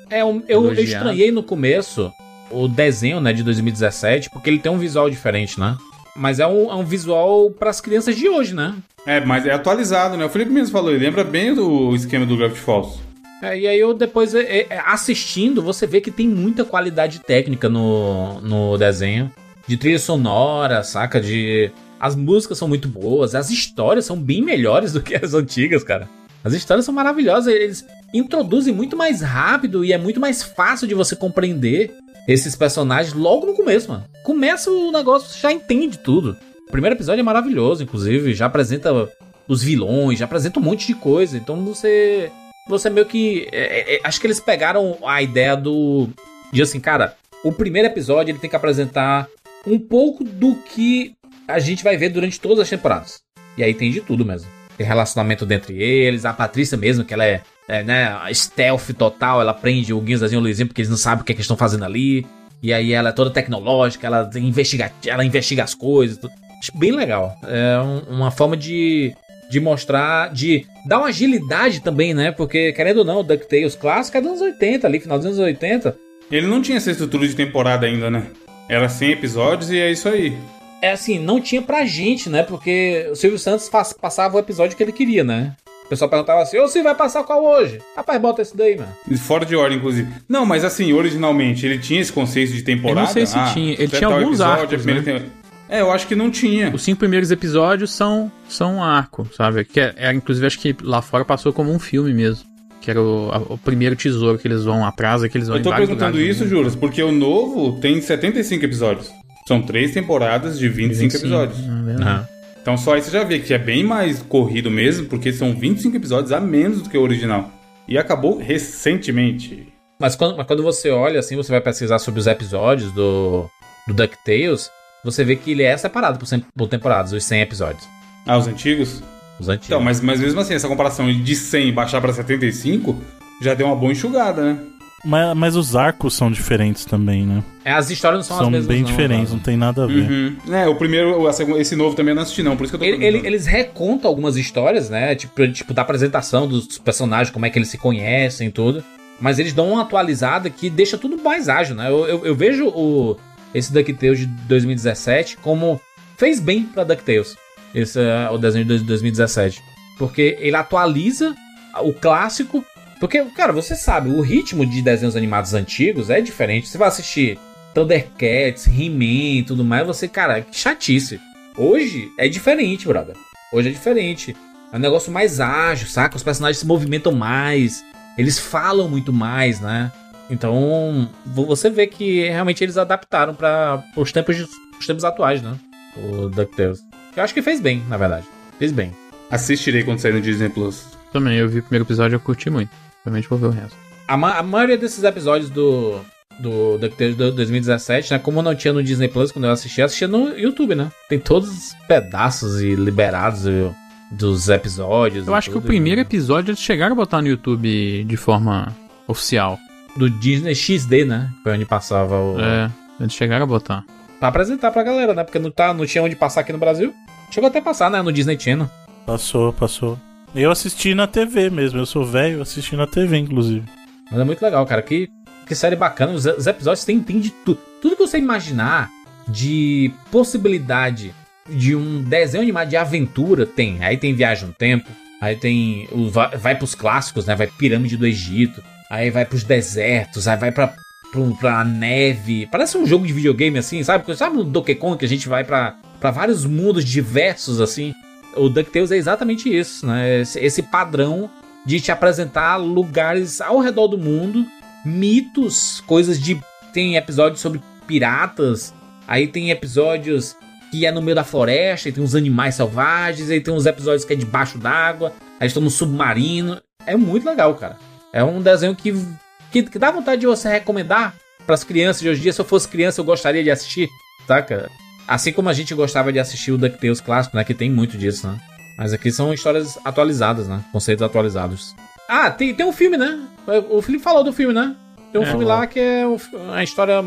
É, um- eu, estranhei no começo o desenho, né, de 2017, porque ele tem um visual diferente, né? Mas é um, é um visual pras crianças de hoje, né? É, mas é atualizado, né? O Felipe mesmo falou, ele lembra bem do esquema do Gravity Falls. É, e aí eu depois, é, é, assistindo, você vê que tem muita qualidade técnica no, no desenho. De trilha sonora, saca? De. As músicas são muito boas, as histórias são bem melhores do que as antigas, cara. As histórias são maravilhosas, eles introduzem muito mais rápido e é muito mais fácil de você compreender esses personagens logo no começo, mano. Começa o negócio, você já entende tudo. O primeiro episódio é maravilhoso, inclusive, já apresenta os vilões, já apresenta um monte de coisa. Então você. Você meio que. é, é, acho que eles pegaram a ideia do. De assim, cara, o primeiro episódio ele tem que apresentar um pouco do que a gente vai ver durante todas as temporadas. E aí tem de tudo mesmo. Tem relacionamento dentre eles, a Patrícia mesmo, que ela é, é né, stealth total, ela prende o Guinzazinho e o Luizinho porque eles não sabem o que, é que eles estão fazendo ali. E aí ela é toda tecnológica, ela investiga, ela investiga as coisas. Tudo. Acho bem legal. É um- uma forma de, de mostrar, de dar uma agilidade também, né? Porque, querendo ou não, o DuckTales clássico é dos anos 80 ali, final dos anos 80. Ele não tinha essa estrutura de temporada ainda, né? Era 100 episódios e é isso aí. É assim, não tinha pra gente, né? Porque o Silvio Santos passava o episódio que ele queria, né? O pessoal perguntava assim, ô Silvio, vai passar qual hoje? Rapaz, bota esse daí, mano. Fora de ordem, inclusive. Não, mas assim, originalmente, ele tinha esse conceito de temporada? Eu não sei se Ah, tinha. Ele tinha alguns episódio, arcos, né? tem- É, eu acho que não tinha. Os cinco primeiros episódios são, são um arco, sabe? Que é, é, inclusive, acho que lá fora passou como um filme mesmo. Que era o, a- o primeiro tesouro que eles vão, a praça que eles vão Eu tô perguntando isso. Juras, porque o novo tem 75 episódios. São três temporadas de 25, 25, episódios. é verdade. Então só aí você já vê que é bem mais corrido mesmo, porque são 25 episódios a menos do que o original. E acabou recentemente. Mas quando, mas quando você olha assim, você vai pesquisar sobre os episódios do, do DuckTales, você vê que ele é separado por, por temporadas, os 100 episódios. Ah, os antigos? Os antigos. Então, mas, mas mesmo assim, essa comparação de 100 baixar pra 75 já deu uma boa enxugada, né? Mas, mas os arcos são diferentes também, né? É, as histórias não são, São as mesmas. bem não, diferentes, não tem nada a ver. Uhum. É, o primeiro, a seg- esse novo também eu não assisti, não, por isso que eu tô Ele- ele- eles recontam algumas histórias, né? Tipo, tipo, da apresentação dos personagens, como é que eles se conhecem e tudo. Mas eles dão uma atualizada que deixa tudo mais ágil, né? Eu, eu, eu vejo o, esse DuckTales de 2017 como fez bem pra DuckTales. Esse é o desenho de 2017. Porque ele atualiza o clássico. Porque, cara, você sabe, o ritmo de desenhos animados antigos é diferente. Você vai assistir Thundercats, He-Man e tudo mais, você, cara, que chatice. Hoje é diferente, brother. Hoje é diferente. É um negócio mais ágil, saca? Os personagens se movimentam mais. Eles falam muito mais, né? Então, vo- você vê que realmente eles adaptaram para os tempos de- os tempos atuais, né? O DuckTales. Eu acho que fez bem, na verdade. Fez bem. Assistirei quando sair no Disney Plus. Também, eu vi o primeiro episódio e eu curti muito. Realmente vou ver o resto. A, ma a maioria desses episódios do, do DuckTales de 2017, né? Como não tinha no Disney Plus quando eu assisti, eu assistia no YouTube, né? Tem todos os pedaços e liberados viu, dos episódios. Eu acho que o tudo, primeiro episódio eles chegaram a botar no YouTube de forma oficial. Do Disney XD, né? Foi onde passava o. É, eles chegaram a botar. Pra apresentar pra galera, né? Porque não, tá, não tinha onde passar aqui no Brasil. Chegou até a passar, né? No Disney Channel. Passou, passou. Eu assisti na TV mesmo, eu sou velho, assisti na TV, inclusive. Mas é muito legal, cara. Que, que série bacana. Os, os episódios tem, tem de tudo. Tudo que você imaginar de possibilidade de um desenho animado de aventura tem. Aí tem Viagem no Tempo. Aí tem. O, vai, vai pros clássicos, né? Vai Pirâmide do Egito. Aí vai pros desertos. Aí vai pra, pro- pra neve. Parece um jogo de videogame assim, sabe? Sabe no Donkey Kong que a gente vai pra, pra vários mundos diversos assim? O DuckTales é exatamente isso, né? Esse, padrão de te apresentar lugares ao redor do mundo, mitos, coisas de. Tem episódios sobre piratas, aí tem episódios que é no meio da floresta, e tem uns animais selvagens, aí tem uns episódios que é debaixo d'água, aí estão no submarino. É muito legal, cara. É um desenho que, que, que dá vontade de você recomendar para as crianças de hoje em dia. Se eu fosse criança, eu gostaria de assistir, saca? Assim como a gente gostava de assistir o DuckTales clássico, né? Que tem muito disso, né? Mas aqui são histórias atualizadas, né? Conceitos atualizados. Ah, tem, tem um filme, né? O Felipe falou do filme, né? Tem um É, filme ó. lá que é a história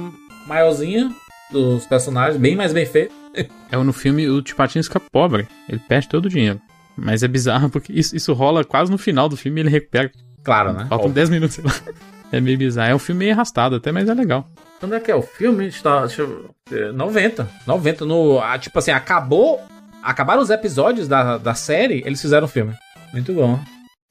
maiorzinha dos personagens, bem mais bem feito. É no filme o Tio Patinhas fica pobre. Ele perde todo o dinheiro. Mas é bizarro porque isso, isso rola quase no final do filme e ele recupera. Claro, né? Faltam Óbvio. 10 minutos, sei lá. É meio bizarro. É um filme meio arrastado até, mas é legal. Quando é que é o filme? Está, deixa eu, é, 90. 90. No, ah, tipo assim, acabou. Acabaram os episódios da, da série, eles fizeram o filme. Muito bom.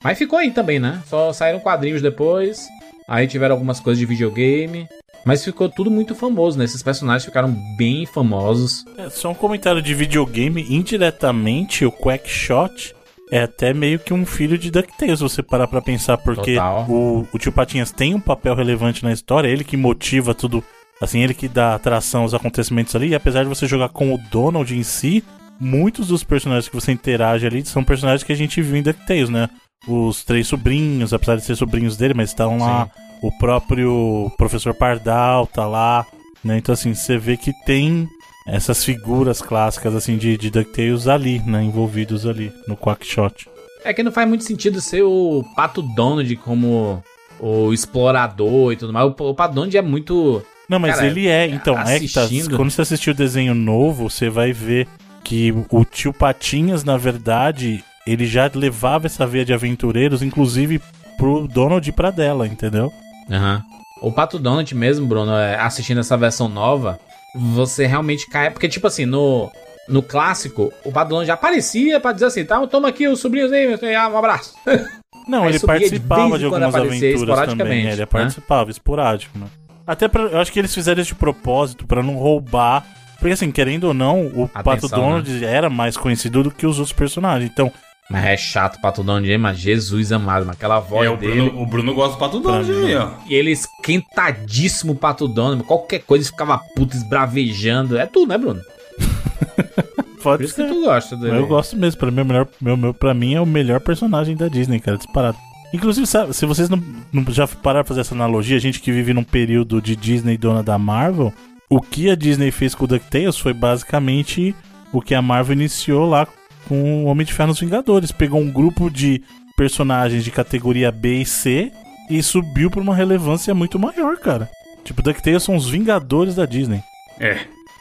Mas ficou aí também, né? Só saíram quadrinhos depois. Aí tiveram algumas coisas de videogame. Mas ficou tudo muito famoso, né? Esses personagens ficaram bem famosos. É, só um comentário de videogame, indiretamente o Quackshot é até meio que um filho de DuckTales, você parar pra pensar, porque Total. o, o tio Patinhas tem um papel relevante na história, ele que motiva tudo, assim, ele que dá atração aos acontecimentos ali, e apesar de você jogar com o Donald em si, muitos dos personagens que você interage ali são personagens que a gente viu em DuckTales, né? Os três sobrinhos, apesar de ser sobrinhos dele, mas estão lá, o próprio professor Pardal tá lá, né? Então assim, você vê que tem essas figuras clássicas assim de, de DuckTales ali, né, envolvidos ali no Quackshot. É que não faz muito sentido ser o Pato Donald como o explorador e tudo mais. O, o Pato Donald é muito. Não, mas Cara, ele é, então, é que tá, assistindo- quando você assistir o desenho novo, você vai ver que o tio Patinhas, na verdade, ele já levava essa veia de aventureiros, inclusive pro Donald e pra dela, entendeu? Aham. O Pato Donald mesmo, Bruno, é, assistindo essa versão nova, você realmente cai. Porque, tipo assim, no, no clássico, o Pato Donald já aparecia pra dizer assim: tá, toma aqui os sobrinhos aí, meu filho, ah, um abraço. Não, Aí ele de participava de, quando algumas aventuras também. é, Ele né? participava, esporádico, né? Até pra, eu acho que eles fizeram isso de propósito pra não roubar. Porque assim, querendo ou não, o Pato Atenção, Donald era mais conhecido do que os outros personagens. Então, Mas é chato o Pato Donald, hein, mas Jesus amado, mas aquela voz É, o dele. Bruno, o Bruno gosta do aí, ó. E ele esquentadíssimo Pato Donald, qualquer coisa ele ficava puto, esbravejando. É tudo, né, Bruno? pode Por isso ser. que tu gosta dele. Eu gosto mesmo, pra mim, é o melhor, meu, meu, pra mim é o melhor personagem da Disney, cara, disparado. Inclusive, sabe, se vocês não, não já pararam pra fazer essa analogia, a gente que vive num período de Disney dona da Marvel, o que a Disney fez com o DuckTales foi basicamente o que a Marvel iniciou lá com o Homem de Ferro nos Vingadores. Pegou um grupo de personagens de categoria B e C e subiu pra uma relevância muito maior, cara. Tipo, DuckTales são os Vingadores da Disney. É.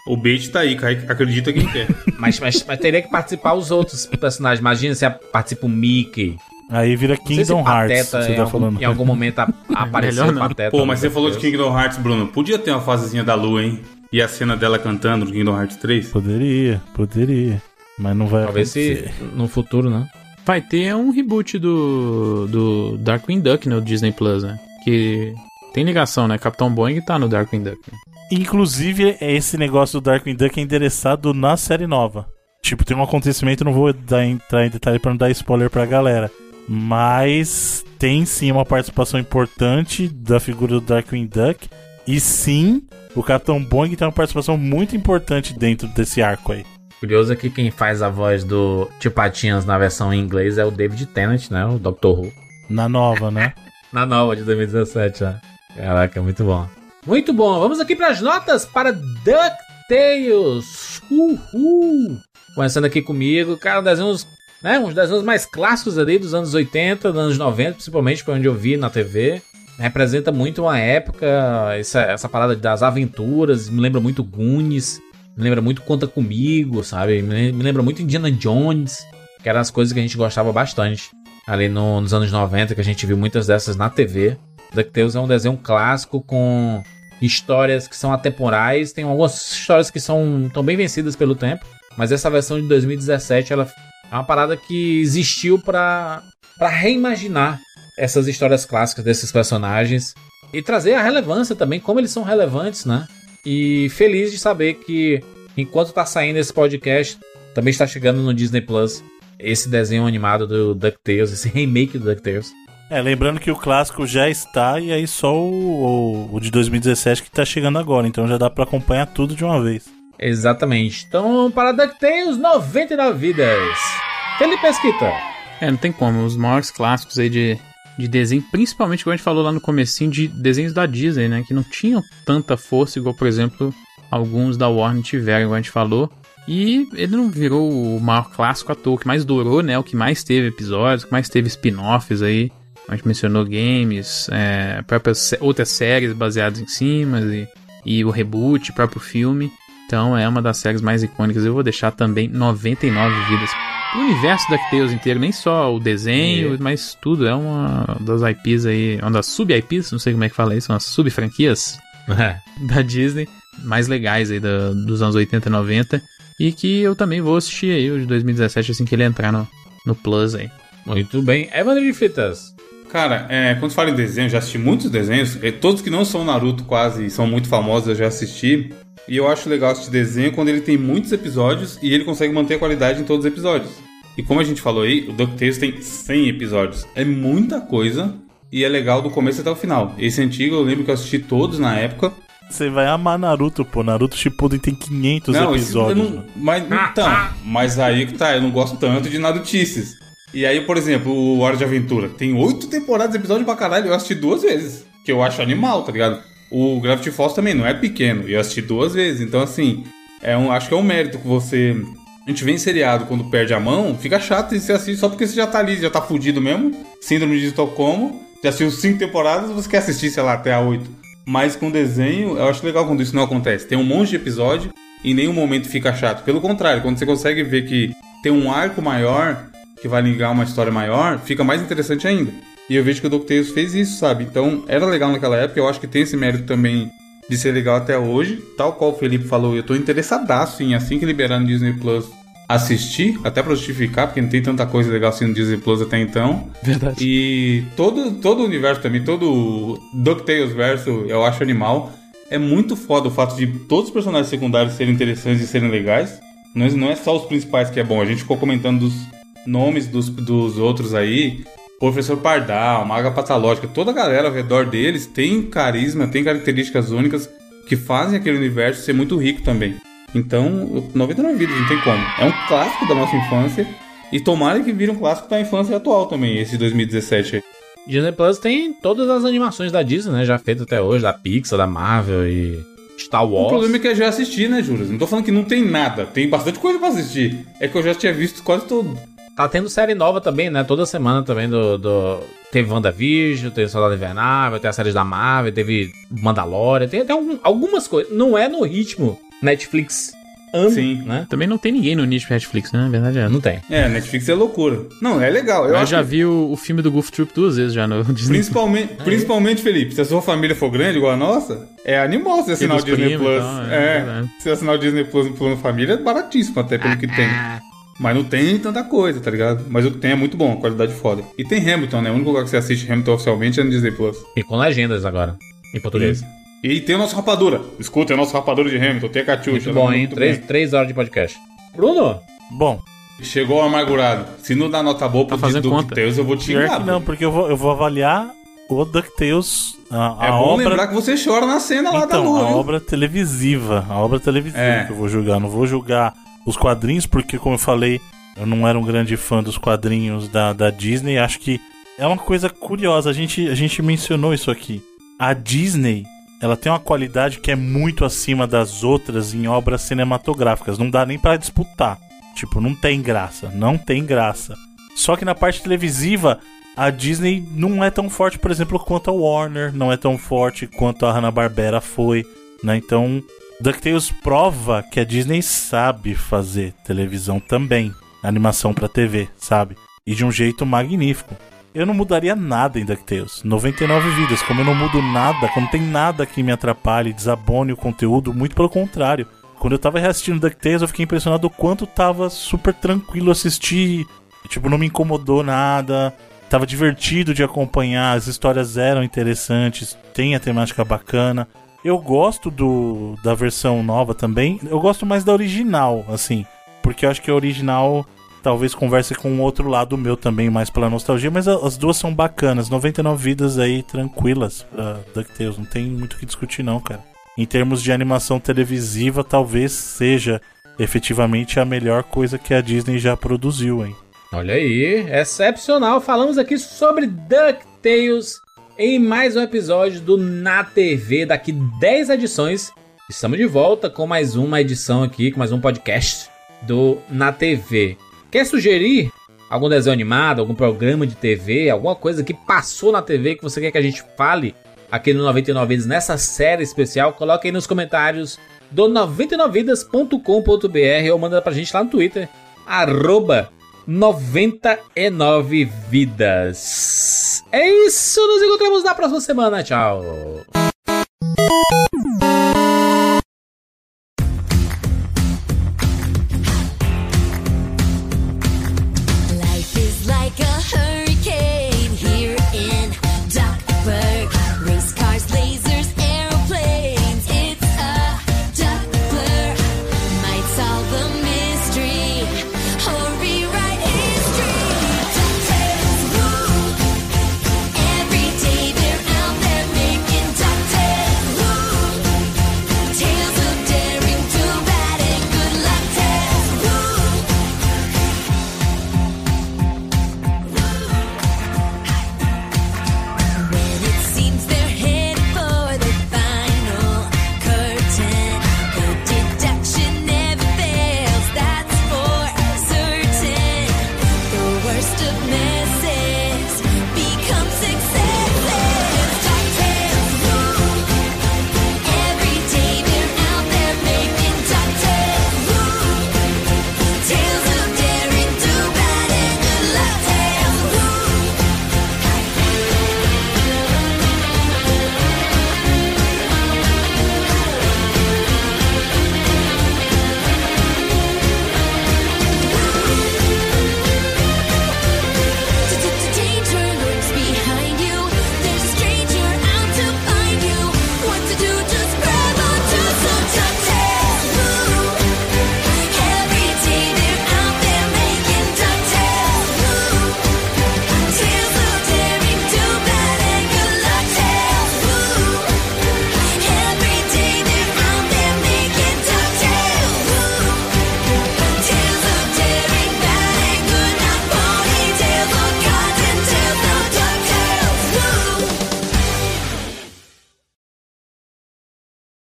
O bait tá aí, acredita quem quer. Mas, mas, mas teria que participar os outros personagens. Imagina se participa o Mickey. Aí vira se Kingdom o Hearts, Pateta você em tá algum, falando. Em algum momento a- apareceu o. Pateta. Pô, mas você falou de. Kingdom Hearts, Bruno. Podia ter uma fasezinha da lua, hein? E a cena dela cantando no Kingdom Hearts 3? Poderia, poderia. Mas não vai Talvez se acontecer. no futuro, né? Vai ter um reboot do, do Darkwing Duck no Disney Plus, né? Que tem ligação, né? Capitão Boeing tá no Darkwing Duck. Inclusive, esse negócio do Darkwing Duck é endereçado na série nova. Tipo, tem um acontecimento, não vou dar, entrar em detalhe pra não dar spoiler pra galera. Mas tem sim uma participação importante da figura do Darkwing Duck. E sim, o Capitão Boing tem uma participação muito importante dentro desse arco aí. Curioso é que quem faz a voz do Tio Patinhas na versão em inglês é o David Tennant, né? O Dr. Who. Na nova, né? Na nova de 2017, né? Caraca, muito bom. Muito bom. Vamos aqui para as notas para DuckTales. Uhul. Começando aqui comigo, cara, desenhos, né? Uns desenhos mais clássicos ali dos anos 80, dos anos 90, principalmente, foi onde eu vi na TV. Representa muito uma época, essa, essa parada das aventuras, me lembra muito Goonies, me lembra muito Conta Comigo, sabe? Me, lembra muito Indiana Jones, que eram as coisas que a gente gostava bastante ali no- nos anos 90, que a gente viu muitas dessas na TV. DuckTales é um desenho clássico com histórias que são atemporais, tem algumas histórias que são tão bem vencidas pelo tempo, mas essa versão de 2017 ela é uma parada que existiu para reimaginar essas histórias clássicas desses personagens e trazer a relevância também, como eles são relevantes, né? E feliz de saber que enquanto tá saindo esse podcast, também está chegando no Disney Plus esse desenho animado do DuckTales, esse remake do DuckTales. É, lembrando que o clássico já está e aí só o, o, o de 2017 que tá chegando agora, então já dá pra acompanhar tudo de uma vez. Exatamente. Então, para DuckTales, 99 vidas. Felipe Esquita. É, não tem como. Os maiores clássicos aí de, de desenho, principalmente como a gente falou lá no comecinho, de desenhos da Disney, né? Que não tinham tanta força, igual, por exemplo, alguns da Warner tiveram, igual a gente falou. E ele não virou o maior clássico à toa, o que mais durou, né? O que mais teve episódios, o que mais teve spin-offs aí. A gente mencionou games, é, próprias, outras séries baseadas em cima e, e o reboot, próprio filme. Então é uma das séries mais icônicas. Eu vou deixar também 99 vidas. O universo da DuckTales inteiro, nem só o desenho, mas tudo. É uma das IPs aí, uma das sub-IPs, não sei como é que fala isso, umas sub-franquias da Disney mais legais aí da- dos anos 80 e 90. E que eu também vou assistir aí, o de 2017, assim que ele entrar no, no Plus aí. Muito bem. Evandro de Fritas. Cara, é, quando fala em desenho, eu já assisti muitos desenhos. é, todos que não são Naruto quase e são muito famosos, eu já assisti. E eu acho legal assistir desenho quando ele tem muitos episódios e ele consegue manter a qualidade em todos os episódios. E como a gente falou aí, o DuckTales tem 100 episódios. É muita coisa e é legal do começo até o final. Esse antigo eu lembro que eu assisti todos na época. Você vai amar Naruto, pô. Naruto Shippuden tem 500 Não, esse episódios. eu não- mas então, mas aí que tá, eu não gosto tanto de Narutices. E aí, por exemplo, o Hora de Aventura tem oito temporadas, episódio pra caralho, eu assisti duas vezes, que eu acho animal, tá ligado? O Gravity Falls também não é pequeno, e eu assisti duas vezes, então assim, é um, acho que é um mérito que você. A gente vê em seriado quando perde a mão, fica chato e você assiste só porque você já tá ali, já tá fudido mesmo. Síndrome de Estocolmo, já assistiu cinco temporadas, você quer assistir, sei lá, até a oito. Mas com desenho, eu acho legal quando isso não acontece. Tem um monte de episódio e em nenhum momento fica chato. Pelo contrário, quando você consegue ver que tem um arco maior que vai ligar uma história maior, fica mais interessante ainda. E eu vejo que o DuckTales fez isso, sabe? Então era legal naquela época, eu acho que tem esse mérito também de ser legal até hoje. Tal qual o Felipe falou, eu tô interessadaço em assim que liberar no Disney Plus assistir, até pra justificar, porque não tem tanta coisa legal assim no Disney Plus até então. Verdade. E todo, todo o universo também, todo o DuckTales verso, eu acho animal. É muito foda o fato de todos os personagens secundários serem interessantes e serem legais. Não é, não é só os principais que é bom. A gente ficou comentando dos nomes dos, dos outros aí. Professor Pardal, Maga Patológica, toda a galera ao redor deles tem carisma, tem características únicas que fazem aquele universo ser muito rico também. Então, 99 vidas, não tem como. É um clássico da nossa infância. E tomara que vire um clássico da infância atual também, esse de 2017 aí. Disney Plus tem todas as animações da Disney, né? Já feitas até hoje, da Pixar, da Marvel e Star Wars. O problema é que eu já assisti, né, Juras? Não tô falando que não tem nada. Tem bastante coisa pra assistir. É que eu já tinha visto quase tudo. Tá tendo série nova também, né? Toda semana também do. do... Teve WandaVision, teve Soldado Invernal, tem as séries da Marvel, teve Mandalorian, tem até algum- algumas coisas. Não é no ritmo Netflix amo, Sim. né? Também não tem ninguém no nicho Netflix, né? Na verdade é. Não tem. É, Netflix é loucura. Não, é legal. Eu Eu acho já que- vi o, o filme do Goof Troop duas vezes já no Disney. Principalmente, principalmente, Felipe, se a sua família for grande igual a nossa, é animal você assinar o Disney Plus. tal, é é, se assinar o Disney Plus no plano família é baratíssimo até pelo que tem. Mas não tem tanta coisa, tá ligado? Mas o que tem é muito bom, qualidade foda. E tem Hamilton, né? O único lugar que você assiste Hamilton oficialmente é no Disney Plus. E com legendas agora, em português. E tem o nosso rapadura. Escuta, é o nosso rapadura de Hamilton, tem a Catiuxa. Muito né? bom, hein? Muito Três, bem. três horas de podcast. Bruno? Bom, Chegou o amargurado. Se não dá nota boa pro Tá fazendo Duke conta. Tales, eu vou te que não, porque eu vou, eu vou avaliar o DuckTales, a, a É bom obra... lembrar que você chora na cena lá da Então, lua, a viu? obra televisiva, a obra televisiva É. que eu vou julgar. Não vou julgar os quadrinhos, porque, como eu falei, eu não era um grande fã dos quadrinhos da, da Disney. Acho que é uma coisa curiosa. A gente, a gente mencionou isso aqui. A Disney, ela tem uma qualidade que é muito acima das outras em obras cinematográficas. Não dá nem pra disputar. Tipo, não tem graça. Não tem graça. Só que na parte televisiva, a Disney não é tão forte, por exemplo, quanto a Warner, não é tão forte quanto a Hanna-Barbera foi, né? Então, DuckTales prova que a Disney sabe fazer televisão também, animação pra TV, sabe? E de um jeito magnífico. Eu não mudaria nada em DuckTales. 99 vidas, como eu não mudo nada, como tem nada que me atrapalhe, desabone o conteúdo, muito pelo contrário. Quando eu tava reassistindo DuckTales, eu fiquei impressionado o quanto tava super tranquilo assistir. Tipo, não me incomodou nada. Tava divertido de acompanhar, as histórias eram interessantes, tem a temática bacana. Eu gosto do da versão nova também. Eu gosto mais da original, assim, porque eu acho que a original talvez converse com outro lado meu também, mais pela nostalgia, mas as duas são bacanas. 99 vidas aí tranquilas pra DuckTales, não tem muito o que discutir não, cara. Em termos de animação televisiva, talvez seja efetivamente a melhor coisa que a Disney já produziu, hein? Olha aí, excepcional. Falamos aqui sobre DuckTales em mais um episódio do Na TV. Daqui 10 edições, estamos de volta com mais uma edição aqui, com mais um podcast do Na TV. Quer sugerir algum desenho animado, algum programa de TV, alguma coisa que passou na TV que você quer que a gente fale aqui no 99 Vidas nessa série especial? Coloque aí nos comentários do 99vidas.com.br ou manda pra gente lá no Twitter, arroba 99 vidas. É isso, nos encontramos na próxima semana. Tchau.